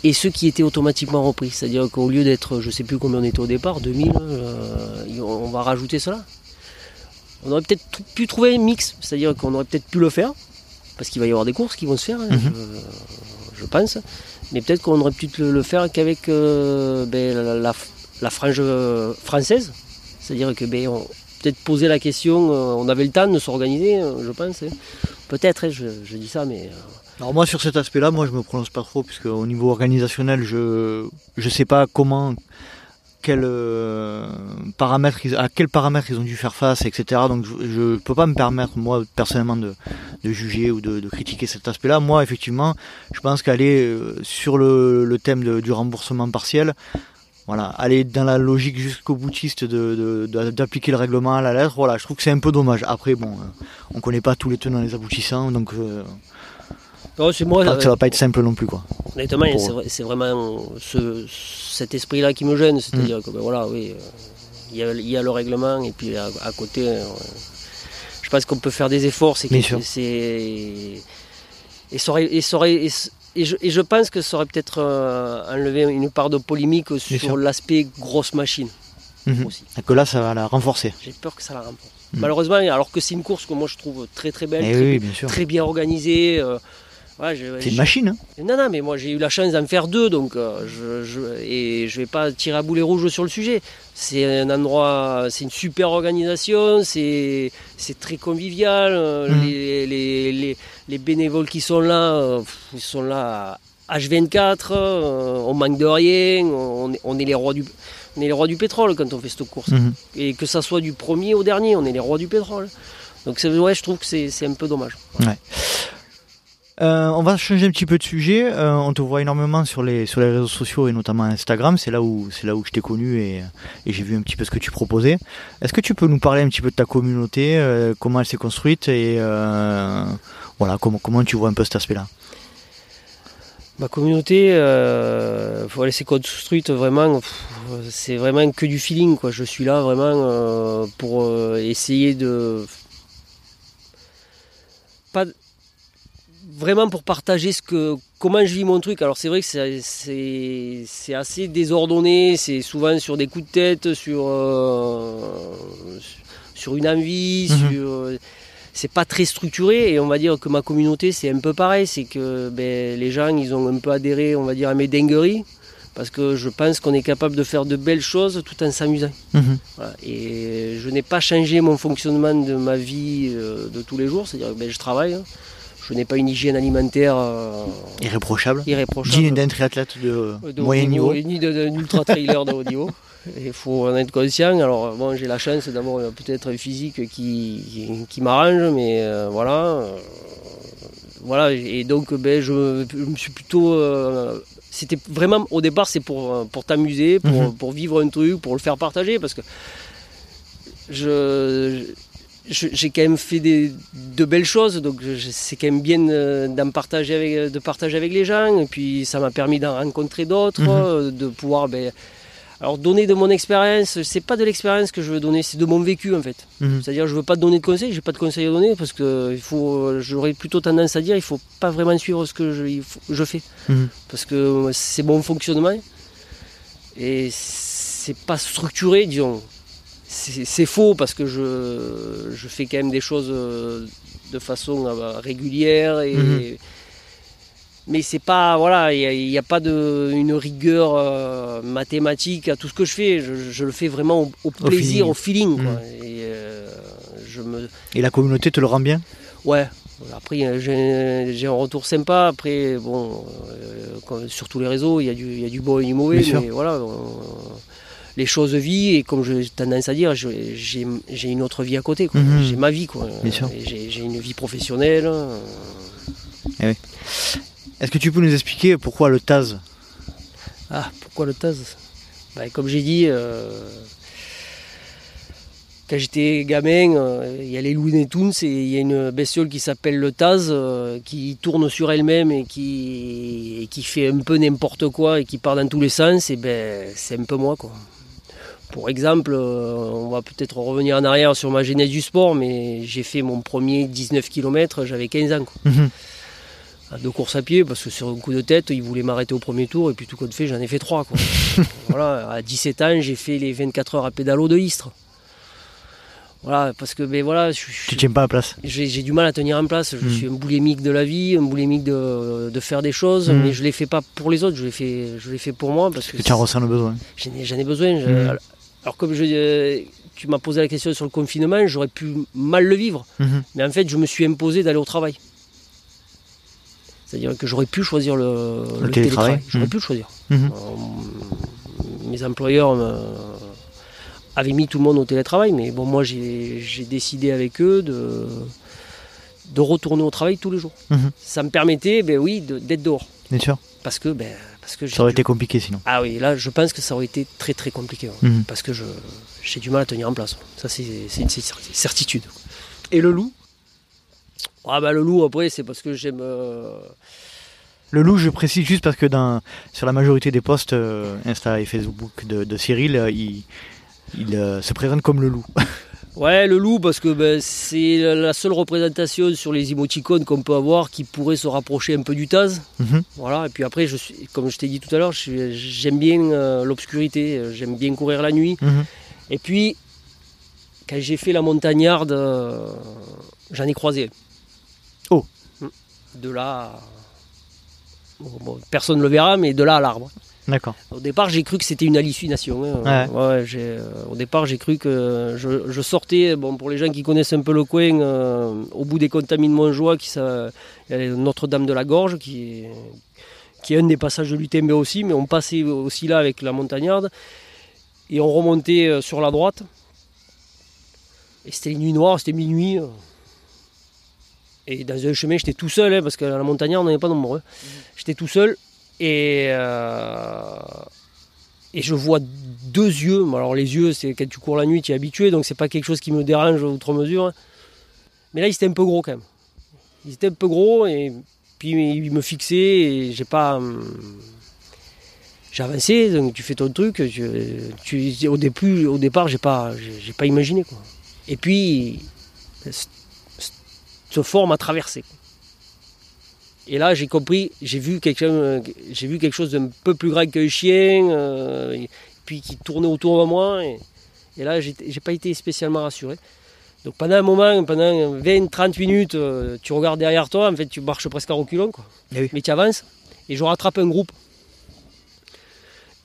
Speaker 1: Et ceux qui étaient automatiquement repris, c'est-à-dire qu'au lieu d'être, je ne sais plus combien on était au départ, 2000, euh, on va rajouter cela. On aurait peut-être pu trouver un mix, c'est-à-dire qu'on aurait peut-être pu le faire, parce qu'il va y avoir des courses qui vont se faire, hein, mhm. je, pense, mais peut-être qu'on aurait pu le, faire qu'avec euh, ben, la, frange française, c'est-à-dire que ben, peut-être poser la question, euh, on avait le temps de s'organiser, je pense. Hein. Peut-être, hein, je, dis ça, mais
Speaker 2: alors moi sur cet aspect-là, moi je me prononce pas trop puisque au niveau organisationnel, je je sais pas comment euh, à quels paramètres ils ont dû faire face, etc. Donc je, ne peux pas me permettre moi personnellement de, juger ou de, critiquer cet aspect-là. Moi effectivement, je pense qu'aller euh, sur le, thème du remboursement partiel, voilà, aller dans la logique jusqu'au boutiste de, de- d'appliquer le règlement à la lettre, voilà, je trouve que c'est un peu dommage. Après, bon, euh, on connaît pas tous les tenants et les aboutissants, donc
Speaker 1: Non, c'est moi,
Speaker 2: ça
Speaker 1: euh,
Speaker 2: va pas être simple non plus, quoi.
Speaker 1: honnêtement, c'est, vraiment ce, cet esprit-là qui me gêne. C'est-à-dire que, ben voilà, oui, euh, il y, a, il y a le règlement, et puis à, à côté, euh, je pense qu'on peut faire des efforts. C'est. Et, ça aurait- et, ça aurait- et, et je, et je pense que ça aurait peut-être enlevé une part de polémique sur l'aspect grosse machine
Speaker 2: Mhm.
Speaker 1: aussi.
Speaker 2: Et que là, ça va la renforcer.
Speaker 1: J'ai peur que ça la remporte.
Speaker 2: Mm.
Speaker 1: Malheureusement, alors que c'est une course que moi je trouve très très belle,
Speaker 2: Eh
Speaker 1: très,
Speaker 2: oui, bien sûr.
Speaker 1: très bien organisée. euh, ouais,
Speaker 2: C'est une machine, hein.
Speaker 1: non, non, mais moi j'ai eu la chance d'en faire deux, donc euh, je, je- et je vais pas tirer à boulet rouge sur le sujet. C'est un endroit, c'est une super organisation, c'est très convivial. euh,
Speaker 2: Mhm.
Speaker 1: Les, les, les, les bénévoles qui sont là, euh, ils sont là à H24, euh, on manque de rien, on est, on est les rois du on est les rois du pétrole quand on fait cette course.
Speaker 2: Mhm.
Speaker 1: Et que ça soit du premier au dernier, on est les rois du pétrole. Donc ouais, je trouve que c'est c'est un peu dommage.
Speaker 2: Euh, on va changer un petit peu de sujet. Euh, on te voit énormément sur les réseaux sociaux et notamment Instagram. C'est là où c'est là où je t'ai connu et, j'ai vu un petit peu ce que tu proposais. Est-ce que tu peux nous parler un petit peu de ta communauté, euh, comment elle s'est construite et voilà comment tu vois un peu cet aspect-là?
Speaker 1: Ma communauté, euh, faut laisser construite vraiment. C'est vraiment que du feeling. Je suis là vraiment pour essayer de vraiment pour partager ce que comment je vis mon truc. Alors c'est vrai que c'est- assez désordonné. C'est souvent sur des coups de tête, sur euh, sur une envie,
Speaker 2: Mhm.
Speaker 1: sur c'est pas très structuré et on va dire que ma communauté c'est un peu pareil, c'est que ben, les gens ils ont un peu adhéré on va dire à mes dingueries parce que je pense qu'on est capable de faire de belles choses tout en s'amusant.
Speaker 2: Mhm.
Speaker 1: Voilà. Et je n'ai pas changé mon fonctionnement de ma vie euh, de tous les jours, c'est-à-dire que ben, je travaille, hein. Je n'ai pas une hygiène alimentaire euh,
Speaker 2: Irréprochable.
Speaker 1: irréprochable.
Speaker 2: Digne d'un triathlète de,
Speaker 1: de haut
Speaker 2: moyen niveau.
Speaker 1: Ni d'un ultra trailer de haut niveau. Il faut en être conscient. Alors, bon, j'ai la chance d'avoir euh, peut-être un physique qui, qui, qui m'arrange, mais euh, voilà. euh, voilà, et donc ben, je, je me suis plutôt. euh, c'était vraiment, au départ, c'est pour, euh, pour t'amuser, pour,
Speaker 2: Mhm.
Speaker 1: pour vivre un truc, pour le faire partager, parce que je- j'ai quand même fait des, de belles choses, donc c'est quand même bien euh, d'en partager avec, de partager avec les gens. Et puis ça m'a permis d'en rencontrer d'autres,
Speaker 2: Mhm.
Speaker 1: euh, de pouvoir ben, alors donner de mon expérience. C'est pas de l'expérience que je veux donner, c'est de mon vécu en fait.
Speaker 2: Mhm.
Speaker 1: C'est-à-dire je veux pas donner de conseils, j'ai pas de conseils à donner parce que il faut, j'aurais plutôt tendance à dire il faut pas vraiment suivre ce que je, il faut- je fais
Speaker 2: Mhm.
Speaker 1: parce que c'est mon fonctionnement et c'est pas structuré, disons. C'est faux parce que je, je fais quand même des choses euh, de façon euh, régulière et
Speaker 2: Mhm.
Speaker 1: mais c'est pas voilà, il n'y a, pas de une rigueur euh, mathématique à tout ce que je fais. Je, je le fais vraiment au, au plaisir,
Speaker 2: feeling.
Speaker 1: au feeling. quoi.
Speaker 2: Mhm.
Speaker 1: Et, euh, je me
Speaker 2: Et la communauté te le rend bien?
Speaker 1: Ouais. Après, j'ai un retour sympa. Après, bon, euh, sur tous les réseaux, il y, a du- il y a du bon et du mauvais.
Speaker 2: Bien sûr.
Speaker 1: mais voilà, on- les choses vivent. Et comme j'ai tendance à dire, j'ai une autre vie à côté.
Speaker 2: Mhm.
Speaker 1: J'ai ma vie. quoi. J'ai une vie professionnelle. euh,
Speaker 2: Est-ce que tu peux nous expliquer pourquoi le Taz?
Speaker 1: Ah, pourquoi le Taz? Bah, Comme j'ai dit, euh, quand j'étais gamin, euh, il y a les Looney Tunes et il y a une bestiole qui s'appelle le Taz euh, qui tourne sur elle-même et qui, et qui fait un peu n'importe quoi et qui part dans tous les sens. Et ben, c'est un peu moi. Quoi. Pour exemple, euh, on va peut-être revenir en arrière sur ma genèse du sport, mais j'ai fait mon premier 19 km, j'avais 15 ans. quoi
Speaker 2: Mhm.
Speaker 1: de course à pied parce que sur un coup de tête il voulait m'arrêter au premier tour et puis tout compte fait j'en ai fait trois quoi. *laughs* voilà, à 17 ans j'ai fait les 24 heures à pédalo de Istres. Voilà, parce que ben voilà, je, je-
Speaker 2: Tu tiens pas à place
Speaker 1: j'ai du mal à tenir en place. Je
Speaker 2: Mm.
Speaker 1: suis un boulimique de la vie, un boulimique de, de faire des choses,
Speaker 2: Mm.
Speaker 1: mais je les fais pas pour les autres, je les fais, je les fais pour moi parce que
Speaker 2: Que tu en ressens le besoin.
Speaker 1: j'en ai, besoin.
Speaker 2: Mm.
Speaker 1: Alors comme je, euh, tu m'as posé la question sur le confinement, j'aurais pu mal le vivre.
Speaker 2: Mhm.
Speaker 1: Mais en fait, je me suis imposé d'aller au travail. C'est-à-dire que j'aurais pu choisir le, le
Speaker 2: télétravail.
Speaker 1: J'aurais
Speaker 2: Mhm.
Speaker 1: pu le choisir.
Speaker 2: Mhm.
Speaker 1: Euh, mes employeurs me- avaient mis tout le monde au télétravail, mais bon, moi, j'ai décidé avec eux de, de retourner au travail tous les jours. Ça me permettait, ben oui, de- d'être dehors.
Speaker 2: Bien sûr.
Speaker 1: Parce que, ben, Parce que j'ai
Speaker 2: Ça aurait
Speaker 1: du-
Speaker 2: été compliqué sinon.
Speaker 1: Ah oui, là, je pense que ça aurait été très très compliqué.
Speaker 2: Mhm.
Speaker 1: Parce que je, j'ai du mal à tenir en place. Ça, c'est, c'est une cer- certitude.
Speaker 3: Et le loup?
Speaker 1: Ah bah le loup, après, c'est parce que j'aime... euh,
Speaker 2: Le loup, je précise juste parce que dans, sur la majorité des posts euh, Insta et Facebook de, de Cyril, euh, il, il, euh, se présente comme le loup. *laughs*
Speaker 1: Ouais, le loup, parce que ben, c'est la seule représentation sur les émoticônes qu'on peut avoir qui pourrait se rapprocher un peu du Taz.
Speaker 2: Mhm.
Speaker 1: Voilà, et puis après, je suis, comme je t'ai dit tout à l'heure, j'aime bien euh, l'obscurité, j'aime bien courir la nuit.
Speaker 2: Mhm.
Speaker 1: Et puis, quand j'ai fait la montagnarde, euh, j'en ai croisé.
Speaker 2: Oh.
Speaker 1: De là, à- bon, bon, personne ne le verra, mais de là à l'arbre.
Speaker 2: D'accord.
Speaker 1: Au départ, j'ai cru que c'était une hallucination. hein.
Speaker 2: Ouais.
Speaker 1: Ouais, j'ai, euh, au départ, j'ai cru que je, je sortais, bon, pour les gens qui connaissent un peu le coin, euh, au bout des contamines de Montjoie, qui ça, il y a Notre-Dame de la Gorge, qui est, qui est un des passages de l'UTMB aussi, mais on passait aussi là avec la montagnarde, et on remontait euh, sur la droite. Et c'était une nuit noire, c'était minuit. Et dans un chemin, j'étais tout seul, hein, parce que la montagnarde, on n'est pas nombreux. J'étais tout seul, et, euh, et je vois deux yeux. Alors les yeux, c'est quand tu cours la nuit, tu es habitué, donc c'est pas quelque chose qui me dérange outre mesure. Mais là, ils étaient un peu gros quand même. Ils étaient un peu gros et puis ils me fixaient et j'ai pas. hum, J'ai avancé, donc tu fais ton truc. Tu, au, début, au départ, j'ai pas, j'ai pas imaginé quoi. Et puis, ce- ce fort m'a traversé. Et là, j'ai compris, j'ai vu, quelqu'un, j'ai vu quelque chose d'un peu plus grand qu'un chien, euh, et puis qui tournait autour de moi. Et, et là, j'ai pas été spécialement rassuré. Donc pendant un moment, pendant 20-30 minutes, euh, tu regardes derrière toi, en fait, tu marches presque à reculons, quoi.
Speaker 2: Eh oui.
Speaker 1: mais tu avances. Et je rattrape un groupe.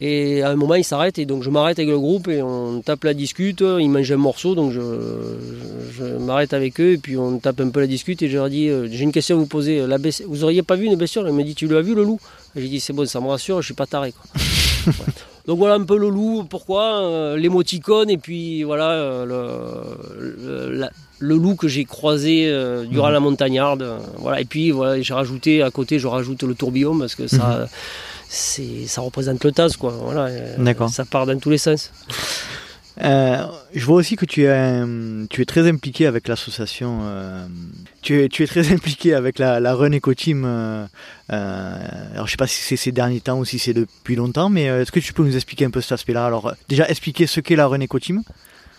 Speaker 1: Et à un moment, il s'arrête, et donc je m'arrête avec le groupe, et on tape la discute. Ils mangent un morceau, donc je, je- je m'arrête avec eux, et puis on tape un peu la discute, et je leur dis euh, J'ai une question à vous poser. La vous auriez pas vu une bestiole Il m'a dit Tu l'as vu, le loup? J'ai dit C'est bon, ça me rassure, je suis pas taré. quoi. *laughs* Ouais. Donc voilà un peu le loup, pourquoi euh, L'émoticône, et puis voilà euh, le, le- la- le loup que j'ai croisé euh, durant
Speaker 2: Mhm.
Speaker 1: la montagnarde. voilà. Et puis voilà, j'ai rajouté à côté, je rajoute le tourbillon parce que ça, c'est, ça représente le tas, quoi. Voilà, euh,
Speaker 2: D'accord.
Speaker 1: Ça part dans tous les sens.
Speaker 2: Euh, je vois aussi que tu es, tu es très impliqué avec l'association. euh, tu, es, tu es très *laughs* impliqué avec la, la Run Eco Team. euh, alors je sais pas si c'est ces derniers temps ou si c'est depuis longtemps, mais est-ce que tu peux nous expliquer un peu cet aspect-là? Alors déjà expliquer ce qu'est la Run Eco Team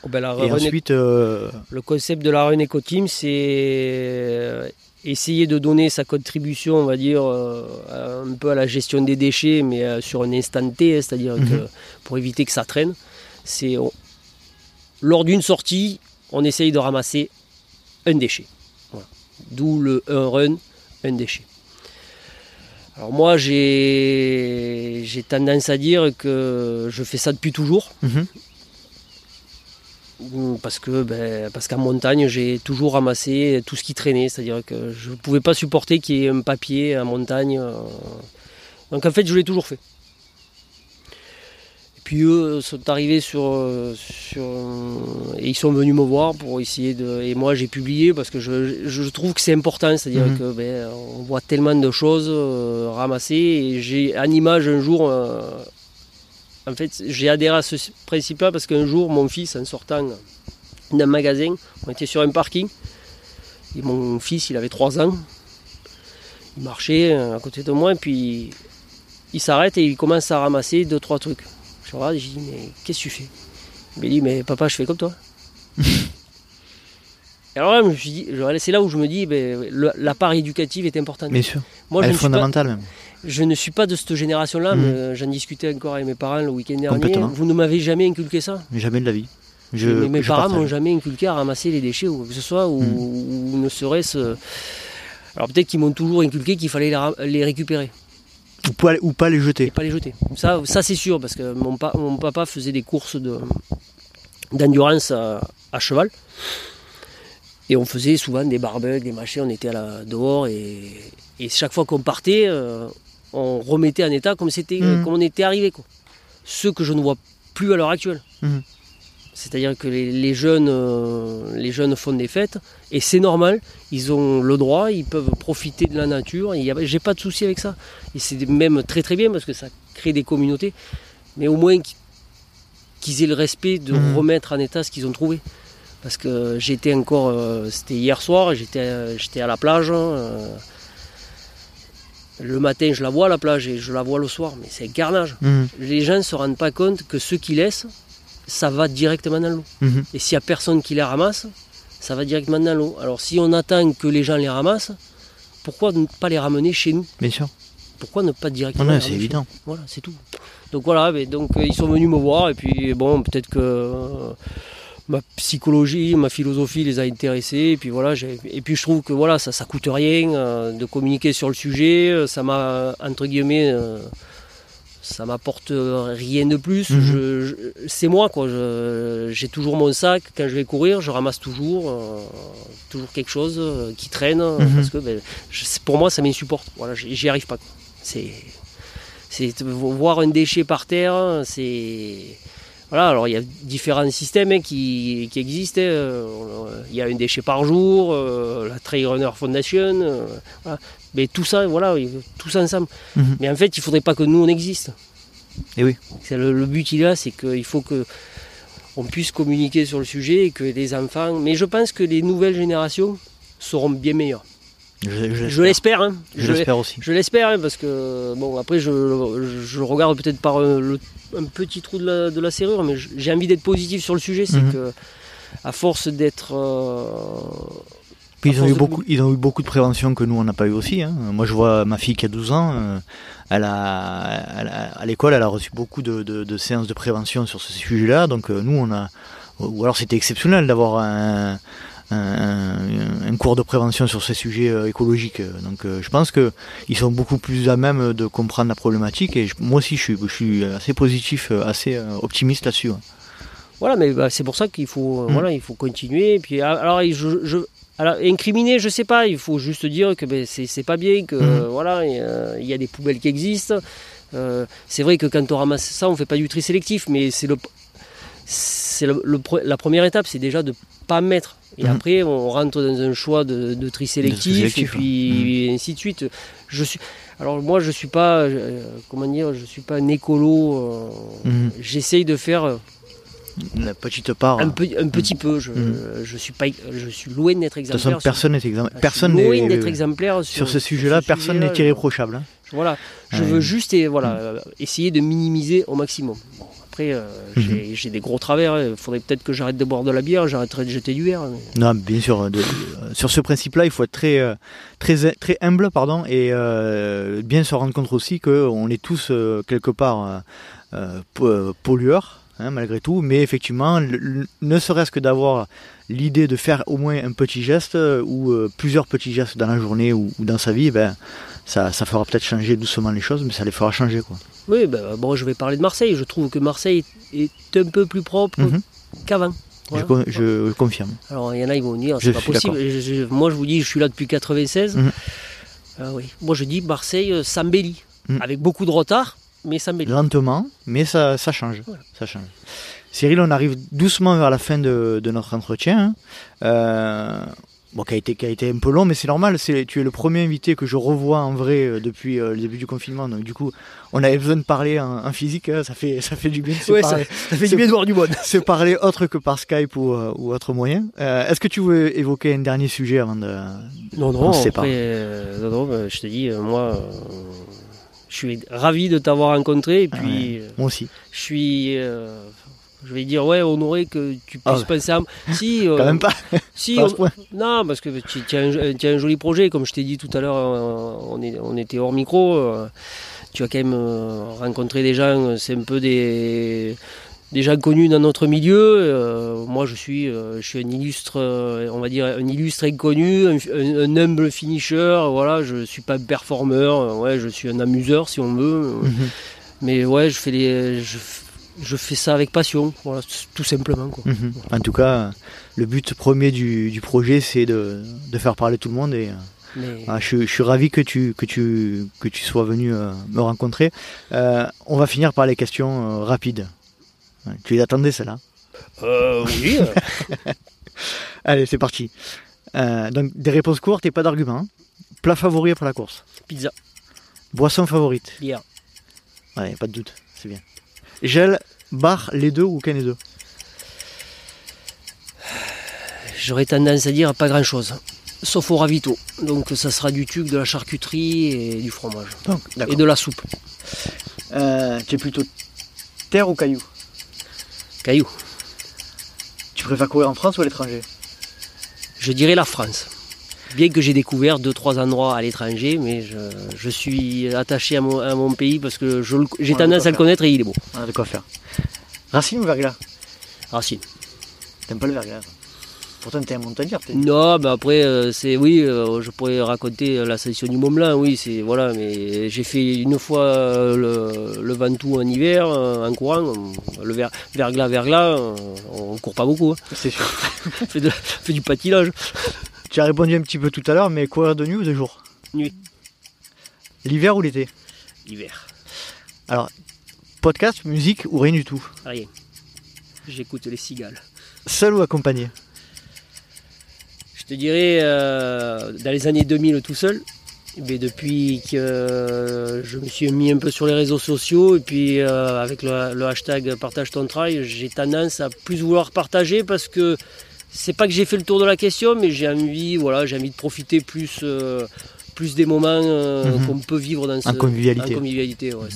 Speaker 1: Oh, ben, la
Speaker 2: et
Speaker 1: Run
Speaker 2: ensuite
Speaker 1: Le concept de la Run Eco Team, c'est essayer de donner sa contribution, on va dire, euh, un peu à la gestion des déchets, mais euh, sur un instant T, hein, c'est-à-dire
Speaker 2: Mhm.
Speaker 1: que pour éviter que ça traîne. C'est lors d'une sortie, on essaye de ramasser un déchet. Voilà. D'où le un run, un déchet. Alors moi, j'ai j'ai tendance à dire que je fais ça depuis toujours.
Speaker 2: mhm,
Speaker 1: Parce que ben, parce qu'en montagne, j'ai toujours ramassé tout ce qui traînait, c'est-à-dire que je ne pouvais pas supporter qu'il y ait un papier en montagne. euh. Donc en fait, je l'ai toujours fait. Et puis eux sont arrivés sur, euh, sur euh, et ils sont venus me voir pour essayer de et moi j'ai publié parce que je, je trouve que c'est important, c'est-à-dire
Speaker 2: Mhm.
Speaker 1: que ben, on voit tellement de choses euh, ramassées et j'ai en image un jour euh, en fait, j'ai adhéré à ce principe-là parce qu'un jour, mon fils, en sortant d'un magasin, on était sur un parking. Et mon fils, il avait 3 ans. Il marchait euh, à côté de moi et puis il s'arrête et il commence à ramasser deux trois trucs. Je regarde et je dis mais qu'est-ce que tu fais? Il me dit mais papa je fais comme toi. *laughs* et alors là je me suis dit, c'est là où je me dis ben, la part éducative est importante.
Speaker 2: bien sûr,
Speaker 1: Moi
Speaker 2: elle
Speaker 1: je
Speaker 2: est
Speaker 1: pas,
Speaker 2: fondamentale même.
Speaker 1: Je ne suis pas de cette génération-là,
Speaker 2: Mhm.
Speaker 1: mais euh, j'en discutais encore avec mes parents le week-end dernier. Vous ne m'avez jamais inculqué ça?
Speaker 2: Jamais de la vie. Je,
Speaker 1: mais mes parents m'ont jamais inculqué à ramasser les déchets ou quoi que ce soit, ou,
Speaker 2: Mm.
Speaker 1: ou ne serait-ce. euh, Alors peut-être qu'ils m'ont toujours inculqué qu'il fallait les, récupérer
Speaker 2: Ou pas, ou pas les
Speaker 1: et
Speaker 2: jeter.
Speaker 1: pas les jeter. Ça, ça c'est sûr, parce que mon, pa- mon papa faisait des courses de, d'endurance à, à cheval. Et on faisait souvent des barbecues, des machins, on était à la, dehors et, et chaque fois qu'on partait, euh, on remettait en état comme, c'était,
Speaker 2: Mhm.
Speaker 1: comme on était arrivé. Quoi. Ce que je ne vois plus à l'heure actuelle.
Speaker 2: Mhm.
Speaker 1: C'est-à-dire que les, jeunes, euh, les jeunes font des fêtes et c'est normal, ils ont le droit, ils peuvent profiter de la nature. J'ai pas de souci avec ça. Et c'est même très très bien parce que ça crée des communautés. Mais au moins qu'ils aient le respect de mhm. remettre en état ce qu'ils ont trouvé. Parce que j'étais encore, euh, c'était hier soir, j'étais, j'étais à la plage. Hein, le matin, je la vois à la plage et je la vois le soir, mais c'est un carnage. Mhm. Les gens ne se rendent pas compte que ceux qui laissent, ça va directement dans l'eau. Mhm. Et s'il n'y a personne qui les ramasse, ça va directement dans l'eau. Alors si on attend que les gens les ramassent, pourquoi ne pas les ramener chez nous?
Speaker 2: Bien sûr.
Speaker 1: Pourquoi ne pas directement
Speaker 2: c'est évident.
Speaker 1: Voilà, c'est tout. Donc voilà, donc euh, ils sont venus me voir et puis bon, peut-être que euh, ma psychologie, ma philosophie les a intéressés. Et puis voilà, et puis je trouve que voilà, ça, ça coûte rien euh, de communiquer sur le sujet. Ça m'a entre guillemets ça m'apporte rien de plus. Mhm. c'est moi, quoi. j'ai toujours mon sac. Quand je vais courir, je ramasse toujours, euh, toujours quelque chose euh, qui traîne. Mhm. Parce que ben, pour moi, ça m'insupporte. Voilà, j'y arrive pas. C'est voir un déchet par terre. C'est voilà. Alors il y a différents systèmes hein, qui, existent. Hein. Il y a un déchet par jour, euh, la Trail Runner Foundation. Mais tout ça, voilà, tout ça ensemble. Mhm. Mais en fait, il ne faudrait pas que nous, on existe.
Speaker 2: Et oui.
Speaker 1: Le, le, but, il là, c'est qu'il faut que on puisse communiquer sur le sujet et que les enfants. Mais je pense que les nouvelles générations seront bien meilleures.
Speaker 2: Je,
Speaker 1: l'espère. Hein.
Speaker 2: Je, l'espère aussi.
Speaker 1: Je l'espère hein, parce que, bon, après, je, regarde peut-être par un, petit trou de la, serrure, mais j'ai envie d'être positif sur le sujet. C'est mhm. que, à force d'être. Euh,
Speaker 2: ils ont, eu beaucoup, ils ont eu beaucoup de prévention que nous, on n'a pas eu aussi. Hein. Moi, je vois ma fille qui a 12 ans, euh, elle a, à l'école, elle a reçu beaucoup de, séances de prévention sur ce sujet-là. Donc, euh, nous, on a. Ou alors, c'était exceptionnel d'avoir un, un, cours de prévention sur ces sujets euh, écologiques. Donc, je pense qu'ils sont beaucoup plus à même de comprendre la problématique. Et moi aussi, je suis, je suis assez positif, assez optimiste là-dessus.
Speaker 1: Voilà, mais bah, c'est pour ça qu'il faut, mmh. voilà, il faut continuer. Et puis, alors, je, je alors, incriminer, je sais pas, il faut juste dire que ben, c'est pas bien, que mhm. voilà, il y, a des poubelles qui existent. Euh, c'est vrai que quand on ramasse ça, on fait pas du tri sélectif, mais c'est le, c'est la première étape, c'est déjà de pas mettre. Et mhm. après, on rentre dans un choix de, tri sélectif, et puis mhm. ainsi de suite. Je suis, alors moi, je suis pas, euh, comment dire, je suis pas un écolo. Euh, j'essaye de faire
Speaker 2: la petite part.
Speaker 1: Un, un petit peu. Je, je, suis pas, je suis loin d'être exemplaire.
Speaker 2: De toute façon, personne n'est exemplaire. Personne
Speaker 1: loin d'être exemplaire
Speaker 2: sur, ce sujet-là. personne n'est irréprochable. Hein.
Speaker 1: Voilà. Je veux juste et, voilà, essayer de minimiser au maximum. Après, euh, mm-hmm. j'ai des gros travers. Il faudrait peut-être que j'arrête de boire de la bière, j'arrêterai de jeter du verre.
Speaker 2: Non, bien sûr. Euh, sur ce principe-là, il faut être très, euh, très, très humble pardon, et bien se rendre compte aussi qu'on est tous quelque part pollueurs Hein, malgré tout. Mais effectivement, ne serait-ce que d'avoir l'idée de faire au moins un petit geste euh, ou euh, plusieurs petits gestes dans la journée ou, dans sa vie, ben, ça, ça fera peut-être changer doucement les choses, mais ça les fera changer. Quoi.
Speaker 1: Oui, ben, bon, je vais parler de Marseille. Je trouve que Marseille est un peu plus propre mhm. qu'avant.
Speaker 2: Je, confirme.
Speaker 1: Alors il y en a, ils vont dire, c'est pas possible. moi, je vous dis, je suis là depuis 96. Mhm. Euh, oui. Moi, je dis Marseille s'embellit, mhm. avec beaucoup de retard, mais ça
Speaker 2: Lentement, mais ça, ça change. Ça change. Cyril, on arrive doucement vers la fin de, de notre entretien. Hein. Euh, bon, qui a, été, qui a été un peu long, mais c'est normal. C'est, tu es le premier invité que je revois en vrai euh, depuis euh, le début du confinement. Donc, du coup, on avait besoin de parler en, physique. Hein. ça, fait, ça fait du bien de
Speaker 1: se parler. Ça, fait du bien de voir du monde.
Speaker 2: se parler autre que par Skype ou, ou autre moyen. est-ce que tu veux évoquer un dernier sujet avant de.
Speaker 1: Non, non, après, non, non je te dis, moi je suis ravi de t'avoir rencontré. Et ah puis,
Speaker 2: moi aussi.
Speaker 1: Je suis, euh, je vais dire, ouais, honoré que tu puisses ah penser à moi. *laughs*
Speaker 2: Si, euh, Quand même pas.
Speaker 1: Si, non, parce que tu, as un, joli projet. Comme je t'ai dit tout à l'heure, euh, on, est, on était hors micro. tu as quand même rencontré des gens, c'est un peu des déjà connu dans notre milieu. Euh, moi, je suis, euh, je suis un illustre, euh, on va dire un illustre inconnu, un, humble finisher. Voilà, je suis pas un performeur. ouais, je suis un amuseur, si on veut. Mhm. Mais ouais, je fais les, je, fais ça avec passion. Voilà, tout simplement.
Speaker 2: Mhm. En tout cas, le but premier du, projet, c'est de, faire parler tout le monde et. je, suis ravi que tu, que tu, que tu sois venu me rencontrer. on va finir par les questions rapides. Tu les attendais, celles-là
Speaker 1: Euh, oui. euh, *laughs*
Speaker 2: Allez, c'est parti. Euh, donc, des réponses courtes et pas d'arguments. Plat favori après la course.
Speaker 1: pizza,
Speaker 2: Boisson favorite.
Speaker 1: bière.
Speaker 2: Ouais, pas de doute, c'est bien. Gel, bar, les deux ou aucun des deux
Speaker 1: J'aurais tendance à dire pas grand chose. Sauf au ravito. Donc ça sera du tuc, de la charcuterie et du fromage.
Speaker 2: Donc,
Speaker 1: Et de la soupe.
Speaker 2: Euh, tu es plutôt terre ou caillou
Speaker 1: Caillou.
Speaker 2: Tu préfères courir en France ou à l'étranger?
Speaker 1: Je dirais la France. Bien que j'ai découvert deux, trois endroits à l'étranger, mais je, je suis attaché à mon, à mon pays parce que j'ai tendance
Speaker 2: à
Speaker 1: le connaître et il est beau.
Speaker 2: On a de quoi faire. Racine ou verglas?
Speaker 1: Racine.
Speaker 2: T'aimes pas le verglas? Pourtant t'es un montagnard peut-être.
Speaker 1: Non, mais après, euh, c'est oui, euh, je pourrais raconter l'ascension du Mont Blanc, oui, c'est voilà, mais j'ai fait une fois euh, le, le Ventoux en hiver, en courant, le ver, verglas, verglas, euh, on court pas beaucoup, hein.
Speaker 2: C'est sûr. *laughs*
Speaker 1: on fait, de- on fait du patinage.
Speaker 2: Tu as répondu un petit peu tout à l'heure, mais courir de nuit ou de jour
Speaker 1: Nuit.
Speaker 2: L'hiver ou l'été
Speaker 1: Hiver,
Speaker 2: Podcast, musique ou rien du tout
Speaker 1: rien. J'écoute les cigales.
Speaker 2: Seul ou accompagné
Speaker 1: Je te dirais, euh, dans les années 2000 tout seul, mais depuis que euh, je me suis mis un peu sur les réseaux sociaux et puis euh, avec le, le hashtag partage ton trail, j'ai tendance à plus vouloir partager parce que c'est pas que j'ai fait le tour de la question, mais j'ai envie, voilà, j'ai envie de profiter plus, euh, plus des moments euh,
Speaker 2: Mhm.
Speaker 1: qu'on peut vivre dans ce,
Speaker 2: En convivialité.
Speaker 1: en convivialité, ouais,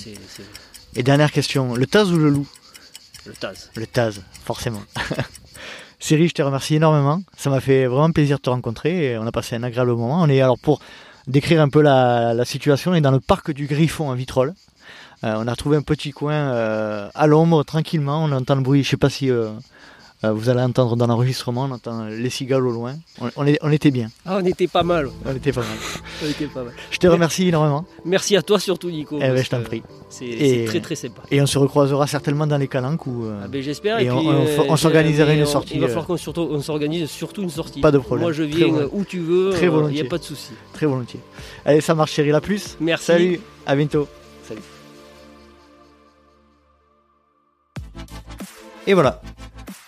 Speaker 2: Et dernière question, le Taz ou le loup?
Speaker 1: Le Taz.
Speaker 2: Le Taz, forcément. *laughs* Cyril, je te remercie énormément. Ça m'a fait vraiment plaisir de te rencontrer et on a passé un agréable moment. On est alors pour décrire un peu la, la situation, on est dans le parc du Griffon à Vitrolles. Euh, on a trouvé un petit coin euh, à l'ombre, tranquillement. On entend le bruit, je sais pas si euh, vous allez entendre dans l'enregistrement, on entend les cigales au loin. On, on est- on était bien,
Speaker 1: Ah, on était pas mal,
Speaker 2: on était pas mal. *laughs*
Speaker 1: on était pas mal.
Speaker 2: Je te remercie énormément
Speaker 1: Merci à toi surtout, Nico.
Speaker 2: Eh ben, je t'en prie.
Speaker 1: C'est très très sympa.
Speaker 2: Et on se recroisera certainement dans les calanques ou euh,
Speaker 1: Ah ben, J'espère.
Speaker 2: Et
Speaker 1: puis,
Speaker 2: on-
Speaker 1: euh,
Speaker 2: on s'organiserait
Speaker 1: mais
Speaker 2: une sortie,
Speaker 1: Il va
Speaker 2: euh,
Speaker 1: falloir qu'on s'organise surtout une sortie.
Speaker 2: Pas de problème.
Speaker 1: Moi je viens
Speaker 2: volontiers.
Speaker 1: où tu veux.
Speaker 2: Très
Speaker 1: Il n'y
Speaker 2: volontiers.
Speaker 1: a pas de souci.
Speaker 2: très volontiers. Allez, ça marche Cyril, à plus.
Speaker 1: Merci.
Speaker 2: Salut, à bientôt.
Speaker 1: Salut.
Speaker 2: Et voilà,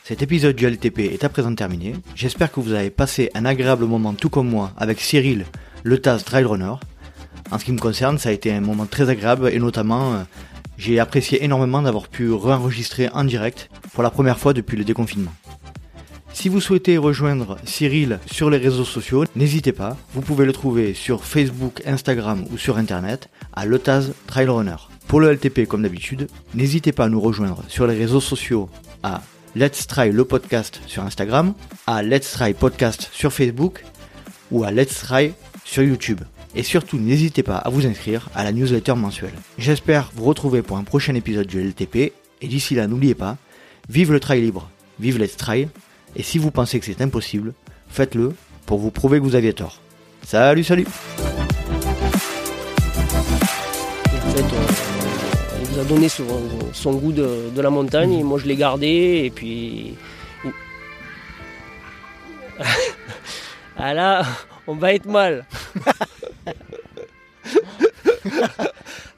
Speaker 2: cet épisode du LTP est à présent terminé. J'espère que vous avez passé un agréable moment tout comme moi avec Cyril, le Taz Trail Runner. En ce qui me concerne, ça a été un moment très agréable et notamment, euh, j'ai apprécié énormément d'avoir pu réenregistrer en direct pour la première fois depuis le déconfinement. Si vous souhaitez rejoindre Cyril sur les réseaux sociaux, n'hésitez pas, vous pouvez le trouver sur Facebook, Instagram ou sur internet à Letaz Trail Runner. Pour le LTP comme d'habitude, n'hésitez pas à nous rejoindre sur les réseaux sociaux à Let's Try le podcast sur Instagram, à Let's Try podcast sur Facebook ou à Let's Try sur YouTube. Et surtout, n'hésitez pas à vous inscrire à la newsletter mensuelle. J'espère vous retrouver pour un prochain épisode du LTP. Et d'ici là, n'oubliez pas, vive le trail libre, vive Let's Try. Et si vous pensez que c'est impossible, faites-le pour vous prouver que vous aviez tort. Salut, salut
Speaker 1: donné son, son goût de, de la montagne et moi je l'ai gardé et puis. *laughs* ah là, on va être mal. *laughs*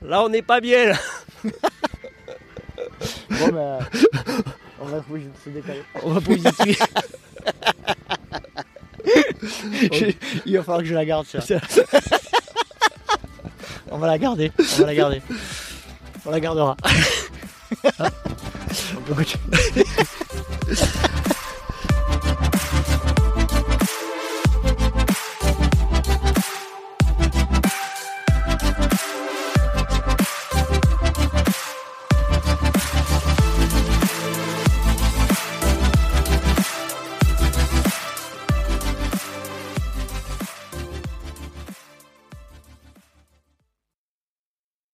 Speaker 1: là on n'est pas bien. là.
Speaker 2: Bon, ben, on va se décaler.
Speaker 1: On va positiver. *laughs*
Speaker 2: Il va falloir que je la garde, ça. on va la garder, on va la garder. On la gardera. *laughs* Continuer. *laughs*